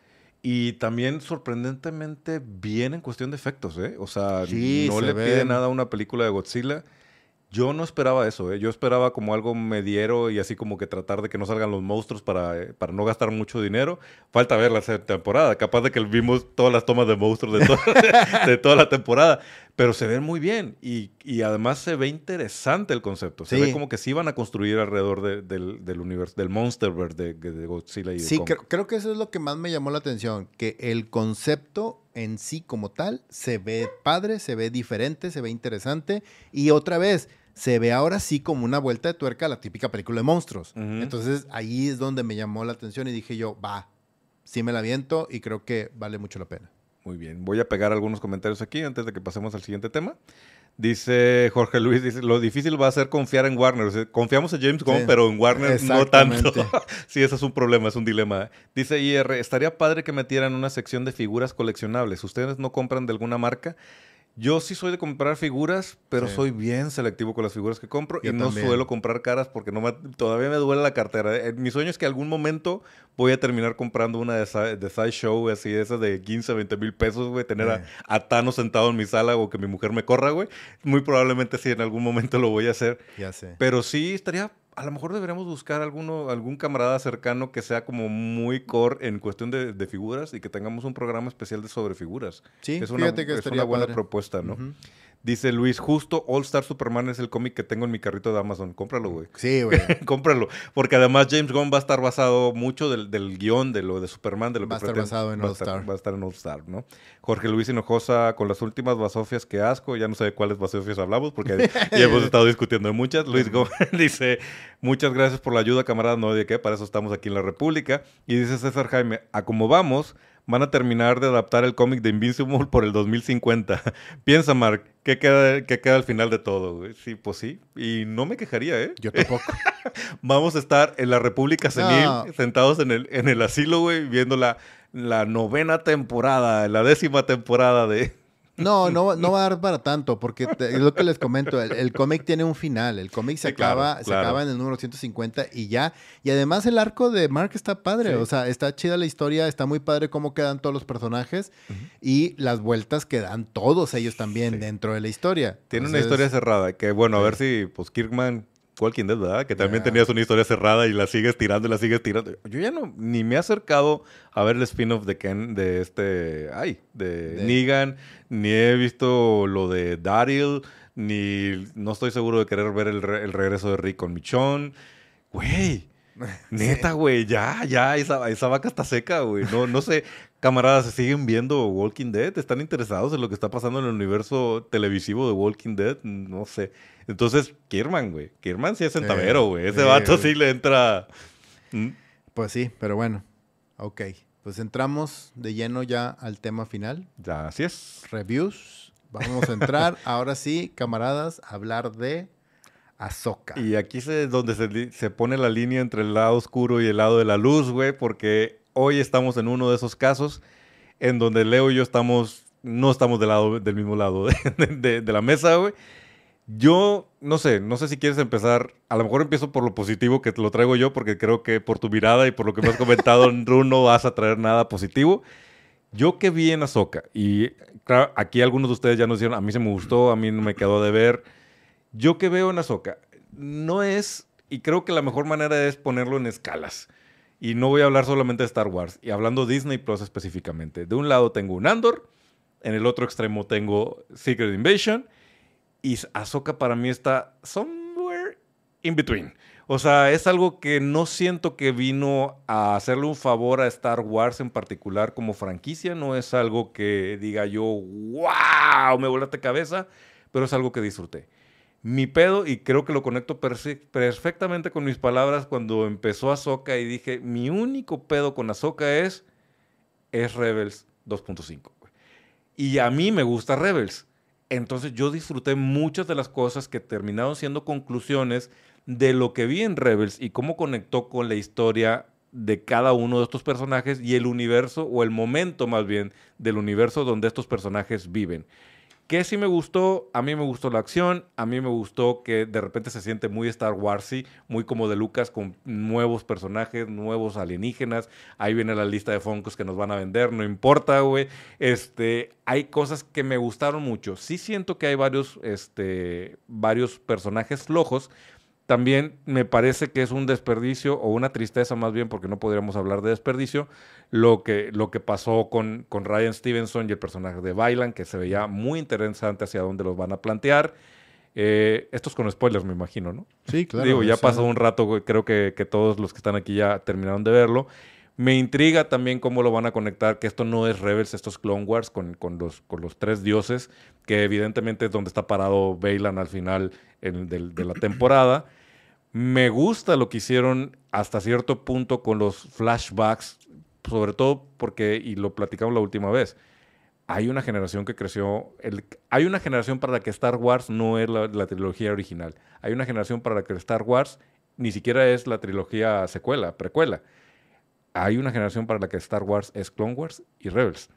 Speaker 1: Y también sorprendentemente bien en cuestión de efectos, ¿eh? O sea,
Speaker 2: Sí,
Speaker 1: no
Speaker 2: se
Speaker 1: le pide
Speaker 2: ven.
Speaker 1: nada a una película de Godzilla. Yo no esperaba eso, ¿eh? Yo esperaba como algo mediero y así como que tratar de que no salgan los monstruos para, eh, para no gastar mucho dinero. Falta ver la temporada. Capaz de que vimos todas las tomas de monstruos de, to- de toda la temporada. Pero se ven muy bien y, y además se ve interesante el concepto. Se
Speaker 2: Sí.
Speaker 1: ve como que sí van a construir alrededor de- del, del universo, del Monsterverse de, de Godzilla y de
Speaker 2: Sí,
Speaker 1: Kong.
Speaker 2: creo, creo que eso es lo que más me llamó la atención, que el concepto en sí como tal se ve padre, se ve diferente, se ve interesante y otra vez se ve ahora sí como una vuelta de tuerca a la típica película de monstruos.
Speaker 1: Ujú.
Speaker 2: Entonces ahí es donde me llamó la atención y dije yo, va, sí me la viento y creo que vale mucho la pena.
Speaker 1: Muy bien, voy a pegar algunos comentarios aquí antes de que pasemos al siguiente tema. Dice Jorge Luis, dice, lo difícil va a ser confiar en Warner. O sea, confiamos en James Gunn,
Speaker 2: Sí,
Speaker 1: pero en Warner no tanto. sí, eso es un problema, es un dilema. Dice IR, estaría padre que metieran una sección de figuras coleccionables. ¿Ustedes no compran de alguna marca? Yo sí soy de comprar figuras, pero
Speaker 2: Sí.
Speaker 1: soy bien selectivo con las figuras que compro
Speaker 2: Yo
Speaker 1: y no suelo comprar caras porque no me- todavía me duele la cartera. Eh, Mi sueño es que algún momento voy a terminar comprando una de, de Sideshow, así, esas de 15, 20 mil pesos, güey, tener a, a Thanos sentado en mi sala o que mi mujer me corra, güey. Muy probablemente sí, en algún momento lo voy a hacer.
Speaker 2: Ya sé.
Speaker 1: Pero sí estaría, a lo mejor deberíamos buscar alguno, algún camarada cercano que sea como muy core en cuestión de, de figuras y que tengamos un programa especial de sobre figuras.
Speaker 2: Sí,
Speaker 1: es una,
Speaker 2: fíjate que
Speaker 1: es
Speaker 2: estaría
Speaker 1: una buena
Speaker 2: padre.
Speaker 1: propuesta, ¿no? Dice Luis, justo All Star Superman es el cómic que tengo en mi carrito de Amazon. Cómpralo, güey.
Speaker 2: Sí, güey.
Speaker 1: Cómpralo. Porque además James Gunn va a estar basado mucho del, del guion de lo de Superman, de lo
Speaker 2: Va a
Speaker 1: que
Speaker 2: estar
Speaker 1: pretende-
Speaker 2: basado en
Speaker 1: va a
Speaker 2: All
Speaker 1: estar-
Speaker 2: Star.
Speaker 1: Va a estar en All Star, ¿no? Jorge Luis Hinojosa con las últimas basofias que asco. Ya no sé de cuáles basofias hablamos porque ya hemos estado discutiendo de muchas. Luis Gómez dice, muchas gracias por la ayuda, camarada. No de qué, para eso estamos aquí en la República. Y dice César Jaime, a como vamos, van a terminar de adaptar el cómic de Invincible por el 2050. Piensa, Mark, ¿qué queda, qué queda al final de todo? güey? Sí, pues sí. Y no me quejaría, ¿eh?
Speaker 2: Yo tampoco.
Speaker 1: Vamos a estar en la República Senil,
Speaker 2: No.
Speaker 1: sentados en el, en el asilo, güey, viendo la, la novena temporada, la décima temporada de...
Speaker 2: No, no, no va a dar para tanto, porque te- es lo que les comento, el, el cómic tiene un final, el cómic se,
Speaker 1: Sí, claro,
Speaker 2: acaba, se
Speaker 1: claro.
Speaker 2: acaba en el número 150 y ya, y además el arco de Mark está padre,
Speaker 1: Sí.
Speaker 2: o sea, está chida la historia, está muy padre cómo quedan todos los personajes y las vueltas que dan todos ellos también
Speaker 1: Sí.
Speaker 2: dentro de la historia.
Speaker 1: Tiene una historia cerrada, que bueno, a ver si, pues, Kirkman, Walking Dead, ¿verdad? Que también tenías una historia cerrada y la sigues tirando y la sigues tirando. Yo ya no, ni me he acercado a ver el spin-off de Ken, de este, ay, de,
Speaker 2: De-
Speaker 1: Negan, ni he visto lo de Daryl, ni, no estoy seguro de querer ver el, re- el regreso de Rick con Michonne. Güey, Neta, güey, ya, ya, esa, esa vaca está seca, güey. No, no sé, camaradas, ¿se siguen viendo Walking Dead? ¿Están interesados en lo que está pasando en el universo televisivo de Walking Dead? No sé. Entonces, Kierman, güey. Kierman sí es centavero, güey. Ese
Speaker 2: sí,
Speaker 1: vato
Speaker 2: güey.
Speaker 1: sí le entra... ¿Mm?
Speaker 2: Pues sí, pero bueno, ok. Pues entramos de lleno ya al tema final.
Speaker 1: Ya, así es.
Speaker 2: Reviews. Vamos a entrar, ahora sí, camaradas, a hablar de Ahsoka.
Speaker 1: Y aquí es donde se, se pone la línea entre el lado oscuro y el lado de la luz, güey, porque hoy estamos en uno de esos casos en donde Leo y yo estamos, no estamos del, lado, del mismo lado de, de- de la mesa, güey. Yo, no sé, no sé si quieres empezar, a lo mejor empiezo por lo positivo que te lo traigo yo, porque creo que por tu mirada y por lo que me has comentado, Ru, no vas a traer nada positivo. Yo que vi en Ahsoka, y claro, aquí algunos de ustedes ya nos dijeron, a mí se me gustó, a mí no me quedó de ver. Yo que veo en Ahsoka, no es, y creo que la mejor manera es ponerlo en escalas. Y no voy a hablar solamente de Star Wars, y hablando Disney Plus específicamente. De un lado tengo un Andor, en el otro extremo tengo Secret Invasion, y Ahsoka para mí está somewhere in between. O sea, es algo que no siento que vino a hacerle un favor a Star Wars en particular como franquicia. No es algo que diga yo, wow, me volaste cabeza, pero es algo que disfruté. Mi pedo, y creo que lo conecto perfectamente con mis palabras cuando empezó Ahsoka y dije, mi único pedo con Ahsoka es, es Rebels 2.5. Y a mí me gusta Rebels. Entonces yo disfruté muchas de las cosas que terminaron siendo conclusiones de lo que vi en Rebels y cómo conectó con la historia de cada uno de estos personajes y el universo, o el momento más bien, del universo donde estos personajes viven. ¿Qué sí me gustó? A mí me gustó la acción, a mí me gustó que de repente se siente muy Star Warsy, muy como de Lucas, con nuevos personajes, nuevos alienígenas. Ahí viene la lista de Funkos que nos van a vender, no importa, güey. Este, hay cosas que me gustaron mucho. Sí siento que hay varios, este, varios personajes flojos, también me parece que es un desperdicio o una tristeza más bien, porque no podríamos hablar de desperdicio, lo que, lo que pasó con, con Ryan Stevenson y el personaje de Bailan, que se veía muy interesante hacia dónde los van a plantear. Eh, esto es con spoilers, me imagino, ¿no?
Speaker 2: Sí, claro.
Speaker 1: Digo, ya pasó un rato, creo que, que todos los que están aquí ya terminaron de verlo. Me intriga también cómo lo van a conectar, que esto no es Rebels, esto es Clone Wars con, con, los, con los tres dioses, que evidentemente es donde está parado Bailan al final de la temporada. Me gusta lo que hicieron hasta cierto punto con los flashbacks, sobre todo porque, y lo platicamos la última vez, hay una generación que creció, hay una generación para la que Star Wars no es la, la, trilogía original, hay una generación para la que Star Wars ni siquiera es la trilogía secuela, precuela hay una generación para la que Star Wars es Clone Wars y Rebels.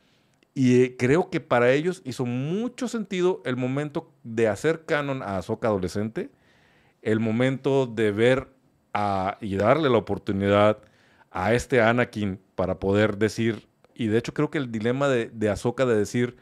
Speaker 1: Y eh, creo que para ellos hizo mucho sentido el momento de hacer canon a Ahsoka adolescente, el momento de ver y darle la oportunidad a este Anakin para poder decir, y de hecho creo que el dilema de, de de decir,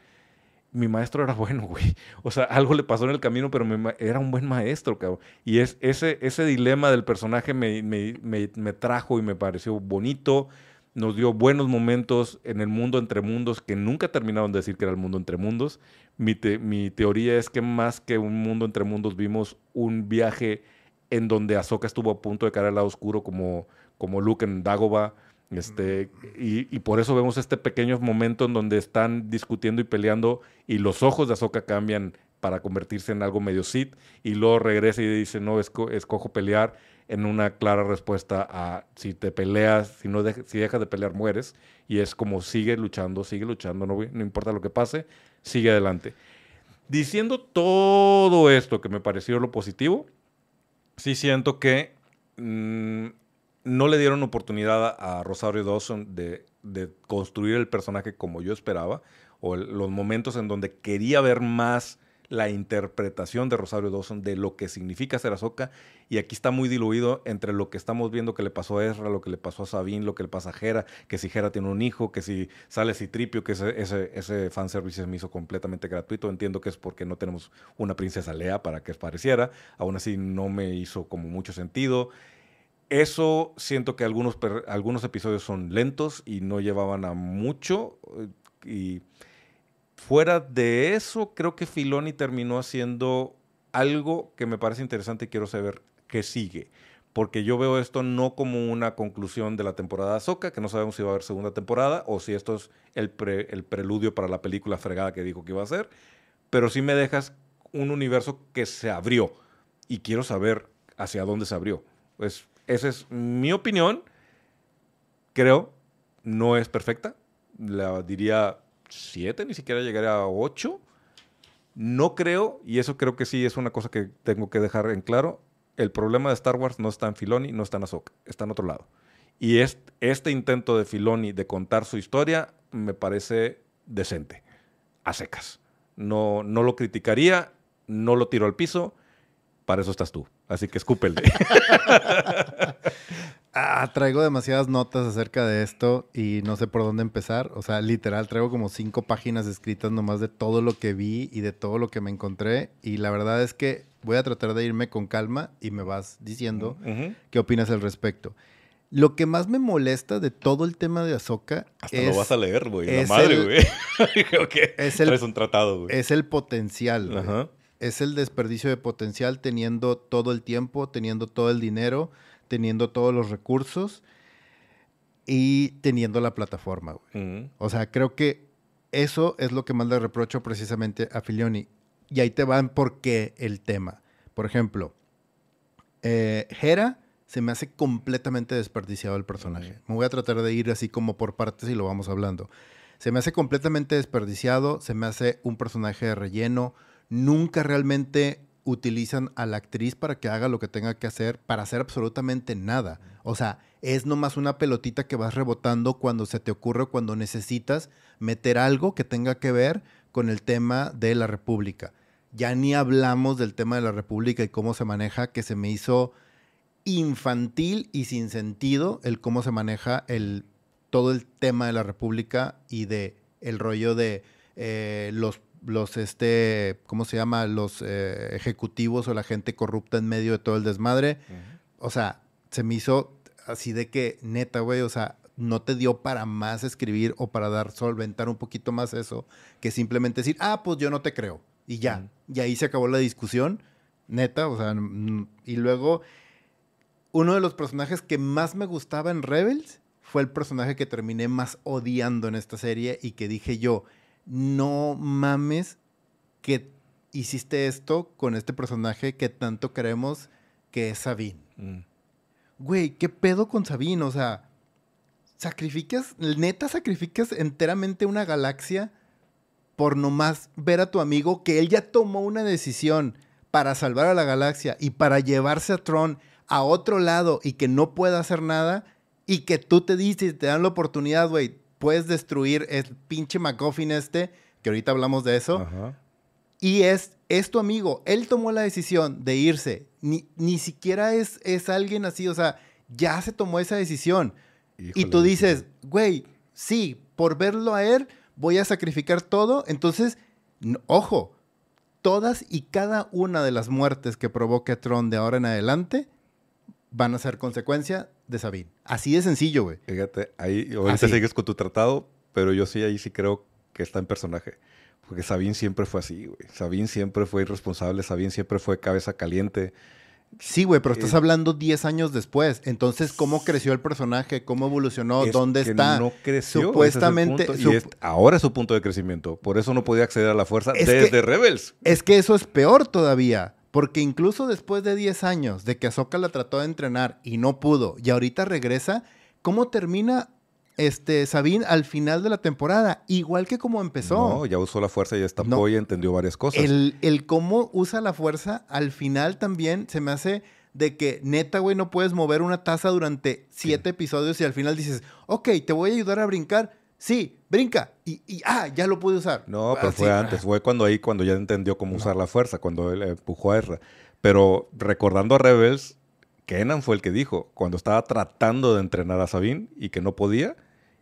Speaker 1: mi maestro era bueno, güey. O sea, algo le pasó en el camino, pero era un buen maestro, cabrón. Y es, ese, ese dilema del personaje me, me, me, trajo y me pareció bonito. Nos dio buenos momentos en el mundo entre mundos que nunca terminaron de decir que era el mundo entre mundos. Mi, mi teoría es que más que un mundo entre mundos vimos un viaje en donde Ahsoka estuvo a punto de caer al lado oscuro como, como Luke en Dagobah este, y, por eso vemos este pequeño momento en donde están discutiendo y peleando y los ojos de Ahsoka cambian para convertirse en algo medio Sith y luego regresa y dice, no, escojo pelear en una clara respuesta a si te peleas, si, no si dejas de pelear mueres y es como sigue luchando, sigue luchando, no, no importa lo que pase, sigue adelante. Diciendo todo esto que me pareció lo positivo, sí siento que mm, no le dieron oportunidad a Rosario Dawson de, construir el personaje como yo esperaba, o los momentos en donde quería ver más la interpretación de Rosario Dawson de lo que significa ser Ahsoka, y aquí está muy diluido entre lo que estamos viendo que le pasó a Ezra, lo que le pasó a Sabine, lo que le pasa a Hera, que si Hera tiene un hijo, que si sale Citripio, que ese, ese, ese fanservice se me hizo completamente gratuito, entiendo que es porque no tenemos una princesa Lea para que pareciera, aún así no me hizo como mucho sentido, eso siento que algunos, algunos episodios son lentos y no llevaban a mucho. Eh, y fuera de eso, creo que Filoni terminó haciendo algo que me parece interesante y quiero saber qué sigue. Porque yo veo esto no como una conclusión de la temporada de que no sabemos si va a haber segunda temporada o si esto es el, el preludio para la película fregada que dijo que iba a ser. Pero sí me dejas un universo que se abrió y quiero saber hacia dónde se abrió. Pues esa es mi opinión. Creo, no es perfecta. La diría 7, ni siquiera llegaría a 8. No creo, y eso creo que sí es una cosa que tengo que dejar en claro, el problema de Star Wars no está en Filoni, no está en Ahsoka, está en otro lado. Y este intento de Filoni de contar su historia me parece decente, a secas. No, no lo criticaría, no lo tiro al piso, para eso estás tú. Así que escúpele.
Speaker 2: ah, traigo demasiadas notas acerca de esto y no sé por dónde empezar. O sea, literal, traigo como cinco páginas escritas nomás de todo lo que vi y de todo lo que me encontré. Y la verdad es que voy a tratar de irme con calma y me vas diciendo qué opinas al respecto. Lo que más me molesta de todo el tema de Ahsoka
Speaker 1: Hasta lo vas a leer, güey. La madre, güey.
Speaker 2: es el,
Speaker 1: un tratado, güey.
Speaker 2: Es el potencial, Ajá es el desperdicio de potencial teniendo todo el tiempo, teniendo todo el dinero, teniendo todos los recursos y teniendo la plataforma, güey. O sea, creo que eso es lo que más le reprocho precisamente a Filioni. Y ahí te van por qué el tema. Por ejemplo, eh, Hera se me hace completamente desperdiciado el personaje. Me voy a tratar de ir así como por partes y lo vamos hablando. Se me hace completamente desperdiciado, se me hace un personaje de relleno. Nunca realmente utilizan a la actriz para que haga lo que tenga que hacer, para hacer absolutamente nada. O sea, es nomás una pelotita que vas rebotando cuando se te ocurre, cuando necesitas meter algo que tenga que ver con el tema de la República. Ya ni hablamos del tema de la República y cómo se maneja, que se me hizo infantil y sin sentido el cómo se maneja el, todo el tema de la República y de el rollo de eh, los los, este, ¿cómo se llama? Los eh, ejecutivos o la gente corrupta en medio de todo el desmadre. O sea, se me hizo así de que, neta, güey, o sea, no te dio para más escribir o para dar, solventar un poquito más eso, que simplemente decir, ah, pues yo no te creo. Y ya. Y ahí se acabó la discusión, neta, o sea, y luego, uno de los personajes que más me gustaba en Rebels fue el personaje que terminé más odiando en esta serie y que dije yo, no mames que hiciste esto con este personaje que tanto queremos que es Sabine. Mm. Güey, ¿qué pedo con Sabine? O sea, sacrificas, neta sacrificas enteramente una galaxia por nomás ver a tu amigo que él ya tomó una decisión para salvar a la galaxia y para llevarse a Tron a otro lado y que no pueda hacer nada y que tú te dices y te dan la oportunidad, güey, puedes destruir el pinche McGuffin este, que ahorita hablamos de eso. Y es, es tu amigo. Él tomó la decisión de irse. Ni, ni siquiera es, es alguien así, o sea, ya se tomó esa decisión. y tú dices, güey, sí, por verlo a él, voy a sacrificar todo. Entonces, ojo, todas y cada una de las muertes que provoque Tron de ahora en adelante van a ser consecuencia de Sabine. Así de sencillo, güey.
Speaker 1: Fíjate, ahí ahorita sigues con tu tratado, pero yo sí, ahí sí creo que está en personaje. Porque Sabine siempre fue así, güey. Sabine siempre fue irresponsable, Sabine siempre fue cabeza caliente.
Speaker 2: Sí, güey, pero estás eh, hablando 10 años después. Entonces, ¿cómo creció el personaje? ¿Cómo evolucionó? ¿Dónde está?
Speaker 1: No creció. Supuestamente. y ahora es su punto de crecimiento. Por eso no podía acceder a la fuerza desde Rebels.
Speaker 2: Es que eso es peor todavía. Porque incluso después de 10 años de que Ahsoka la trató de entrenar y no pudo, y ahorita regresa, ¿cómo termina este Sabine al final de la temporada? Igual que como empezó.
Speaker 1: No, ya usó la fuerza y estampó y entendió varias cosas.
Speaker 2: El, el cómo usa la fuerza al final también se me hace de que neta, güey, no puedes mover una taza durante siete episodios y al final dices, ok, te voy a ayudar a brincar sí, brinca. Y, y, ah, ya lo pude usar.
Speaker 1: No, pero fue antes, fue cuando ahí, cuando ya entendió cómo usar la fuerza, cuando él empujó a Ezra. Pero recordando a Rebels, Kenan fue el que dijo, cuando estaba tratando de entrenar a Sabine y que no podía,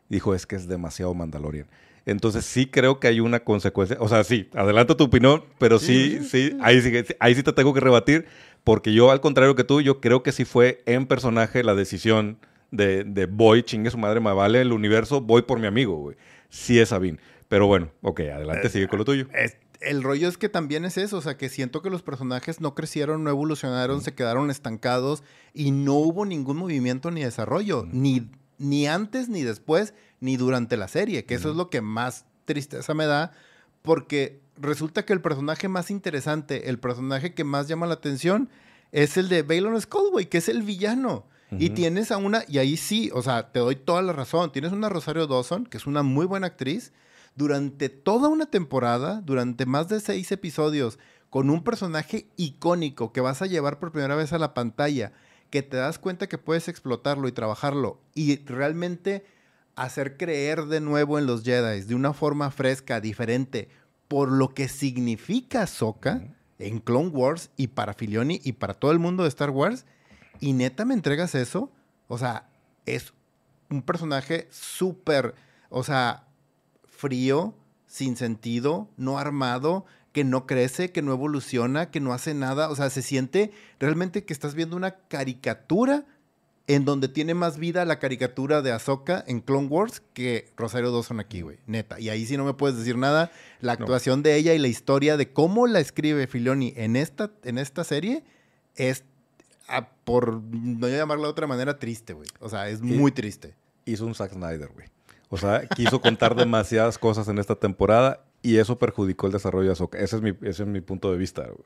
Speaker 1: dijo, es que es demasiado Mandalorian. Entonces sí creo que hay una consecuencia. O sea, sí, adelanto tu opinión, pero sí, sí, ahí, sí, ahí sí te tengo que rebatir, porque yo, al contrario que tú, yo creo que sí fue en personaje la decisión de, de voy, chingue su madre, me vale el universo, voy por mi amigo, güey. Sí es Sabine. Pero bueno, ok, adelante, eh, sigue con lo tuyo.
Speaker 2: el rollo es que también es eso, o sea, que siento que los personajes no crecieron, no evolucionaron, se quedaron estancados y no hubo ningún movimiento ni desarrollo, ni, ni antes, ni después, ni durante la serie, que eso es lo que más tristeza me da, porque resulta que el personaje más interesante, el personaje que más llama la atención, es el de Balon Skull, que es el villano. Y tienes a una, y ahí sí, o sea, te doy toda la razón, tienes una Rosario Dawson, que es una muy buena actriz, durante toda una temporada, durante más de seis episodios, con un personaje icónico que vas a llevar por primera vez a la pantalla, que te das cuenta que puedes explotarlo y trabajarlo y realmente hacer creer de nuevo en los Jedi de una forma fresca, diferente, por lo que significa Soka en Clone Wars y para Filioni y para todo el mundo de Star Wars, y neta me entregas eso, o sea, es un personaje súper, o sea, frío, sin sentido, no armado, que no crece, que no evoluciona, que no hace nada. O sea, se siente realmente que estás viendo una caricatura en donde tiene más vida la caricatura de Ahsoka en Clone Wars que Rosario Dawson aquí, güey. Neta. Y ahí sí no me puedes decir nada. La actuación de ella y la historia de cómo la escribe Filoni en esta, en esta serie es, por no llamarla de otra manera, triste, güey. O sea, es muy triste.
Speaker 1: Hizo un Zack Snyder, güey. O sea, quiso contar demasiadas cosas en esta temporada y eso perjudicó el desarrollo de Ahsoka. Ese es mi, ese es mi punto de vista, güey.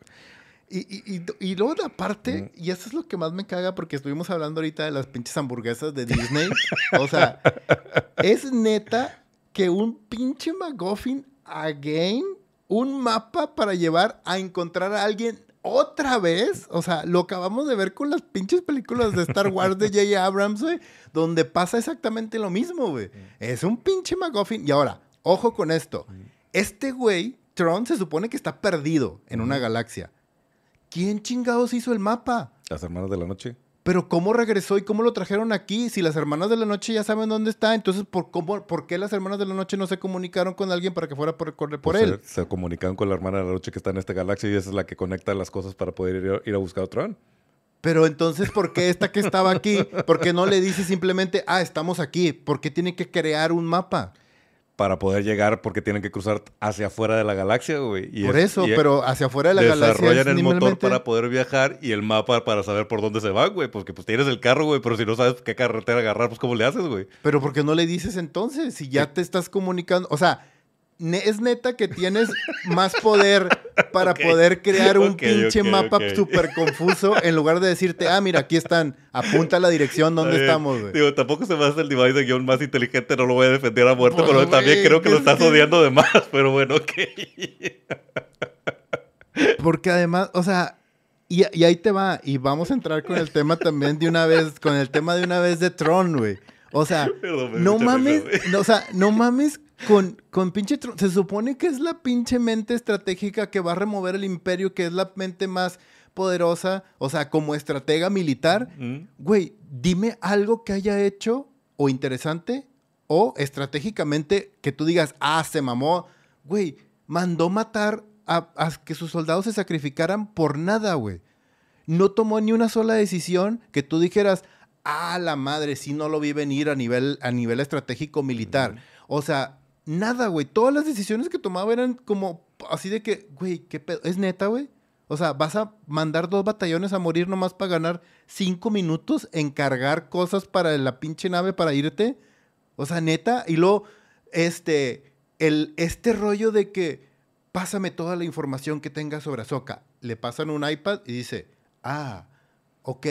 Speaker 2: Y, y, y, luego aparte, y eso es lo que más me caga porque estuvimos hablando ahorita de las pinches hamburguesas de Disney. o sea, es neta que un pinche McGuffin again, un mapa para llevar a encontrar a alguien otra vez. O sea, lo acabamos de ver con las pinches películas de Star Wars de J. Abrams, güey, donde pasa exactamente lo mismo, güey. Es un pinche McGuffin. Y ahora, ojo con esto. Este güey, Tron, se supone que está perdido en una galaxia. ¿Quién chingados hizo el mapa?
Speaker 1: Las hermanas de la noche.
Speaker 2: Pero ¿cómo regresó y cómo lo trajeron aquí? Si las hermanas de la noche ya saben dónde está, entonces ¿por, cómo, ¿por qué las hermanas de la noche no se comunicaron con alguien para que fuera por, por, por él?
Speaker 1: Se, se, comunicaron con la hermana de la noche que está en esta galaxia y esa es la que conecta las cosas para poder ir, ir a buscar a Tron.
Speaker 2: Pero entonces, ¿por qué esta que estaba aquí? ¿Por qué no le dice simplemente, ah, estamos aquí? ¿Por qué tiene que crear un mapa?
Speaker 1: Para poder llegar porque tienen que cruzar hacia afuera de la galaxia, güey.
Speaker 2: Y por es, eso, y pero hacia afuera de la
Speaker 1: desarrollan
Speaker 2: galaxia.
Speaker 1: Desarrollan el motor para poder viajar y el mapa para saber por dónde se va, güey. Porque pues tienes el carro, güey, pero si no sabes qué carretera agarrar, pues ¿cómo le haces, güey?
Speaker 2: Pero ¿por qué no le dices entonces? Si ya te estás comunicando, o sea, es neta que tienes más poder para okay. poder crear un okay, pinche okay, mapa súper confuso en lugar de decirte, ah, mira, aquí están, apunta la dirección donde estamos, güey.
Speaker 1: Digo, tampoco se me hace el device de guion más inteligente, no lo voy a defender a muerte, pues, pero wey, también creo que lo estás odiando de más, pero bueno, ok.
Speaker 2: Porque además, o sea, y, y, ahí te va, y vamos a entrar con el tema también de una vez, con el tema de una vez de Tron, güey. O sea, Perdón, no mames, no, o sea, no mames con, con pinche. Se supone que es la pinche mente estratégica que va a remover el imperio, que es la mente más poderosa, o sea, como estratega militar. Güey, dime algo que haya hecho o interesante o estratégicamente que tú digas, ah, se mamó. Güey, mandó matar a, a que sus soldados se sacrificaran por nada, güey. No tomó ni una sola decisión que tú dijeras, ah, la madre, sí no lo vi venir a nivel, a nivel estratégico militar. Mm. O sea, nada, güey. Todas las decisiones que tomaba eran como así de que, güey, ¿qué pedo? ¿Es neta, güey? O sea, vas a mandar dos batallones a morir nomás para ganar cinco minutos en cargar cosas para la pinche nave para irte. O sea, neta. Y luego, este, el, este rollo de que pásame toda la información que tengas sobre Ahsoka. Le pasan un iPad y dice, ah, ok,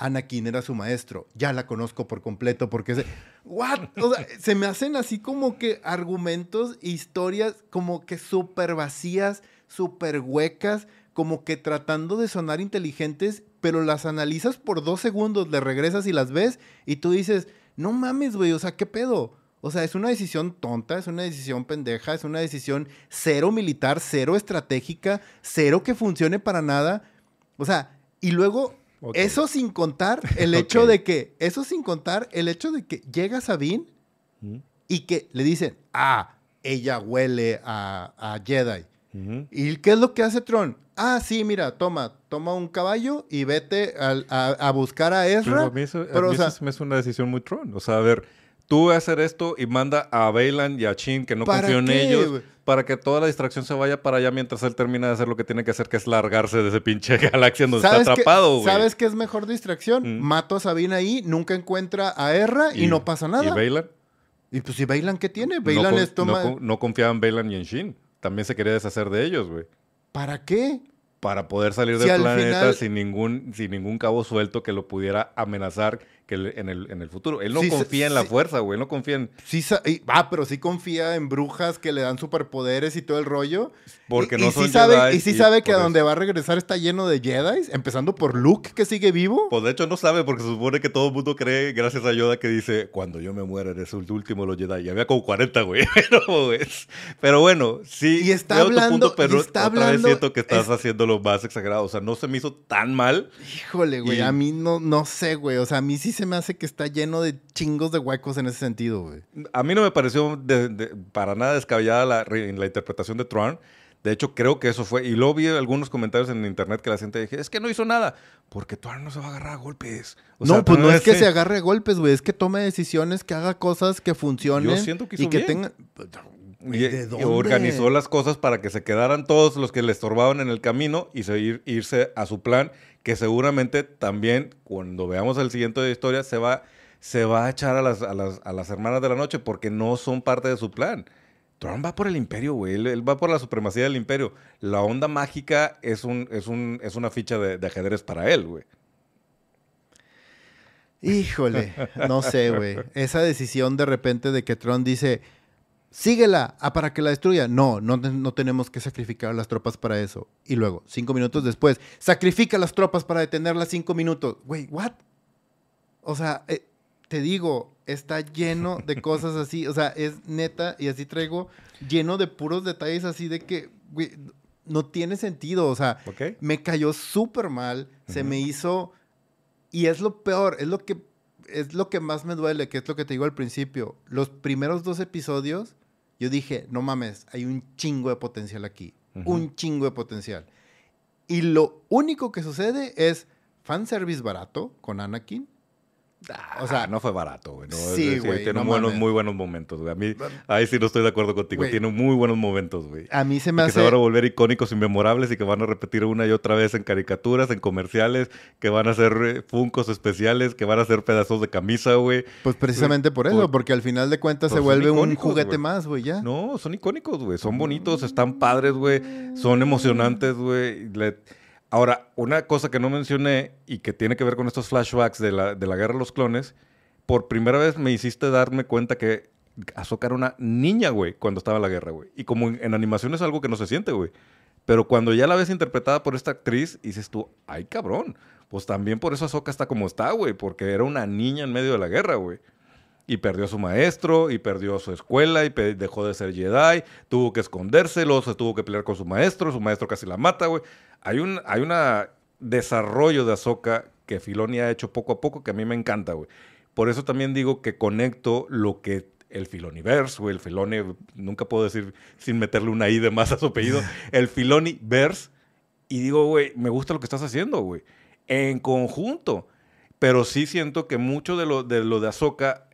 Speaker 2: Anakin era su maestro. Ya la conozco por completo porque se... ¿What? O sea, se me hacen así como que argumentos, historias como que súper vacías, súper huecas, como que tratando de sonar inteligentes, pero las analizas por dos segundos, le regresas y las ves y tú dices, no mames, güey, o sea, ¿qué pedo? O sea, es una decisión tonta, es una decisión pendeja, es una decisión cero militar, cero estratégica, cero que funcione para nada. O sea, y luego Okay. Eso sin contar el hecho okay. de que, eso sin contar el hecho de que llega Sabine ¿Mm? y que le dicen, ah, ella huele a, a Jedi. ¿Y qué es lo que hace Tron? Ah, sí, mira, toma, toma un caballo y vete a, a, a buscar a Ezra.
Speaker 1: Pero a mí eso, Pero, mí o sea, eso me es una decisión muy Tron. O sea, a ver, tú vas a hacer esto y manda a Bailan y a Chin, que no confío en ellos, wey? para que toda la distracción se vaya para allá mientras él termina de hacer lo que tiene que hacer, que es largarse de ese pinche galaxia donde está atrapado, güey.
Speaker 2: ¿Sabes qué es mejor distracción? Mm. Mato a Sabine ahí, nunca encuentra a Erra y, y no pasa nada.
Speaker 1: ¿Y Bailan?
Speaker 2: Y pues, ¿y Bailan qué tiene? Bailan
Speaker 1: no,
Speaker 2: es toma...
Speaker 1: no, no confiaba en Bailan y en Shin. También se quería deshacer de ellos, güey.
Speaker 2: ¿Para qué?
Speaker 1: Para poder salir si del planeta final... sin, ningún, sin ningún cabo suelto que lo pudiera amenazar que en el, en el futuro. Él no sí, confía en la fuerza, güey. No confía en.
Speaker 2: Sí, ah, pero sí confía en brujas que le dan superpoderes y todo el rollo.
Speaker 1: Porque
Speaker 2: y,
Speaker 1: no
Speaker 2: y
Speaker 1: son
Speaker 2: sí sabe,
Speaker 1: Jedi
Speaker 2: Y sí sabe que a donde va a regresar está lleno de Jedi, empezando por Luke, que sigue vivo.
Speaker 1: Pues de hecho no sabe, porque se supone que todo el mundo cree, gracias a Yoda, que dice: Cuando yo me muera, eres el último de los Jedi. Y había como 40, güey. Pero, pero bueno, sí.
Speaker 2: Y está hablando.
Speaker 1: Punto, pero
Speaker 2: y está
Speaker 1: otra
Speaker 2: hablando,
Speaker 1: vez siento que estás es... haciendo lo más exagerado. O sea, no se me hizo tan mal.
Speaker 2: Híjole, güey. Y... A mí no, no sé, güey. O sea, a mí sí se me hace que está lleno de chingos de huecos en ese sentido, güey.
Speaker 1: A mí no me pareció de, de, para nada descabellada la, la, interpretación de Tron. De hecho, creo que eso fue. Y luego vi algunos comentarios en internet que la gente dije, es que no hizo nada. Porque Tuan no se va a agarrar a golpes.
Speaker 2: no, pues no es que se agarre a golpes, güey. Es que tome decisiones, que haga cosas que funcionen. Yo siento que hizo y que tenga.
Speaker 1: Y, organizó las cosas para que se quedaran todos los que le estorbaban en el camino y seguir, irse a su plan, que seguramente también, cuando veamos el siguiente de historia, se va, se va a echar a las, a, las, a las hermanas de la noche porque no son parte de su plan. Trump va por el imperio, güey. Él, va por la supremacía del imperio. La onda mágica es, un, es, un, es una ficha de, de ajedrez para él, güey.
Speaker 2: Híjole, no sé, güey. Esa decisión de repente de que Trump dice, síguela ah, para que la destruya. No, no, no tenemos que sacrificar a las tropas para eso. Y luego, cinco minutos después, sacrifica las tropas para detenerlas cinco minutos. Güey, ¿what? O sea, eh, te digo, está lleno de cosas así. O sea, es neta, y así traigo, lleno de puros detalles así de que, güey, no tiene sentido. O sea, me cayó súper mal. Se me hizo. Y es lo peor, es lo que es lo que más me duele, que es lo que te digo al principio. Los primeros dos episodios yo dije, no mames, hay un chingo de potencial aquí. Un chingo de potencial. Y lo único que sucede es fanservice barato con Anakin
Speaker 1: o sea, no fue barato, güey. sí, güey. tiene muy buenos momentos, güey. A mí, ahí sí no estoy de acuerdo contigo. Tiene muy buenos momentos, güey.
Speaker 2: A mí se me hace.
Speaker 1: Que se van a volver icónicos y memorables y que van a repetir una y otra vez en caricaturas, en comerciales, que van a ser eh, funcos especiales, que van a ser pedazos de camisa, güey.
Speaker 2: Pues precisamente por eso, porque al final de cuentas se vuelve un juguete más, güey, ya.
Speaker 1: No, son icónicos, güey. Son bonitos, están padres, güey. Son emocionantes, güey. Ahora, una cosa que no mencioné y que tiene que ver con estos flashbacks de la, de la guerra de los clones, por primera vez me hiciste darme cuenta que Ahsoka era una niña, güey, cuando estaba en la guerra, güey. Y como en, animación es algo que no se siente, güey. Pero cuando ya la ves interpretada por esta actriz, dices tú, ay, cabrón. Pues también por eso Ahsoka está como está, güey, porque era una niña en medio de la guerra, güey. Y perdió a su maestro, y perdió su escuela, y dejó de ser Jedi, tuvo que escondérselo, se tuvo que pelear con su maestro, su maestro casi la mata, güey. Hay un hay una desarrollo de Ahsoka que Filoni ha hecho poco a poco que a mí me encanta, güey. Por eso también digo que conecto lo que el Filoniverse, güey, el Filoni, nunca puedo decir sin meterle una I de más a su apellido, el Filoniverse, y digo, güey, me gusta lo que estás haciendo, güey, en conjunto. Pero sí siento que mucho de lo de, lo de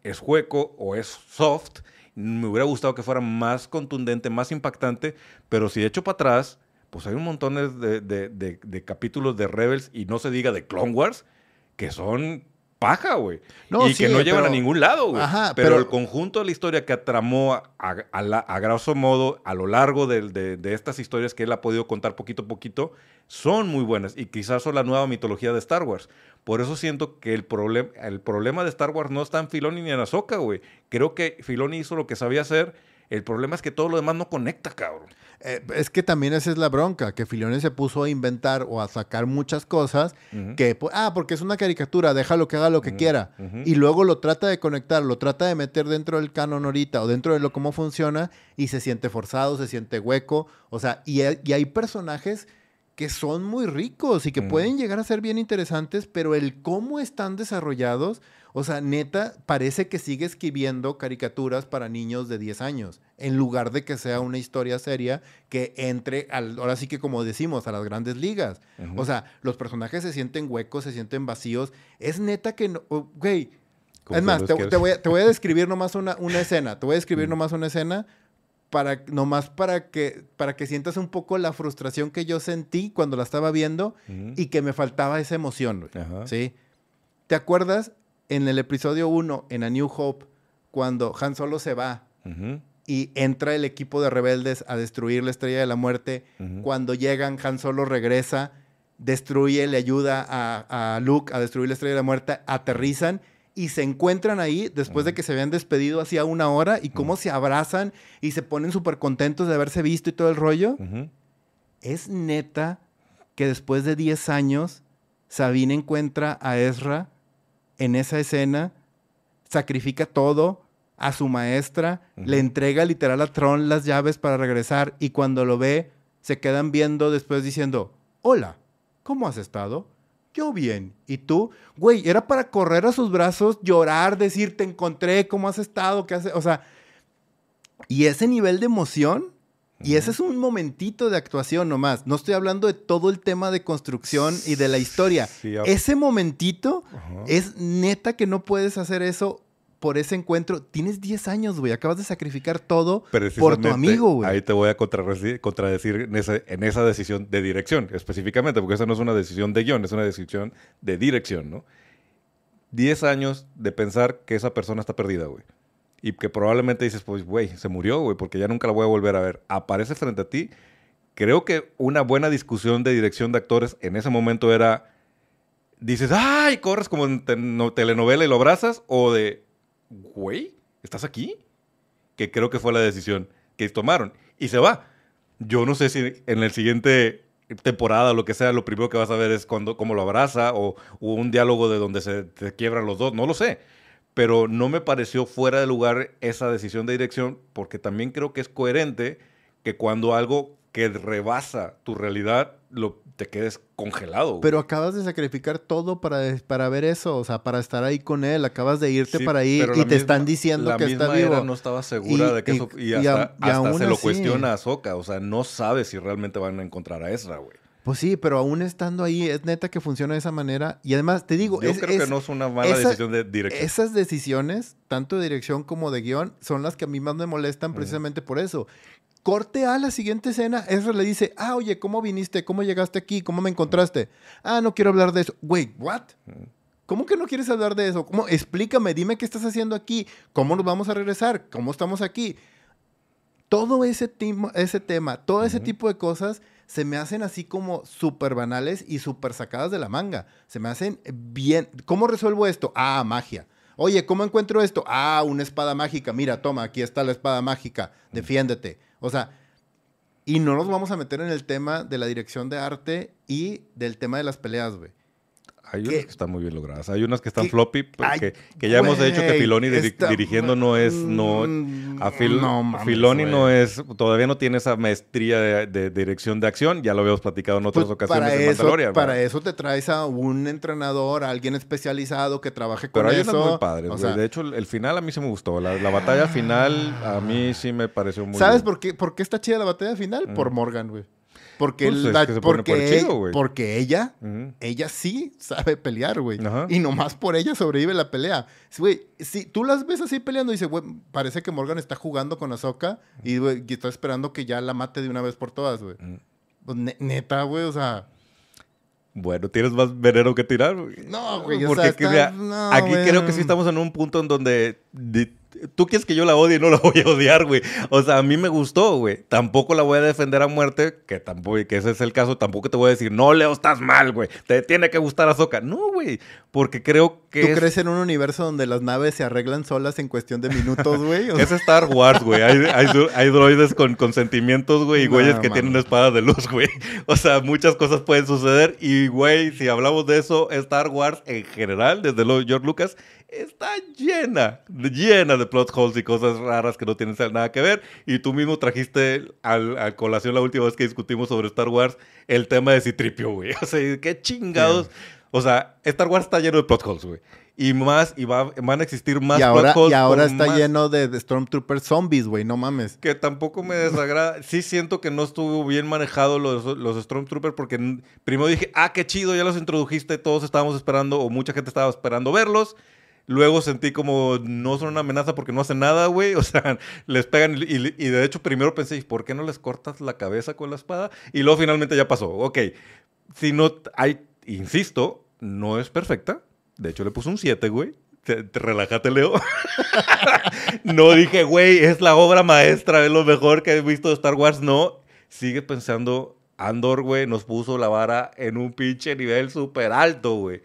Speaker 1: es hueco o es soft. Me hubiera gustado que fuera más contundente, más impactante, pero si echo para atrás, pues hay un montón de, de, capítulos de Rebels y no se diga de Clone Wars que son paja, güey. y que no llevan a ningún lado, güey. pero, el conjunto de la historia que atramó a, a, grosso modo a lo largo de, estas historias que él ha podido contar poquito a poquito son muy buenas y quizás son la nueva mitología de Star Wars. Por eso siento que el, problema el problema de Star Wars no está en Filoni ni en Ahsoka, güey. Creo que Filoni hizo lo que sabía hacer. El problema es que todo lo demás no conecta, cabrón.
Speaker 2: Eh, es que también esa es la bronca, que Filoni se puso a inventar o a sacar muchas cosas que, ah, porque es una caricatura, déjalo que haga lo que quiera. Y luego lo trata de conectar, lo trata de meter dentro del canon ahorita o dentro de lo cómo funciona y se siente forzado, se siente hueco. O sea, y, y hay personajes que son muy ricos y que pueden llegar a ser bien interesantes, pero el cómo están desarrollados, o sea, neta, parece que sigue escribiendo caricaturas para niños de 10 años, en lugar de que sea una historia seria que entre, al, ahora sí que como decimos, a las grandes ligas. O sea, los personajes se sienten huecos, se sienten vacíos. Es neta que, no, güey. es más, te, voy a, te, voy a, describir nomás una, una escena, te voy a describir nomás una escena para, nomás para que, para que sientas un poco la frustración que yo sentí cuando la estaba viendo y que me faltaba esa emoción, ¿sí? ¿Te acuerdas en el episodio 1, en A New Hope, cuando Han Solo se va y entra el equipo de rebeldes a destruir la Estrella de la Muerte? Cuando llegan, Han Solo regresa, destruye, le ayuda a, a Luke a destruir la Estrella de la Muerte, aterrizan y se encuentran ahí después de que se habían despedido hacía una hora y cómo se abrazan y se ponen súper contentos de haberse visto y todo el rollo. Es neta que después de 10 años Sabine encuentra a Ezra en esa escena, sacrifica todo a su maestra, le entrega literal a Tron las llaves para regresar y cuando lo ve se quedan viendo después diciendo, hola, ¿cómo has estado? Yo bien. ¿Y tú? Güey, era para correr a sus brazos, llorar, decir, te encontré, ¿cómo has estado? ¿Qué haces? O sea, y ese nivel de emoción Y ese es un momentito de actuación nomás. No estoy hablando de todo el tema de construcción y de la historia. ese momentito es neta que no puedes hacer eso por ese encuentro. Tienes 10 años, güey. Acabas de sacrificar todo por tu amigo, güey.
Speaker 1: Ahí te voy a contradecir, en, esa, en, esa, decisión de dirección, específicamente, porque esa no es una decisión de guion, es una decisión de dirección, ¿no? 10 años de pensar que esa persona está perdida, güey. Y que probablemente dices, pues, güey, se murió, güey, porque ya nunca la voy a volver a ver. Aparece frente a ti. Creo que una buena discusión de dirección de actores en ese momento era, dices, ay, corres como en telenovela y lo abrazas, o de, güey, ¿estás aquí? Que creo que fue la decisión que tomaron. Y se va. Yo no sé si en el siguiente temporada, lo que sea, lo primero que vas a ver es cuando, cómo lo abraza o, un diálogo de donde se, quiebran los dos, no lo sé. Pero no me pareció fuera de lugar esa decisión de dirección porque también creo que es coherente que cuando algo que rebasa tu realidad lo, te quedes congelado.
Speaker 2: Pero acabas de sacrificar todo para, para ver eso, o sea, para estar ahí con él. Acabas de irte para ahí y te están diciendo que está vivo.
Speaker 1: no estaba segura de que eso. Y, hasta, se lo cuestiona a Soka. O sea, no sabe si realmente van a encontrar a Ezra, güey.
Speaker 2: Pues sí, pero aún estando ahí, es neta que funciona de esa manera. Y además, te digo.
Speaker 1: Yo creo que no es una mala decisión de dirección.
Speaker 2: Esas decisiones, tanto de dirección como de guion, son las que a mí más me molestan precisamente por eso. Corte a la siguiente escena, Ezra le dice, ah, oye, ¿cómo viniste? ¿Cómo llegaste aquí? ¿Cómo me encontraste? Ah, no quiero hablar de eso. Wait, what? ¿Cómo que no quieres hablar de eso? ¿Cómo? Explícame, dime qué estás haciendo aquí. ¿Cómo nos vamos a regresar? ¿Cómo estamos aquí? Todo ese, ese tema, todo ese tipo de cosas se me hacen así como súper banales y súper sacadas de la manga. Se me hacen bien. ¿Cómo resuelvo esto? Ah, magia. Oye, ¿cómo encuentro esto? Ah, una espada mágica. Mira, toma, aquí está la espada mágica. Defiéndete. O sea, y no nos vamos a meter en el tema de la dirección de arte y del tema de las peleas, güey.
Speaker 1: Hay unas que están muy bien logradas. Hay unas que están floppy, pues, que, ya hemos dicho que Filoni dirigiendo no es. No, mm, a Filoni no es. Todavía no tiene esa maestría de, dirección de acción. Ya lo habíamos platicado en otras pues, ocasiones
Speaker 2: para eso, Para eso te traes a un entrenador, a alguien especializado que trabaje con
Speaker 1: Pero hay
Speaker 2: eso.
Speaker 1: Unas muy padres, de hecho, el final a mí sí me gustó. La, batalla final a mí sí me pareció muy.
Speaker 2: ¿Sabes por qué, por qué está chida la batalla final? Por. Morgan, güey. Porque, pues porque, ella, ella sí sabe pelear, güey. Y nomás por ella sobrevive la pelea. Güey, si tú las ves así peleando, dice, güey, parece que Morgan está jugando con Ahsoka y, está esperando que ya la mate de una vez por todas, güey. Pues, neta, güey, o sea...
Speaker 1: Bueno, tienes más veneno que tirar.
Speaker 2: No, güey.
Speaker 1: Porque aquí creo que sí estamos en un punto en donde tú quieres que yo la odie y no la voy a odiar, güey. O sea, a mí me gustó, güey. Tampoco la voy a defender a muerte, que tampoco, que ese es el caso. Tampoco te voy a decir, no, Leo, estás mal, güey. Te tiene que gustar Azoka. No, güey. Porque creo que.
Speaker 2: ¿Tú crees en un universo donde las naves se arreglan solas en cuestión de minutos, güey?
Speaker 1: es Star Wars, güey. Hay, droides con, con sentimientos, güey, y güeyes que tienen espadas de luz, güey. O sea, muchas cosas pueden suceder. Y, güey, si hablamos de eso, Star Wars en general, desde luego George Lucas, está llena, llena de plot holes y cosas raras que no tienen nada que ver. Y tú mismo trajiste al, a colación la última vez que discutimos sobre Star Wars el tema de Citripio, güey. O sea, qué chingados. O sea, Star Wars está lleno de plot holes, güey. Y más, y va, van a existir más
Speaker 2: y ahora, plot holes. Y ahora está lleno de, de Stormtrooper zombies, güey, no mames.
Speaker 1: Que tampoco me desagrada. sí siento que no estuvo bien manejado los, los Stormtroopers porque primero dije, ah, qué chido, ya los introdujiste, todos estábamos esperando, o mucha gente estaba esperando verlos. Luego sentí como no son una amenaza porque no hacen nada, güey. O sea, les pegan y, de hecho primero pensé, ¿por qué no les cortas la cabeza con la espada? Y luego finalmente ya pasó. Ok, si no hay, insisto, no es perfecta. De hecho le puse un 7, güey. Te, relájate, Leo. no dije, güey, es la obra maestra, es lo mejor que he visto de Star Wars. No, sigue pensando Andor, güey, nos puso la vara en un pinche nivel súper alto, güey.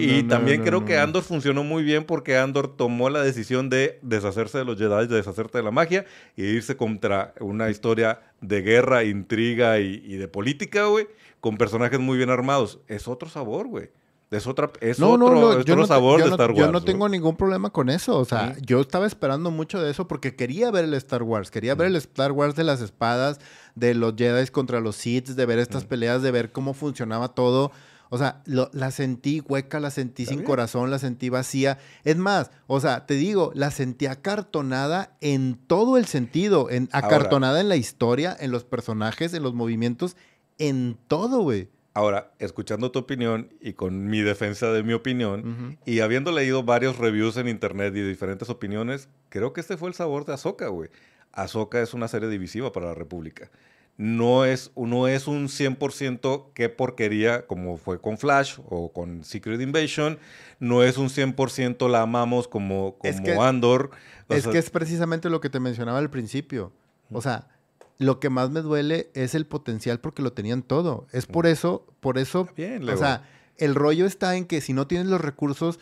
Speaker 1: y también creo que Andor funcionó muy bien porque Andor tomó la decisión de deshacerse de los Jedi, de deshacerse de la magia e irse contra una historia de guerra, intriga y, y de política, güey, con personajes muy bien armados. Es otro sabor, güey. Es, otra, es otro, sabor de Star Wars.
Speaker 2: Yo no tengo ningún problema con eso. O sea, yo estaba esperando mucho de eso porque quería ver el Star Wars. Quería ver el Star Wars de las espadas, de los Jedi contra los Sith, de ver estas peleas, de ver cómo funcionaba todo. O sea, la sentí hueca, la sentí sin corazón, la sentí vacía. Es más, o sea, te digo, la sentí acartonada en todo el sentido. En, acartonada en la historia, en los personajes, en los movimientos, en todo, güey.
Speaker 1: Ahora, escuchando tu opinión y con mi defensa de mi opinión, y habiendo leído varios reviews en internet y diferentes opiniones, creo que este fue el sabor de Ahsoka, güey. Ahsoka es una serie divisiva para la República. No es, no es un 100% qué porquería como fue con Flash o con Secret Invasion. No es un 100% la amamos como, como Andor.
Speaker 2: es que es precisamente lo que te mencionaba al principio. O sea, lo que más me duele es el potencial porque lo tenían todo. Es por eso, por eso, Bien, o sea, el rollo está en que si no tienes los recursos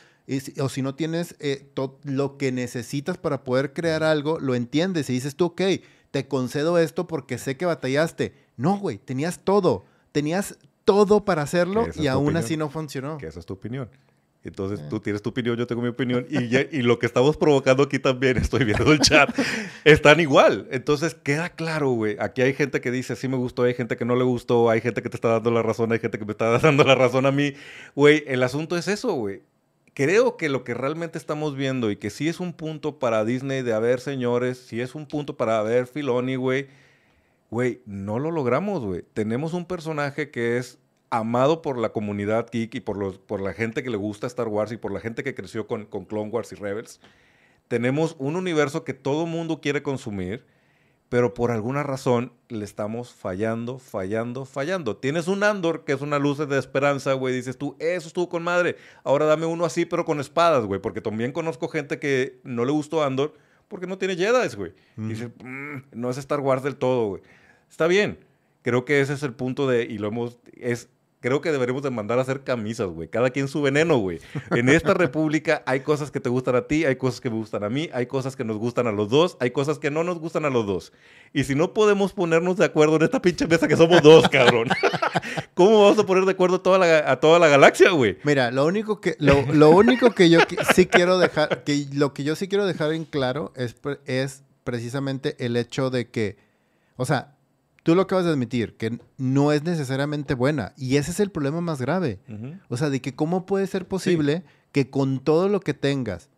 Speaker 2: o si no tienes eh, lo que necesitas para poder crear algo, lo entiendes y dices tú, ok, te concedo esto porque sé que batallaste. No, güey, tenías todo, tenías todo para hacerlo y aún así no funcionó.
Speaker 1: Que esa es tu opinión. Entonces eh. tú tienes tu opinión, yo tengo mi opinión y, y lo que estamos provocando aquí también, estoy viendo el chat, están igual. Entonces queda claro, güey. Aquí hay gente que dice sí me gustó, hay gente que no le gustó, hay gente que te está dando la razón, hay gente que me está dando la razón a mí. Güey, el asunto es eso, güey. Creo que lo que realmente estamos viendo y que sí es un punto para Disney de haber señores, sí es un punto para haber Filoni, güey. Güey, no lo logramos, güey. Tenemos un personaje que es amado por la comunidad geek y por, los, por la gente que le gusta Star Wars y por la gente que creció con, con Clone Wars y Rebels. Tenemos un universo que todo mundo quiere consumir, pero por alguna razón le estamos fallando, fallando, fallando. Tienes un Andor que es una luz de esperanza, güey. Dices tú, eso estuvo con madre. Ahora dame uno así, pero con espadas, güey. Porque también conozco gente que no le gustó Andor porque no tiene Jedi, güey. Y dice, mm, no es Star Wars del todo, güey. Está bien. Creo que ese es el punto de, y lo hemos, es creo que deberíamos de mandar a hacer camisas, güey. Cada quien su veneno, güey. En esta república hay cosas que te gustan a ti, hay cosas que me gustan a mí, hay cosas que nos gustan a los dos, hay cosas que no nos gustan a los dos. Y si no podemos ponernos de acuerdo en esta pinche mesa que somos dos, cabrón, ¿cómo vamos a poner de acuerdo a toda la, toda la galaxia, güey?
Speaker 2: Mira, lo único que, lo, único que yo sí quiero dejar, que lo que yo sí quiero dejar en claro es, es precisamente el hecho de que, o sea, tú lo acabas de admitir, que no es necesariamente buena. Y ese es el problema más grave. O sea, de que cómo puede ser posible que con todo lo que tengas,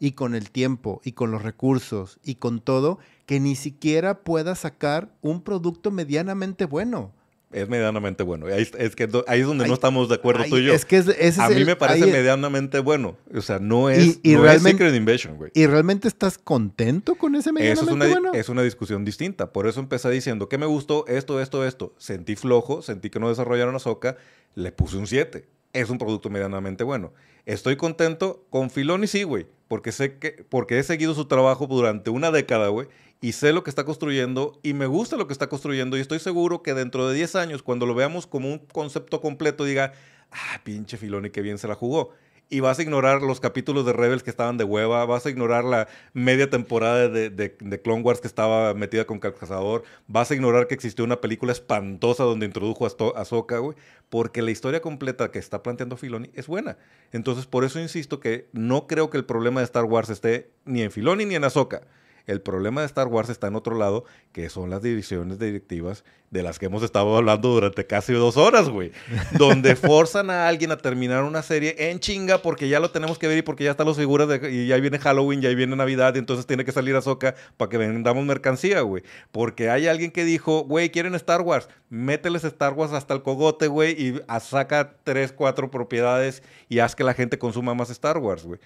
Speaker 2: y con el tiempo, y con los recursos, y con todo, que ni siquiera puedas sacar un producto medianamente bueno
Speaker 1: es medianamente bueno. Ahí, es que ahí es donde no estamos de acuerdo tú y yo.
Speaker 2: Es que
Speaker 1: a mí me parece medianamente bueno. O sea, no es, y, Secret Invasion, güey.
Speaker 2: ¿Y realmente estás contento con ese medianamente
Speaker 1: Eso es
Speaker 2: una, bueno?
Speaker 1: Es una discusión distinta. Por eso empecé diciendo que me gustó esto, esto, esto. Sentí flojo, sentí que no desarrollaron a Soca, le puse un 7. Es un producto medianamente bueno. Estoy contento con Filoni, sí, güey. Porque sé que, porque he seguido su trabajo durante una década, güey y sé lo que está construyendo y me gusta lo que está construyendo y estoy seguro que dentro de 10 años, cuando lo veamos como un concepto completo, diga, ah, pinche Filoni, qué bien se la jugó. Y vas a ignorar los capítulos de Rebels que estaban de hueva, vas a ignorar la media temporada de, de, Clone Wars que estaba metida con Cazador, vas a ignorar que existió una película espantosa donde introdujo a Ahsoka, güey, porque la historia completa que está planteando Filoni es buena. Entonces, por eso insisto que no creo que el problema de Star Wars esté ni en Filoni ni en Ahsoka el problema de Star Wars está en otro lado, que son las divisiones directivas de las que hemos estado hablando durante casi dos horas, güey. donde forzan a alguien a terminar una serie en chinga porque ya lo tenemos que ver y porque ya están las figuras de, y ya viene Halloween, ya viene Navidad y entonces tiene que salir a Soca para que vendamos mercancía, güey. Porque hay alguien que dijo, güey, quieren Star Wars, mételes Star Wars hasta el cogote, güey, y saca tres, cuatro propiedades y haz que la gente consuma más Star Wars, güey.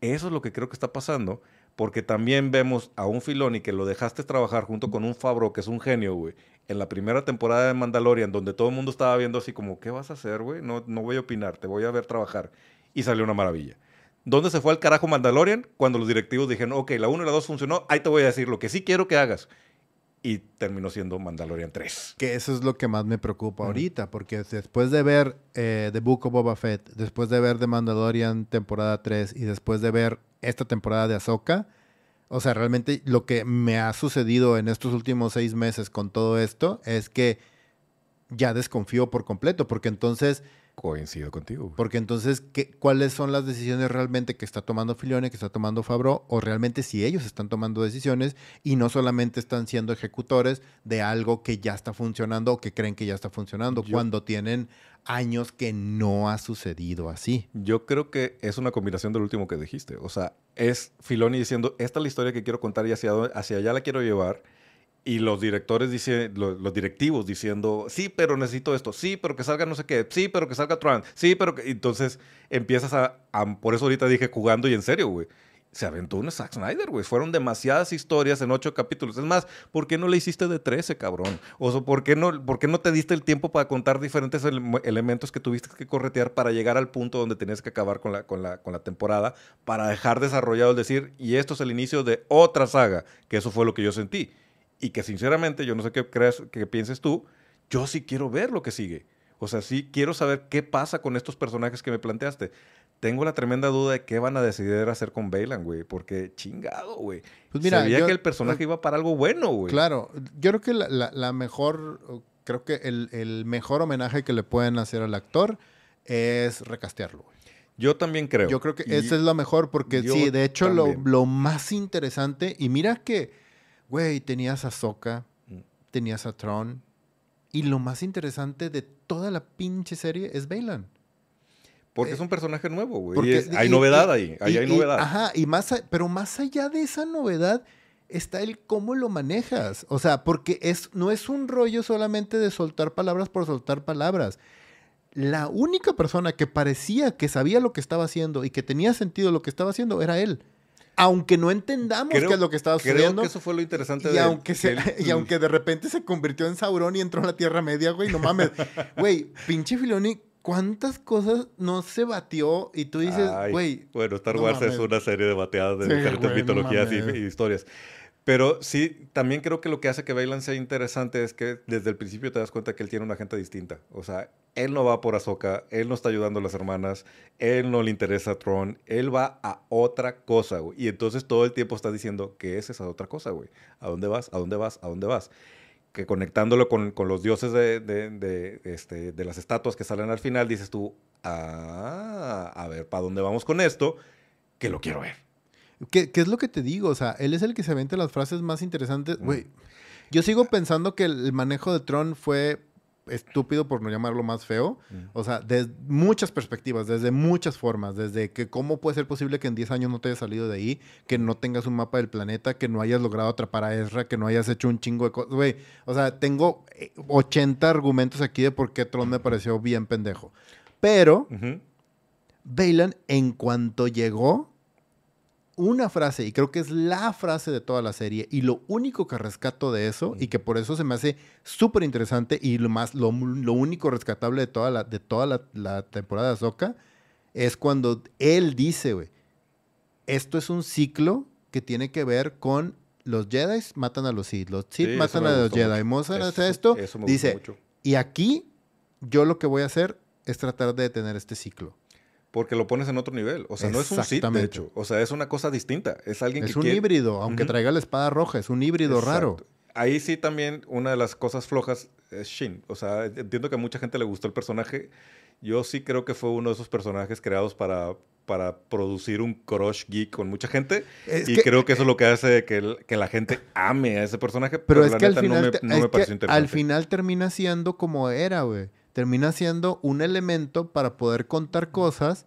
Speaker 1: Eso es lo que creo que está pasando porque también vemos a un Filoni que lo dejaste trabajar junto con un Fabro, que es un genio, güey, en la primera temporada de Mandalorian, donde todo el mundo estaba viendo así como, ¿qué vas a hacer, güey? No, no voy a opinar, te voy a ver trabajar. Y salió una maravilla. ¿Dónde se fue al carajo Mandalorian? Cuando los directivos dijeron, ok, la 1 y la 2 funcionó, ahí te voy a decir lo que sí quiero que hagas. Y terminó siendo Mandalorian 3.
Speaker 2: Que eso es lo que más me preocupa ahorita, porque después de ver eh, The Book of Boba Fett, después de ver The Mandalorian temporada 3 y después de ver esta temporada de Ahsoka. O sea, realmente lo que me ha sucedido en estos últimos seis meses con todo esto es que ya desconfío por completo, porque entonces
Speaker 1: Coincido contigo.
Speaker 2: Porque entonces, ¿qué, ¿cuáles son las decisiones realmente que está tomando Filoni, que está tomando Fabro? O realmente si ellos están tomando decisiones y no solamente están siendo ejecutores de algo que ya está funcionando o que creen que ya está funcionando,
Speaker 1: Yo-
Speaker 2: cuando tienen años que no ha sucedido así.
Speaker 1: Yo creo que es una combinación del último que dijiste. O sea, es Filoni diciendo, esta es la historia que quiero contar y hacia, dónde- hacia allá la quiero llevar. Y los directores, dice, los, directivos diciendo, sí, pero necesito esto, sí, pero que salga no sé qué, sí, pero que salga Trump, sí, pero que... Entonces empiezas a, Por eso ahorita dije jugando y en serio, güey. Se aventó un Zack Snyder, güey. Fueron demasiadas historias en ocho capítulos. Es más, ¿por qué no le hiciste de 13, cabrón? O ¿por qué no, por qué no te diste el tiempo para contar diferentes ele- elementos que tuviste que corretear para llegar al punto donde tenías que acabar con la, con la, con la temporada para dejar desarrollado el decir, y esto es el inicio de otra saga, que eso fue lo que yo sentí. Y que sinceramente, yo no sé qué crees, qué pienses tú, yo sí quiero ver lo que sigue. O sea, sí quiero saber qué pasa con estos personajes que me planteaste. Tengo la tremenda duda de qué van a decidir hacer con Bailan, güey. Porque chingado, güey.
Speaker 2: Pues mira,
Speaker 1: Se veía
Speaker 2: yo-
Speaker 1: que el personaje iba para algo bueno, güey.
Speaker 2: Claro, yo creo que la, la- la mejor, creo que el, el mejor homenaje que le pueden hacer al actor es recastearlo. güey.
Speaker 1: Yo también creo.
Speaker 2: Yo creo que
Speaker 1: Y-
Speaker 2: esa es lo mejor, porque sí, de hecho, lo, lo más interesante, y mira que, güey, tenías a Soka,
Speaker 1: Mm.
Speaker 2: tenías a Tron, y lo más interesante de toda la pinche serie es Bailan.
Speaker 1: Porque
Speaker 2: eh,
Speaker 1: es un personaje nuevo, güey. Hay
Speaker 2: y-
Speaker 1: novedad
Speaker 2: y-
Speaker 1: ahí. Ahí
Speaker 2: y-
Speaker 1: hay novedad.
Speaker 2: ajá, y más, a- pero más allá de esa novedad está el cómo lo manejas. O sea, porque es, no es un rollo solamente de soltar palabras por soltar palabras. La única persona que parecía que sabía lo que estaba haciendo y que tenía sentido lo que estaba haciendo era él. Aunque no entendamos
Speaker 1: Creo-
Speaker 2: qué es lo que estaba
Speaker 1: Creo
Speaker 2: sucediendo.
Speaker 1: que eso fue lo interesante
Speaker 2: Y
Speaker 1: de
Speaker 2: aunque, se- y aunque de repente se convirtió en Sauron y entró a la Tierra Media, güey, no mames. Güey, pinche Filoni, ¿cuántas cosas no se batió? Y tú dices,
Speaker 1: Ay,
Speaker 2: güey,
Speaker 1: Bueno, Star
Speaker 2: no
Speaker 1: Wars es
Speaker 2: mames.
Speaker 1: una serie de bateadas de
Speaker 2: Sí,
Speaker 1: diferentes
Speaker 2: güey, no
Speaker 1: mitologías y,
Speaker 2: mames.
Speaker 1: y historias. Pero sí, también creo que lo que hace que Bailan sea interesante es que desde el principio te das cuenta que él tiene una agenda distinta. O sea, él no va por Ahsoka, él no está ayudando a las hermanas, él no le interesa a Tron, él va a otra cosa, güey. Y entonces todo el tiempo está diciendo, ¿qué es esa otra cosa, güey? ¿A dónde vas? ¿A dónde vas? ¿A dónde vas? Que conectándolo con, con los dioses de, de- de, este, de las estatuas que salen al final, dices tú, ah, a ver, ¿para dónde vamos con esto? Que lo quiero ver.
Speaker 2: ¿Qué, qué es lo que te digo? O sea, él es el que se aventa las frases más interesantes.
Speaker 1: Mm.
Speaker 2: Güey, yo sigo pensando que el manejo de Tron fue estúpido, por no llamarlo más feo.
Speaker 1: Mm.
Speaker 2: O sea, desde muchas perspectivas, desde muchas formas. Desde que cómo puede ser posible que en 10 años no te hayas salido de ahí, que no tengas un mapa del planeta, que no hayas logrado atrapar a Ezra, que no hayas hecho un chingo de cosas. Güey, o sea, tengo eh, 80 argumentos aquí de por qué Tron me pareció bien pendejo. Pero... Bailan, en cuanto llegó, una frase, y creo que es la frase de toda la serie, y lo único que rescato de eso, y que por eso se me hace súper interesante, y lo, más, lo, lo único rescatable de toda la, de toda la, la temporada de Ahsoka, es cuando él dice, güey, esto es un ciclo que tiene que ver con los Jedi matan a los Sith, los Sith
Speaker 1: Sí,
Speaker 2: matan a los Jedi. Mozart hace esto,
Speaker 1: eso me gustó
Speaker 2: dice,
Speaker 1: mucho.
Speaker 2: y aquí yo lo que voy a hacer es tratar de detener este ciclo.
Speaker 1: Porque lo pones en otro nivel. O sea, no es un Sith, de hecho. O sea, es una cosa distinta. Es alguien
Speaker 2: Es
Speaker 1: que
Speaker 2: un
Speaker 1: quiere-
Speaker 2: híbrido, aunque traiga la espada roja, es un híbrido raro.
Speaker 1: Ahí sí también una de las cosas flojas es Shin. O sea, entiendo que a mucha gente le gustó el personaje. Yo sí creo que fue uno de esos personajes creados para, para producir un crush geek con mucha gente.
Speaker 2: Es
Speaker 1: y
Speaker 2: que-
Speaker 1: creo que eso es lo que hace que, el- que la gente ame a ese personaje.
Speaker 2: Pero,
Speaker 1: Pero,
Speaker 2: es
Speaker 1: la
Speaker 2: que al
Speaker 1: neta
Speaker 2: final,
Speaker 1: no me, no pareció interesante.
Speaker 2: al final termina siendo como era, güey. Termina siendo un elemento para poder contar cosas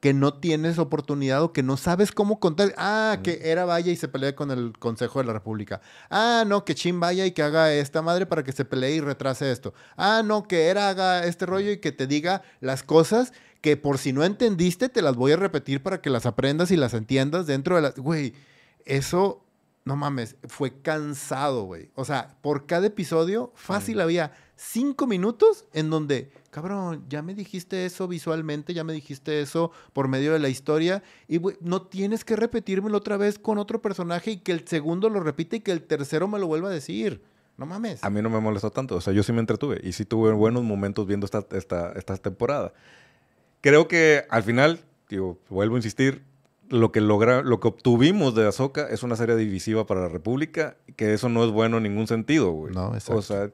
Speaker 2: que no tienes oportunidad o que no sabes cómo contar. Ah, que era vaya y se pelea con el Consejo de la República. Ah, no, que Chin vaya y que haga esta madre para que se pelee y retrase esto. Ah, no, que era haga este rollo y que te diga las cosas que por si no entendiste te las voy a repetir para que las aprendas y las entiendas dentro de las... Güey, eso, no mames, fue cansado, güey. O sea, por cada episodio fácil había cinco minutos en donde, cabrón, ya me dijiste eso visualmente, ya me dijiste eso por medio de la historia y güey, no tienes que repetírmelo otra vez con otro personaje y que el segundo lo repite y que el tercero me lo vuelva a decir. No mames.
Speaker 1: A mí no me molestó tanto. O sea, yo sí me entretuve y sí tuve buenos momentos viendo esta, esta, esta temporada. Creo que al final, digo, vuelvo a insistir, lo que logra, lo que obtuvimos de Ahsoka es una serie divisiva para la República, que eso no es bueno en ningún sentido, güey.
Speaker 2: No, exacto.
Speaker 1: O sea,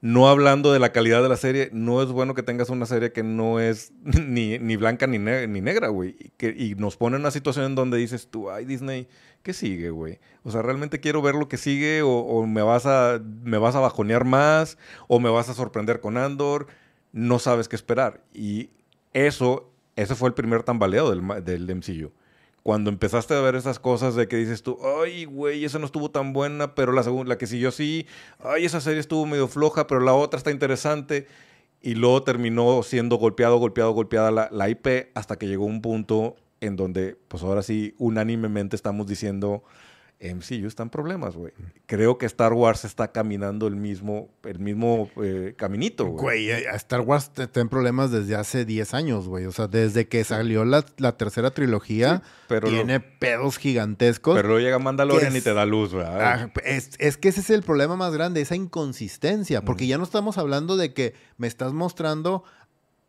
Speaker 1: no hablando de la calidad de la serie, no es bueno que tengas una serie que no es ni, ni blanca ni, ni negra, güey. Y, y nos pone en una situación en donde dices tú, ay, Disney, ¿qué sigue, güey? O sea, ¿realmente quiero ver lo que sigue o, o, me, vas a, me vas a bajonear más o me vas a sorprender con Andor? No sabes qué esperar. Y eso, ese fue el primer tambaleo del, del MCU cuando empezaste a ver esas cosas de que dices tú, ay, güey, esa no estuvo tan buena, pero la, la que siguió sí, ay, esa serie estuvo medio floja, pero la otra está interesante. Y luego terminó siendo golpeado, golpeado, golpeada la, la IP hasta que llegó un punto en donde, pues ahora sí, unánimemente estamos diciendo, MCU está en problemas, güey. Creo que Star Wars está caminando el mismo, el mismo eh, caminito,
Speaker 2: güey. Güey, Star Wars está en problemas desde hace 10 años, güey. O sea, desde que salió la, la tercera trilogía, sí, pero tiene lo, pedos gigantescos.
Speaker 1: Pero luego llega Mandalorian es, y te da luz, güey.
Speaker 2: Ah, es, es, que ese es el problema más grande, esa inconsistencia. Porque mm. ya no estamos hablando de que me estás mostrando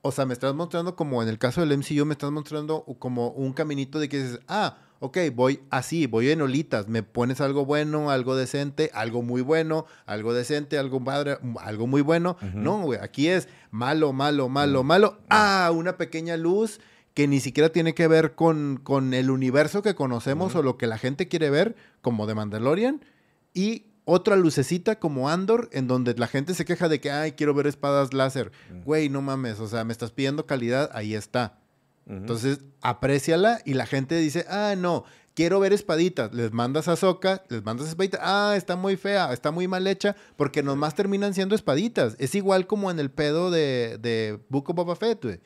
Speaker 2: o sea, me estás mostrando como en el caso del MCU, me estás mostrando como un caminito de que dices, ah, ok, voy así, voy en olitas, me pones algo bueno, algo decente, algo muy bueno, algo decente, algo padre, algo muy bueno. Uh -huh. No, güey, aquí es malo, malo, malo, uh -huh. malo. Ah, una pequeña luz que ni siquiera tiene que ver con, con el universo que conocemos uh -huh. o lo que la gente quiere ver, como de Mandalorian, y otra lucecita como Andor, en donde la gente se queja de que, ay, quiero ver espadas láser. Güey, no mames, o sea, me estás pidiendo calidad, ahí está. Entonces, apréciala y la gente dice, ah, no, quiero ver espaditas. Les mandas a Soca, les mandas espaditas. Ah, está muy fea, está muy mal hecha, porque nomás terminan siendo espaditas. Es igual como en el pedo de, de Book of Boba Fett, güey.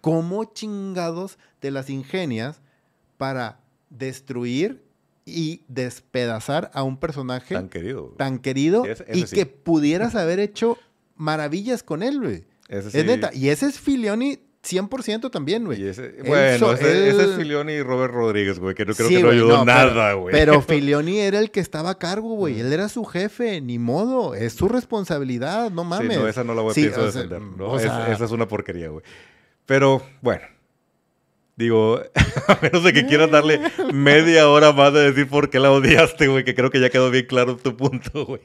Speaker 2: ¿Cómo chingados te las ingenias para destruir y despedazar a un personaje
Speaker 1: tan querido,
Speaker 2: tan querido y
Speaker 1: sí.
Speaker 2: que pudieras haber hecho maravillas con él, güey?
Speaker 1: Sí.
Speaker 2: Es neta. Y ese es Filioni 100% también, güey.
Speaker 1: Bueno, so, ese, él... ese, es Filioni y Robert Rodríguez, güey, que no creo sí, que no ayudó no, nada, güey.
Speaker 2: Pero, pero, Filioni era el que estaba a cargo, güey. Él era su jefe, ni modo. Es su responsabilidad, no mames.
Speaker 1: Sí, no, esa no la voy a sí, pienso defender. ¿no? sea... esa es una porquería, güey. Pero, bueno. Digo, a menos de que quieras darle media hora más de decir por qué la odiaste, güey, que creo que ya quedó bien claro tu punto, güey.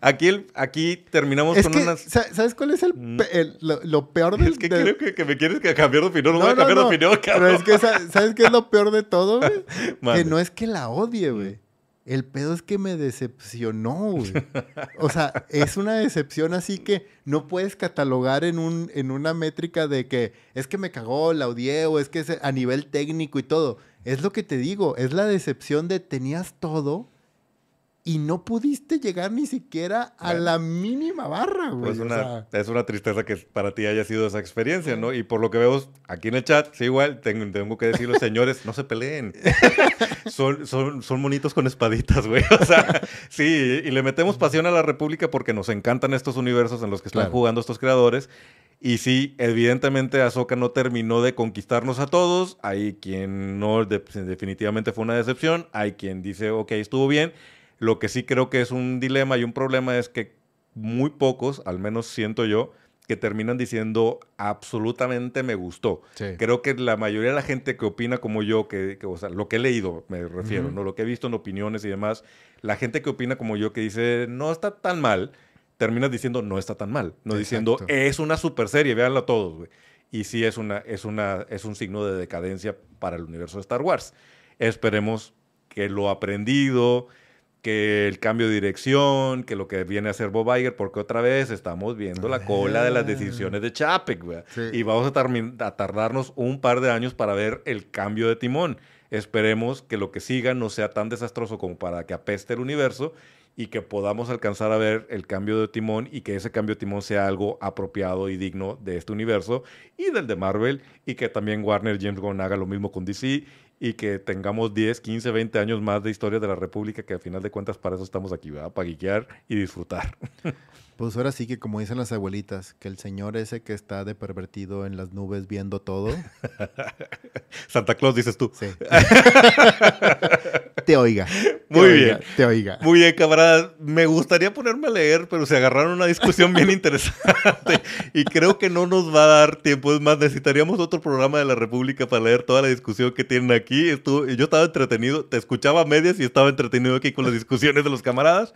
Speaker 1: Aquí, el, aquí terminamos
Speaker 2: es
Speaker 1: con
Speaker 2: que,
Speaker 1: unas...
Speaker 2: ¿Sabes cuál es el,
Speaker 1: Mm.
Speaker 2: el lo, lo, peor del...
Speaker 1: Es que creo que, que, me quieres cambiar de opinión, no, no voy a cambiar no, de opinión, cabrón.
Speaker 2: Pero es que, ¿sabes qué es lo peor de todo, güey? que no es que la odie, güey. El pedo es que me decepcionó, güey. O sea, es una decepción así que no puedes catalogar en, un, en una métrica de que es que me cagó, la odié o es que es a nivel técnico y todo. Es lo que te digo, es la decepción de tenías todo y no pudiste llegar ni siquiera a bueno, la mínima barra, güey.
Speaker 1: Pues una, o sea, es una tristeza que para ti haya sido esa experiencia, ¿no? Y por lo que veo aquí en el chat, sí, igual, tengo, tengo que decirlo, señores, no se peleen. son, son, son monitos con espaditas, güey. O sea, sí, y le metemos pasión a la República porque nos encantan estos universos en los que están claro. jugando estos creadores. Y sí, evidentemente Ahsoka no terminó de conquistarnos a todos. Hay quien no, de, definitivamente fue una decepción. Hay quien dice, ok, estuvo bien. Lo que sí creo que es un dilema y un problema es que muy pocos, al menos siento yo, que terminan diciendo absolutamente me gustó. Sí. Creo que la mayoría de la gente que opina como yo, que, que o sea, lo que he leído, me refiero, uh -huh. ¿no? lo que he visto en opiniones y demás, la gente que opina como yo, que dice no está tan mal, termina diciendo no está tan mal, no Exacto. diciendo es una super serie, véanla todos, güey. Y sí es, una, es, una, es un signo de decadencia para el universo de Star Wars. Esperemos que lo aprendido, que el cambio de dirección, que lo que viene a hacer Bob Iger, porque otra vez estamos viendo la cola de las decisiones de Chapek. Sí. Y vamos a, a, tardarnos un par de años para ver el cambio de timón. Esperemos que lo que siga no sea tan desastroso como para que apeste el universo y que podamos alcanzar a ver el cambio de timón y que ese cambio de timón sea algo apropiado y digno de este universo y del de Marvel y que también Warner James Gunn haga lo mismo con DC y que tengamos 10, 15, 20 años más de historia de la República, que al final de cuentas para eso estamos aquí, ¿verdad? Para guiar y disfrutar.
Speaker 2: Pues ahora sí que como dicen las abuelitas, que el señor ese que está de pervertido en las nubes viendo todo.
Speaker 1: Santa Claus dices tú.
Speaker 2: Sí. te oiga. Te
Speaker 1: Muy
Speaker 2: oiga,
Speaker 1: bien.
Speaker 2: Te oiga.
Speaker 1: Muy bien, camarada. Me gustaría ponerme a leer, pero se agarraron una discusión bien interesante y creo que no nos va a dar tiempo. Es más, necesitaríamos otro programa de la República para leer toda la discusión que tienen aquí. Estuvo, yo estaba entretenido, te escuchaba a medias y estaba entretenido aquí con las discusiones de los camaradas.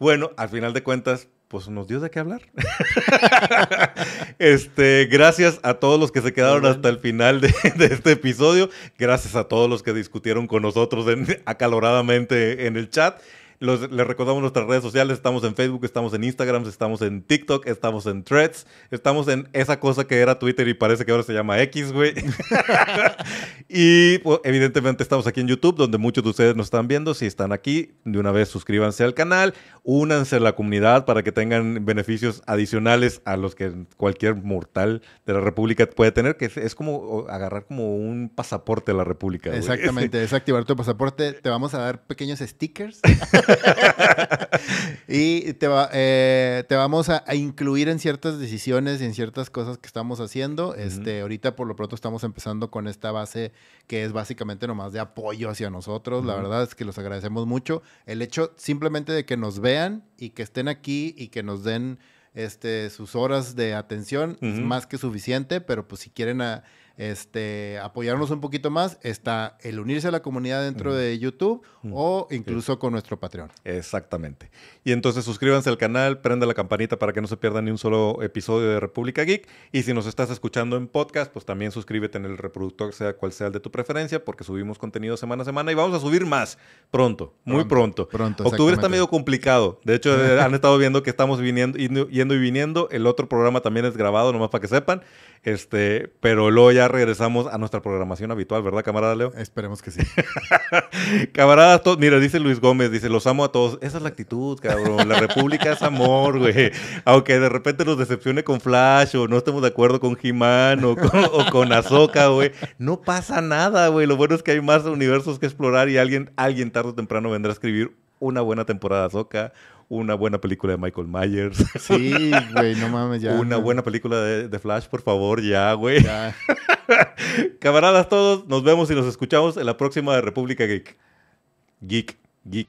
Speaker 1: Bueno, al final de cuentas, pues nos dio de qué hablar. este, gracias a todos los que se quedaron hasta el final de, este episodio. Gracias a todos los que discutieron con nosotros acaloradamente en el chat les recordamos nuestras redes sociales. Estamos en Facebook, estamos en Instagram, estamos en TikTok, estamos en Threads, estamos en esa cosa que era Twitter y parece que ahora se llama X, güey. y pues, evidentemente estamos aquí en YouTube, donde muchos de ustedes nos están viendo. Si están aquí, de una vez suscríbanse al canal, únanse a la comunidad para que tengan beneficios adicionales a los que cualquier mortal de la República puede tener, que es, como agarrar como un pasaporte a la República.
Speaker 2: Exactamente, es activar tu pasaporte. Te vamos a dar pequeños stickers. y te, eh, te vamos a, incluir en ciertas decisiones y en ciertas cosas que estamos haciendo. este, ahorita por lo pronto estamos empezando con esta base que es básicamente nomás de apoyo hacia nosotros. La verdad es que los agradecemos mucho. El hecho simplemente de que nos vean y que estén aquí y que nos den este, sus horas de atención es más que suficiente, pero pues si quieren a, este, apoyarnos un poquito más, está el unirse a la comunidad dentro de YouTube o incluso con nuestro Patreon.
Speaker 1: Exactamente. Y entonces suscríbanse al canal, prenda la campanita para que no se pierdan ni un solo episodio de República Geek. Y si nos estás escuchando en podcast, pues también suscríbete en el reproductor, sea cual sea el de tu preferencia, porque subimos contenido semana a semana y vamos a subir más pronto, muy pronto.
Speaker 2: pronto
Speaker 1: Octubre está medio complicado. De hecho, han estado viendo que estamos viniendo, yendo y viniendo. El otro programa también es grabado, nomás para que sepan. Este, pero luego ya regresamos a nuestra programación habitual, ¿verdad, camarada Leo?
Speaker 2: Esperemos que sí.
Speaker 1: Camaradas, mira, dice Luis Gómez, dice, los amo a todos. Esa es la actitud, cabrón. La República es amor, güey. Aunque de repente nos decepcione con Flash o no estemos de acuerdo con He-Man o con, o con Ahsoka, güey. No pasa nada, güey. Lo bueno es que hay más universos que explorar y alguien, alguien tarde o temprano vendrá a escribir una buena temporada de Ahsoka, una buena película de Michael Myers.
Speaker 2: Sí, güey, no mames, ya.
Speaker 1: Una buena película de, Flash, por favor, ya, güey. Ya. Camaradas todos, nos vemos y nos escuchamos en la próxima de República Geek. Geek, geek.